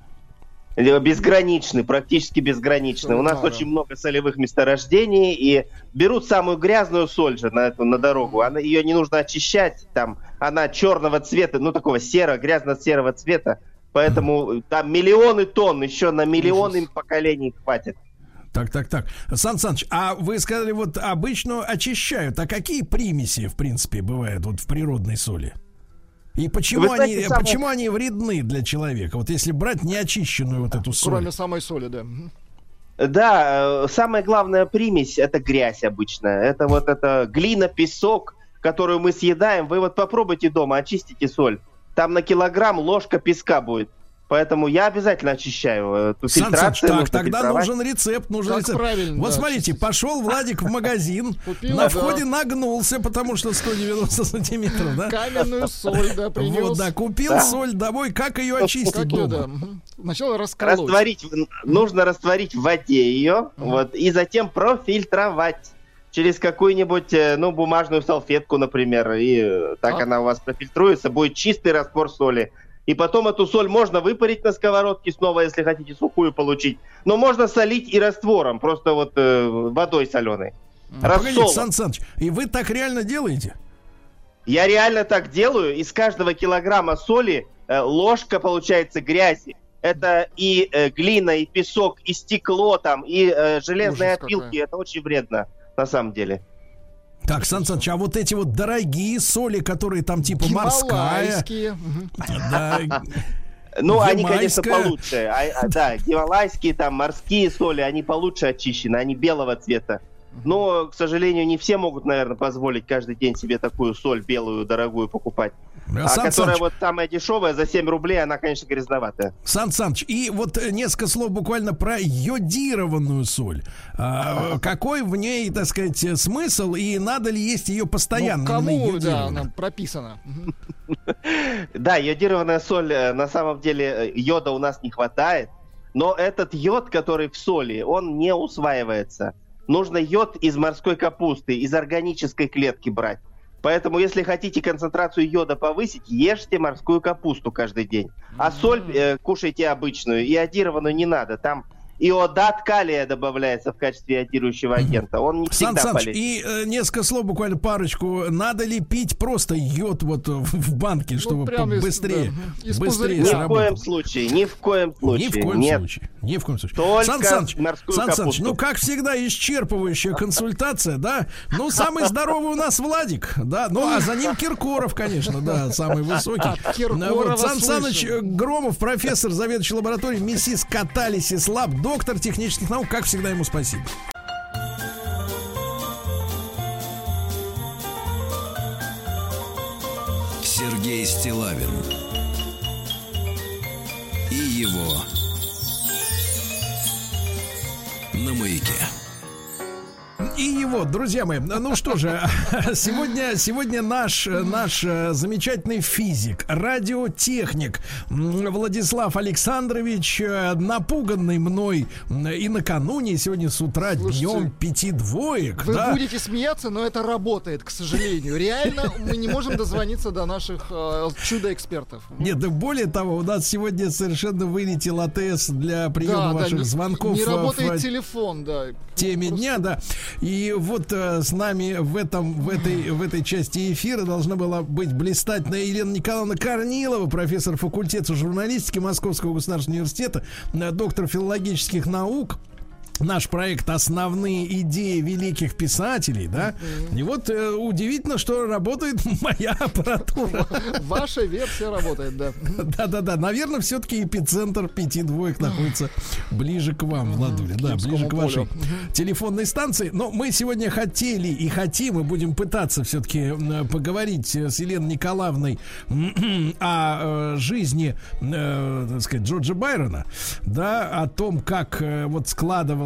Безграничный, практически безграничный. У нас Да, очень много солевых месторождений, и берут самую грязную соль же на эту на дорогу. Она, ее не нужно очищать, там она черного цвета, ну такого серо, грязно-серого цвета. Поэтому э, там миллионы тонн, еще на миллионы поколений хватит. Так, так, так. Сан Саныч, а вы сказали, вот обычно очищают. А какие примеси, в принципе, бывают вот в природной соли? И почему, Вы знаете, они, самое- почему они вредны для человека? Вот если брать неочищенную вот эту соль. Кроме самой соли, да. Да, э, самая главная примесь это грязь обычная. Это вот это глина, песок, которую мы съедаем. Вы вот попробуйте дома, очистите соль. там на килограмм ложка песка будет. Поэтому я обязательно очищаю э, эту Сан Саныч, фильтрацию. так, тогда нужен рецепт, нужен Как рецепт. правильно, вот да, смотрите, пошел Владик в магазин, Купил, на да. входе нагнулся, потому что 190 сантиметров, да? Каменную соль, да, принес. Вот, да, купил Да. соль домой, как ее очистить Как ее, да. дома? Сначала расколоть. Растворить, нужно растворить в воде ее, вот, и затем профильтровать через какую-нибудь, э, ну, бумажную салфетку, например, и э, так А. она у вас профильтруется, будет чистый раствор соли. И потом эту соль можно выпарить на сковородке снова, если хотите сухую получить. Но можно солить и раствором, просто вот э, водой соленой. Погодите. Сан Саныч, и вы так реально делаете? Я реально так делаю. Из каждого килограмма соли э, ложка получается грязи. Это и э, глина, и песок, и стекло там, и э, железные Ужас опилки. какой. Это очень вредно, на самом деле. Так, Сан Саныч, а вот эти вот дорогие соли, которые там типа морская, да, Ну, они, конечно, получше. А- а, да, гималайские, там, морские соли, они получше очищены, они белого цвета. Но, к сожалению, не все могут, наверное, позволить каждый день себе такую соль белую, дорогую покупать. А Сан которая Саныч, вот самая дешевая, за 7 рублей, она, конечно, грязноватая. Сан Саныч, и вот э, несколько слов буквально про йодированную соль. А, какой в ней, так сказать, э, смысл и надо ли есть ее постоянно? Ну, кому, да, она прописана. Да, йодированная соль, э, на самом деле э, йода у нас не хватает, но этот йод, который в соли, он не усваивается. Нужно йод из морской капусты, из органической клетки брать. Поэтому, если хотите концентрацию йода повысить, ешьте морскую капусту каждый день. А соль э, кушайте обычную, иодированную не надо. Там иодат калия добавляется в качестве иодирующего агента. Он не Сан всегда Саныч, полезен. и э, несколько слов, буквально парочку. Надо ли пить просто йод вот в, в банке, чтобы Ну, прям из- быстрее, да, из быстрее. Ни в коем случае, ни в коем случае. Ни в коем Нет. случае. Ни в коем случае. Только Сан Саныч, Сан Саныч, ну как всегда исчерпывающая консультация, да? Ну самый здоровый у нас Владик, да? Ну а за ним Киркоров, конечно, да, самый высокий. Киркорова Ну, вот Сан. Саныч э, Громов, профессор, заведующий лабораторией МИСИС Catalysis Lab, доктор технических наук, как всегда ему спасибо. Сергей Стилавин и его на маяке. И его, друзья мои, ну что же, сегодня, сегодня наш, наш э, замечательный физик, радиотехник Владислав Александрович, э, напуганный мной и накануне, и сегодня с утра Слушайте, днем пяти двоек, Вы да, будете смеяться, но это работает, к сожалению. Реально, мы не можем дозвониться до наших э, чудо-экспертов. Нет, да более того, у нас сегодня совершенно вылетел АТС для приема Да, да, ваших не- звонков Не работает в телефон, да. теме Просто- дня, да. И вот э, с нами в этом в этой в этой части эфира должна была быть блистательная Елена Николаевна Корнилова, профессор факультета журналистики Московского государственного университета, доктор филологических наук. Наш проект «Основные идеи великих писателей», да? И вот э, удивительно, что работает моя аппаратура. Ваша версия работает, да. Да-да-да, наверное, все-таки эпицентр пяти двоек находится ближе к вам, Владуля. Да, ближе к вашей телефонной станции. Но мы сегодня хотели и хотим, и будем пытаться все-таки поговорить э, с Еленой Николаевной о э, жизни, э, так сказать, Джорджа Байрона, да, о том, как э, вот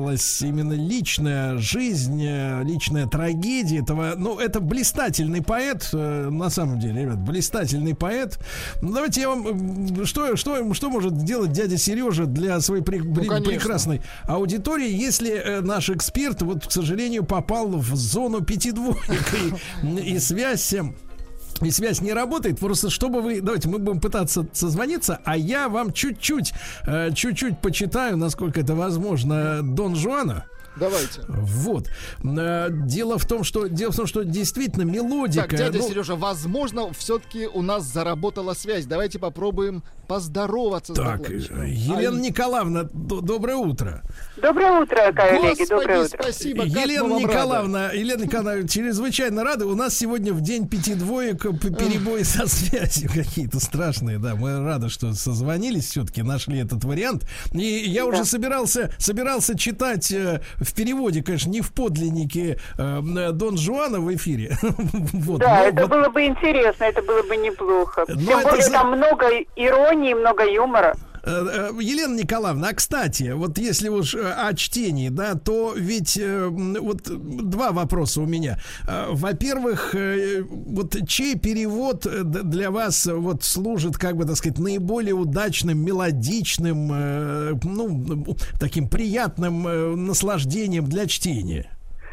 складывалась именно личная жизнь, э, личная трагедия этого. Ну, это блистательный поэт, э, на самом деле, ребят, блистательный поэт. Ну, давайте я вам... Что, что, что может сделать дядя Сережа для своей пре- конечно. прекрасной аудитории, если э, наш эксперт, вот, к сожалению, попал в зону пяти двоек, и, и связь... и связь не работает, просто чтобы вы... Давайте мы будем пытаться созвониться, а я вам чуть-чуть, э, чуть-чуть почитаю, насколько это возможно, Дон Жуана. Давайте. Вот. Э, Дело в том, что дело в том, что действительно мелодика. Так, дядя ну, Сережа, возможно, все-таки у нас заработала связь. Давайте попробуем поздороваться с Так, э, Елена Ай, Николаевна, д- доброе утро. Доброе утро, коллеги, Господи, доброе утро. спасибо. Елена вам рады. Николаевна, Елена Николаевна, чрезвычайно рады. У нас сегодня в день пяти двоек перебои со связью какие-то страшные. Да, мы рады, что созвонились, все-таки нашли этот вариант. И я уже собирался, собирался читать э, в переводе, конечно, не в подлиннике э, Дон Жуана в эфире. вот, Да, но это вот- было бы интересно, это было бы неплохо. Но Тем это более за- там много иронии, много юмора. Э, э, Елена Николаевна, а кстати, вот если уж э, о чтении, да, то ведь вот два вопроса у меня. Во-первых, вот чей перевод для вас вот служит, как бы так сказать, наиболее удачным, мелодичным, ну, таким приятным наслаждением для чтения?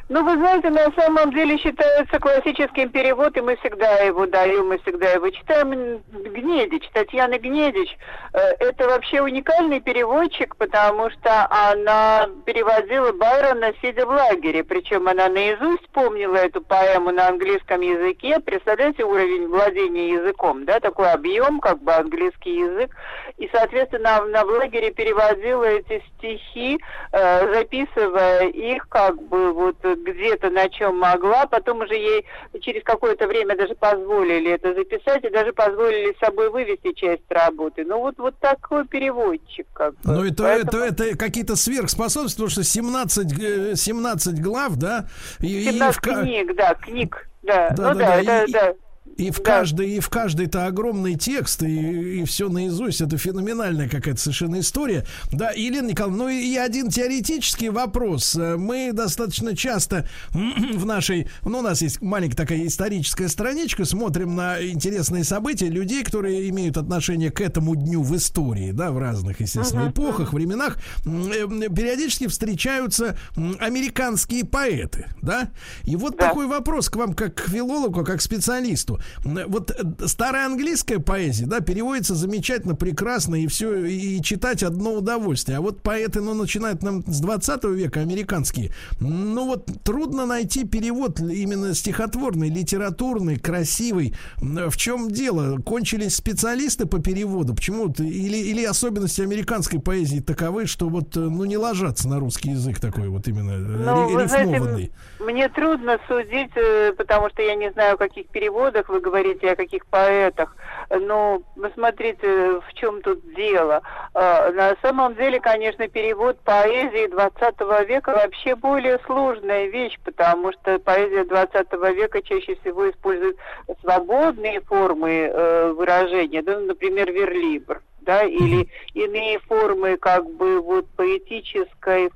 Ну, вы знаете, на самом деле считается классическим перевод, и мы всегда его даем, мы всегда его читаем. Гнедич, Татьяна Гнедич, э, это вообще уникальный переводчик, потому что она переводила Байрона, сидя в лагере. Причем она наизусть помнила эту поэму на английском языке. Представляете уровень владения языком, да, такой объем, как бы английский язык. И, соответственно, она в лагере переводила эти стихи, э, записывая их как бы вот где-то на чем могла. Потом уже ей через какое-то время даже позволили это записать и даже позволили с собой вывести часть работы. Ну вот, вот такой переводчик. Как бы. Ну, это, Поэтому- это, это какие-то сверхспособности, потому что 17, э, 17 глав, да? И, и в 17 ка- книг, да, книг. Да, Да, ну да, да, да, и- да. И в Да. каждой, и в каждой это огромный текст, и, и все наизусть. Это феноменальная какая-то совершенно история. Да, Елена Николаевна, ну и один теоретический вопрос. Э, Мы достаточно часто в нашей, ну, у нас есть маленькая такая историческая страничка, смотрим на интересные события людей, которые имеют отношение к этому дню в истории, да, в разных, естественно, эпохах, временах. Э, Периодически встречаются американские поэты, да? И вот Да. такой вопрос к вам как к филологу, как к специалисту. Вот э, старая английская поэзия, да, переводится замечательно, прекрасно, и все, и читать одно удовольствие. А вот поэты, ну, начинают нам с 20 века, американские, ну, вот трудно найти перевод именно стихотворный, литературный, красивый. В чем дело? Кончились специалисты по переводу? Почему? Или, или особенности американской поэзии таковы, что вот, э, ну, не ложатся на русский язык такой вот именно э, Ну, знаете, рифмованный? м- мне трудно судить, потому что я не знаю, о каких переводах вы говорите, о каких поэтах. Но посмотрите, в чем тут дело. Э, На самом деле, конечно, перевод поэзии 20 века вообще более сложная вещь, потому что поэзия 20 века чаще всего использует свободные формы э, выражения, ну, например, верлибр да, или иные формы как бы вот поэтической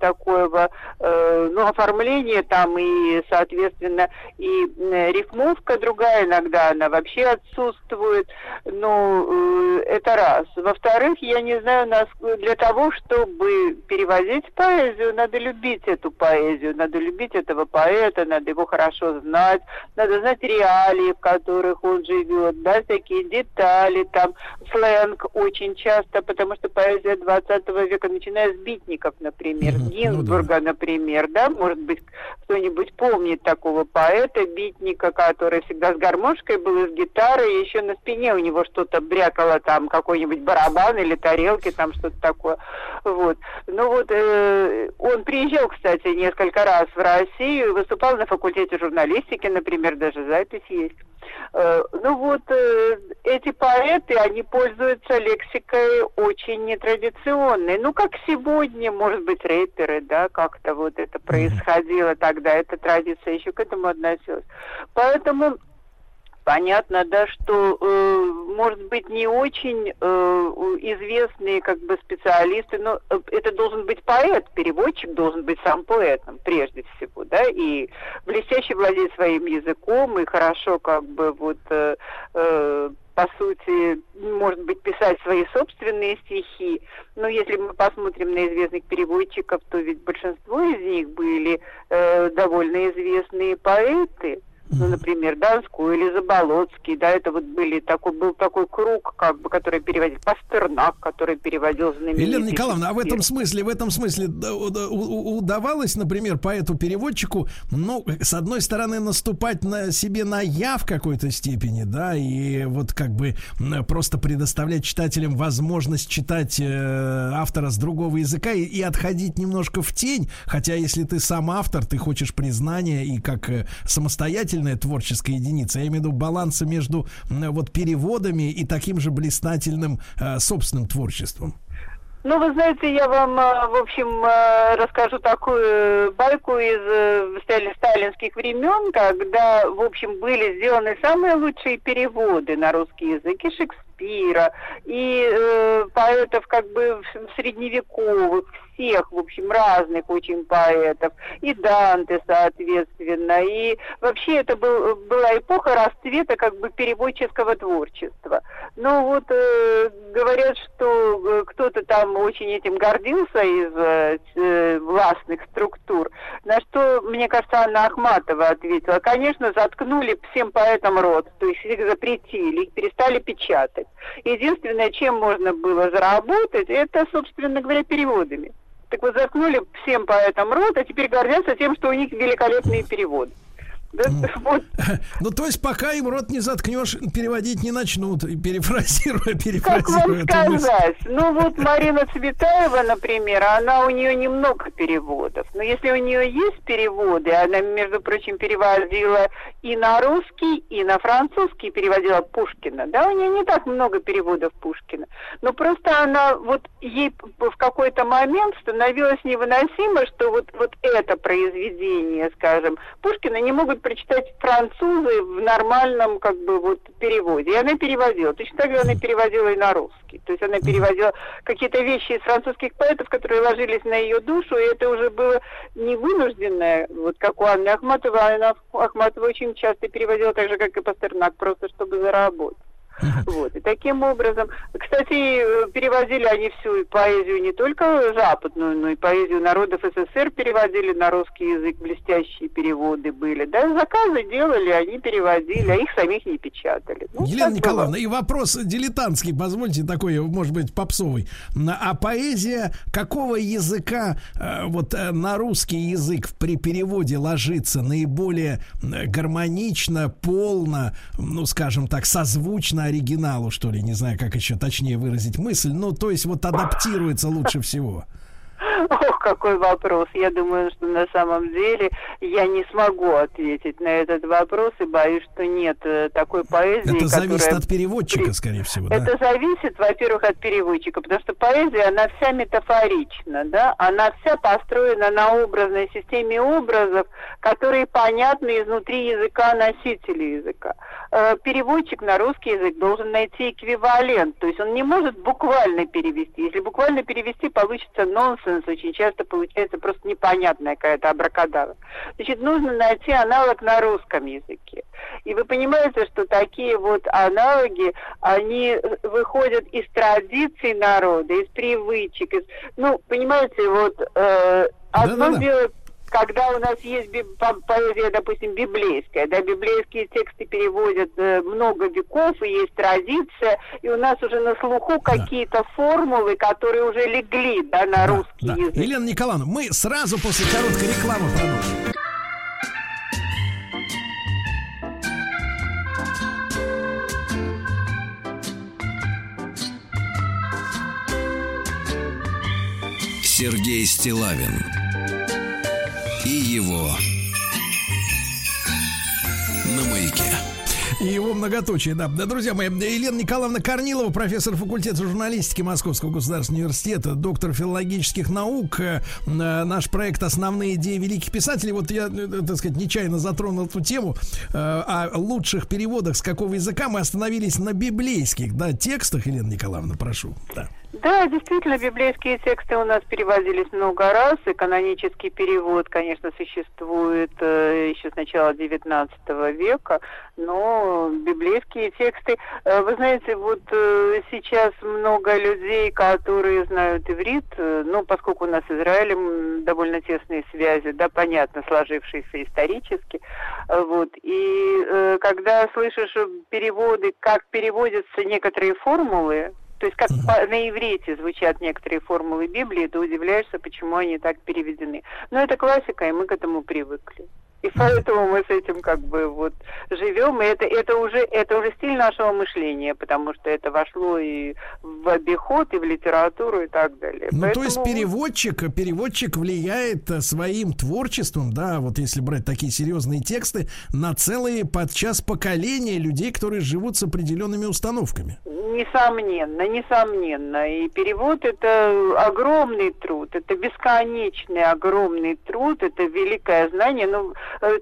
такого э, ну, оформления там и, соответственно, и рифмовка другая иногда, она вообще отсутствует. Ну, э, это раз. Во-вторых, я не знаю, нас для того, чтобы переводить поэзию, надо любить эту поэзию, надо любить этого поэта, надо его хорошо знать, надо знать реалии, в которых он живет, да, всякие детали, там, сленг очень часто, потому что поэзия 20 века, начиная с битников, например, Мгм, ну Гинзбурга, например, да, может быть, кто-нибудь помнит такого поэта, битника, который всегда с гармошкой был, и с гитарой, и еще на спине у него что-то брякало, там, какой-нибудь барабан или тарелки, там что-то такое, вот. Ну вот, э, он приезжал, кстати, несколько раз в Россию, выступал на факультете журналистики, например, даже запись есть. Э, Ну вот, э, эти поэты, они пользуются лексикой очень нетрадиционной. Ну, как сегодня, может быть, рэперы, да, как-то вот это происходило тогда, эта традиция еще к этому относилась. Поэтому понятно, да, что, э, может быть, не очень э, известные как бы специалисты, но э, это должен быть поэт, переводчик должен быть сам поэтом, прежде всего, да, и блестяще владеть своим языком, и хорошо как бы вот э, э, по сути, может быть, писать свои собственные стихи. Но если мы посмотрим на известных переводчиков, то ведь большинство из них были э, довольно известные поэты. Ну, например, Донской или Заболоцкий, да, это вот были такой, был такой круг, как бы, который переводил Пастернак, который переводил знаменитый Елена Николаевна, а в этом смысле, в этом смысле да, да, удавалось, например, поэту-переводчику, ну, с одной стороны, наступать на себе на я в какой-то степени, да, и вот как бы просто предоставлять читателям возможность читать э, автора с другого языка и, и отходить немножко в тень, хотя если ты сам автор, ты хочешь признания и как э, самостоятельная творческая единица, я имею в виду баланса между вот переводами и таким же блистательным э, собственным творчеством. Ну, вы знаете, я вам, э, в общем, э, расскажу такую байку из стали- сталинских времен, когда, в общем, были сделаны самые лучшие переводы на русский язык и Шекспира, и э, поэтов как бы средневековых, всех, в общем, разных очень поэтов, и Данте, соответственно, и вообще это был, была эпоха расцвета как бы переводческого творчества. Ну вот э, говорят, что э, кто-то там очень этим гордился из э, э, властных структур, на что, мне кажется, Анна Ахматова ответила, конечно, заткнули всем поэтам рот, то есть их запретили, их перестали печатать. Единственное, чем можно было заработать, это, собственно говоря, переводами. Так вот, заткнули всем поэтам рот, а теперь гордятся тем, что у них великолепные переводы. Вот Ну, то есть, пока им рот не заткнешь, переводить не начнут, и перефразируя, Как вам перефразируя. сказать? Ну вот Марина Цветаева, например, она у нее немного переводов. Но если у нее есть переводы, она, между прочим, переводила и на русский, и на французский переводила Пушкина. Да, у нее не так много переводов Пушкина. Но просто она вот ей в какой-то момент становилось невыносимо, что вот, вот это произведение, скажем, Пушкина не могут прочитать французы в нормальном как бы вот переводе. И она переводила. Точно так же она переводила и на русский. То есть она переводила какие-то вещи из французских поэтов, которые ложились на ее душу, и это уже было не вынужденное, вот как у Анны Ахматовой. Анна Ахматова очень часто переводила так же, как и Пастернак, просто чтобы заработать. Вот. И таким образом, кстати, переводили они всю поэзию не только западную, но и поэзию народов СССР переводили на русский язык, блестящие переводы были. Да, заказы делали, они переводили, а их самих не печатали. Ну, Елена Николаевна, и вопрос дилетантский, позвольте, такой, может быть, попсовый. А поэзия какого языка э, вот э, на русский язык при переводе ложится наиболее э, гармонично, полно, ну, скажем так, созвучно оригиналу, что ли, не знаю, как еще точнее выразить мысль, ну, то есть вот адаптируется лучше всего. Ох, какой вопрос. Я думаю, что на самом деле я не смогу ответить на этот вопрос и боюсь, что нет э, такой поэзии, Это зависит которая от переводчика, скорее всего, да? Это зависит, во-первых, от переводчика, потому что поэзия, она вся метафорична, да, она вся построена на образной системе образов, которые понятны изнутри языка носителя языка. Э, Переводчик на русский язык должен найти эквивалент, то есть он не может буквально перевести. Если буквально перевести, получится нонсенс, очень часто получается просто непонятная какая-то абракадабра. Значит, нужно найти аналог на русском языке. И вы понимаете, что такие вот аналоги, они выходят из традиций народа, из привычек. Из... Ну, понимаете, вот э, одно Да-да-да. дело, когда у нас есть поэзия, допустим, библейская, да, библейские тексты переводят э, много веков, и есть традиция, и у нас уже на слуху какие-то формулы, которые уже легли, да, на русский Да. язык. Елена Николаевна, мы сразу после короткой рекламы продолжим. Сергей Стилавин его на маяке. И его многоточие, да. Да, Друзья мои, Елена Николаевна Корнилова, профессор факультета журналистики Московского государственного университета, доктор филологических наук. Э, э, Наш проект «Основные идеи великих писателей». Вот я, э, так сказать, нечаянно затронул эту тему э, о лучших переводах с какого языка. Мы остановились на библейских, да, текстах, Елена Николаевна, прошу. Да. Да, действительно, библейские тексты у нас переводились много раз, и канонический перевод, конечно, существует э, еще с начала XIX века, но библейские тексты, э, вы знаете, вот э, сейчас много людей, которые знают иврит, э, ну, поскольку у нас с Израилем довольно тесные связи, да, понятно, сложившиеся исторически, э, вот, и э, когда слышишь переводы, как переводятся некоторые формулы, то есть как по- на иврите звучат некоторые формулы Библии, ты удивляешься, почему они так переведены. Но это классика, и мы к этому привыкли. И поэтому мы с этим как бы вот живем, и это, это, уже, это уже стиль нашего мышления, потому что это вошло и в обиход, и в литературу, и так далее. Ну, то есть Поэтому- переводчик, переводчик влияет э, своим творчеством, да, вот если брать такие серьезные тексты, на целые подчас поколения людей, которые живут с определенными установками. Несомненно, несомненно. И перевод это огромный труд, это бесконечный огромный труд, это великое знание. Ну,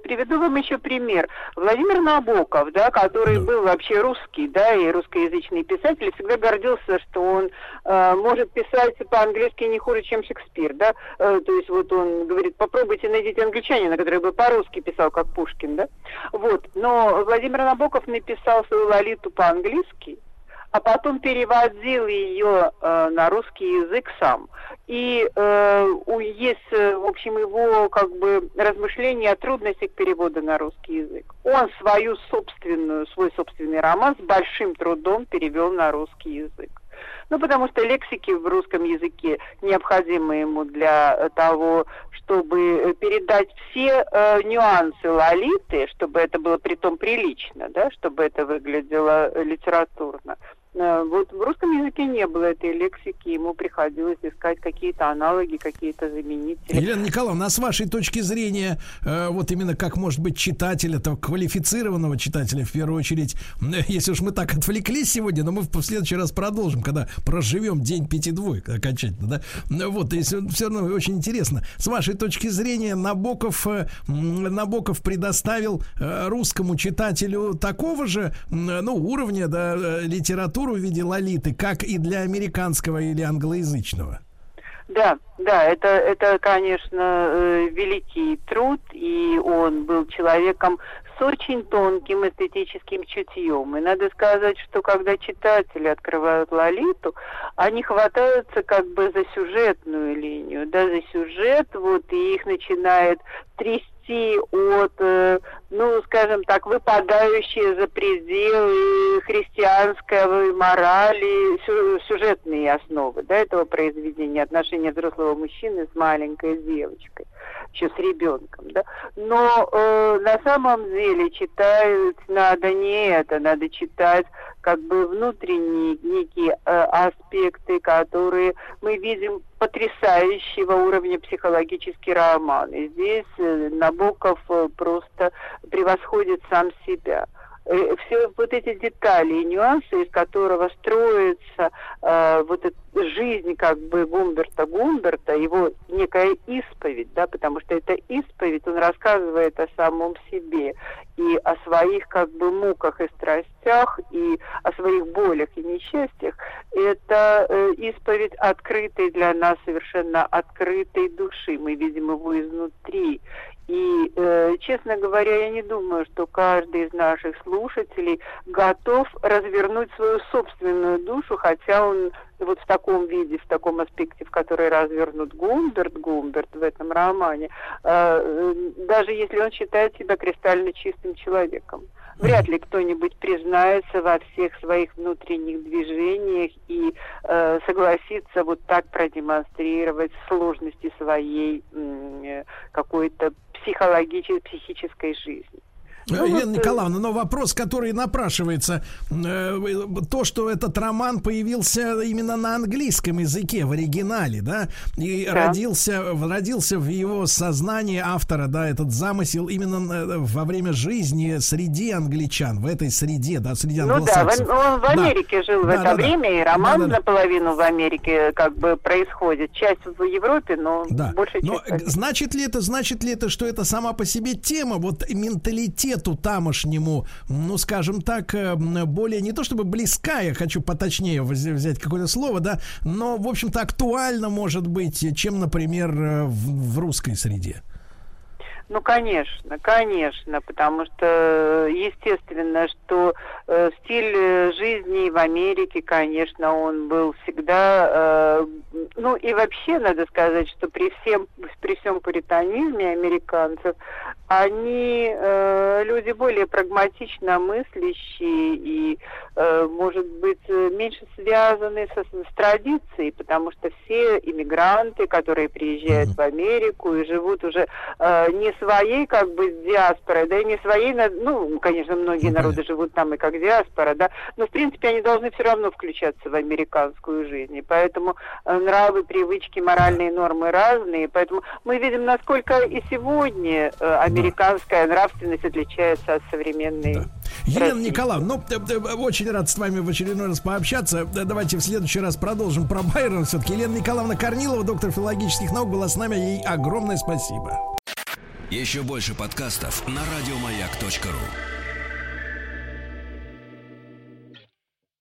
приведу вам еще пример. Владимир Набоков, да, который был вообще русский, да, и русскоязычный писатель, всегда гордился, что он э, может писать по-английски не хуже, чем Шекспир, да. Э, то есть вот он говорит, попробуйте найдите англичанина, который бы по-русски писал, как Пушкин, да. Вот. Но Владимир Набоков написал свою Лолиту по-английски, а потом переводил ее э, на русский язык сам. И э, есть, э, в общем, его как бы размышления о трудностях перевода на русский язык. Он свою собственную, свой собственный роман с большим трудом перевел на русский язык. Ну, потому что лексики в русском языке необходимы ему для э, того, чтобы передать все э, нюансы лолиты, чтобы это было притом прилично, да, чтобы это выглядело э, литературно. Э, Вот в русском языке не было этой лексики, ему приходилось искать какие-то аналоги, какие-то заменители. Елена Николаевна, а с вашей точки зрения, э, вот именно как может быть читатель, этого квалифицированного читателя в первую очередь, э, если уж мы так отвлеклись сегодня, но мы в следующий раз продолжим, когда проживем день пяти двоек окончательно, да? Вот, если все равно очень интересно. С вашей точки зрения, Набоков, э, Набоков предоставил э, русскому читателю такого же, ну, уровня, да, э, литературу в виде лолиты, как и для американского или англоязычного? Да, да, это, это, конечно, э, великий труд, и он был человеком с очень тонким эстетическим чутьем. И надо сказать, что когда читатели открывают Лолиту, они хватаются как бы за сюжетную линию, да, за сюжет, вот, и их начинает трясти от, э, ну, скажем так, выпадающие за пределы христианской морали, сю- сюжетные основы, да, этого произведения, отношения взрослого мужчины с маленькой девочкой, еще с ребенком, да. Но э, на самом деле читать надо не это, надо читать как бы внутренние некие э, аспекты, которые мы видим потрясающего уровня психологический роман. И здесь э, Набоков э, просто превосходит сам себя. Э, Все вот эти детали и нюансы, из которого строится э, вот эта жизнь как бы Гумберта Гумберта, его некая исповедь, да, потому что это исповедь, он рассказывает о самом себе и о своих как бы муках и страстях, и о своих болях и несчастьях. Это э, исповедь открытой для нас, совершенно открытой души. Мы видим его изнутри. И, э, честно говоря, я не думаю, что каждый из наших слушателей готов развернуть свою собственную душу, хотя он вот в таком виде, в таком аспекте, в который развернут Гумберт, Гумберт в этом романе, э, э, даже если он считает себя кристально чистым человеком. Вряд ли кто-нибудь признается во всех своих внутренних движениях и э, согласится вот так продемонстрировать сложности своей э, какой-то психологической, психической жизни. Ну, Елена вот, э, Николаевна, но вопрос, который напрашивается, э, то, что этот роман появился именно на английском языке, в оригинале, да, и Да. родился, родился в его сознании автора, да, этот замысел именно э, во время жизни среди англичан, в этой среде, да, среди Ну да, англосаксов. он в Да. Америке жил в Да, это да, да. время, и роман Да, да, да. наполовину в Америке как бы происходит. Часть в Европе, но Да. большая Но часть... значит ли это, значит ли это, что это сама по себе тема, вот менталитету тамошнему, ну, скажем так, э, более не то чтобы близкая, я хочу поточнее вз- взять какое-то слово, да, но, в общем-то, актуально может быть, чем, например, э, в, в русской среде. Ну, конечно, конечно, потому что, естественно, что стиль э, жизни в Америке, конечно, он был всегда, э, ну и вообще надо сказать, что при всем, при всем пуританизме американцев, они э, люди более прагматично мыслящие и, э, может быть, э, меньше связаны со, с традицией, потому что все иммигранты, которые приезжают в Америку и живут уже э, не своей как бы диаспорой, да и не своей, ну, конечно, многие Ну, народы живут там и как диаспора, да, но в принципе они должны все равно включаться в американскую жизнь, и поэтому э, нравы, привычки, моральные нормы разные, поэтому мы видим, насколько и сегодня э, американская нравственность отличается от современной. Елена России. Николаевна, ну, очень рад с вами в очередной раз пообщаться. Да, Давайте в следующий раз продолжим про Байрона. Все-таки Елена Николаевна Корнилова, доктор филологических наук, была с нами. Ей огромное спасибо. Еще больше подкастов на радиомаяк.ру.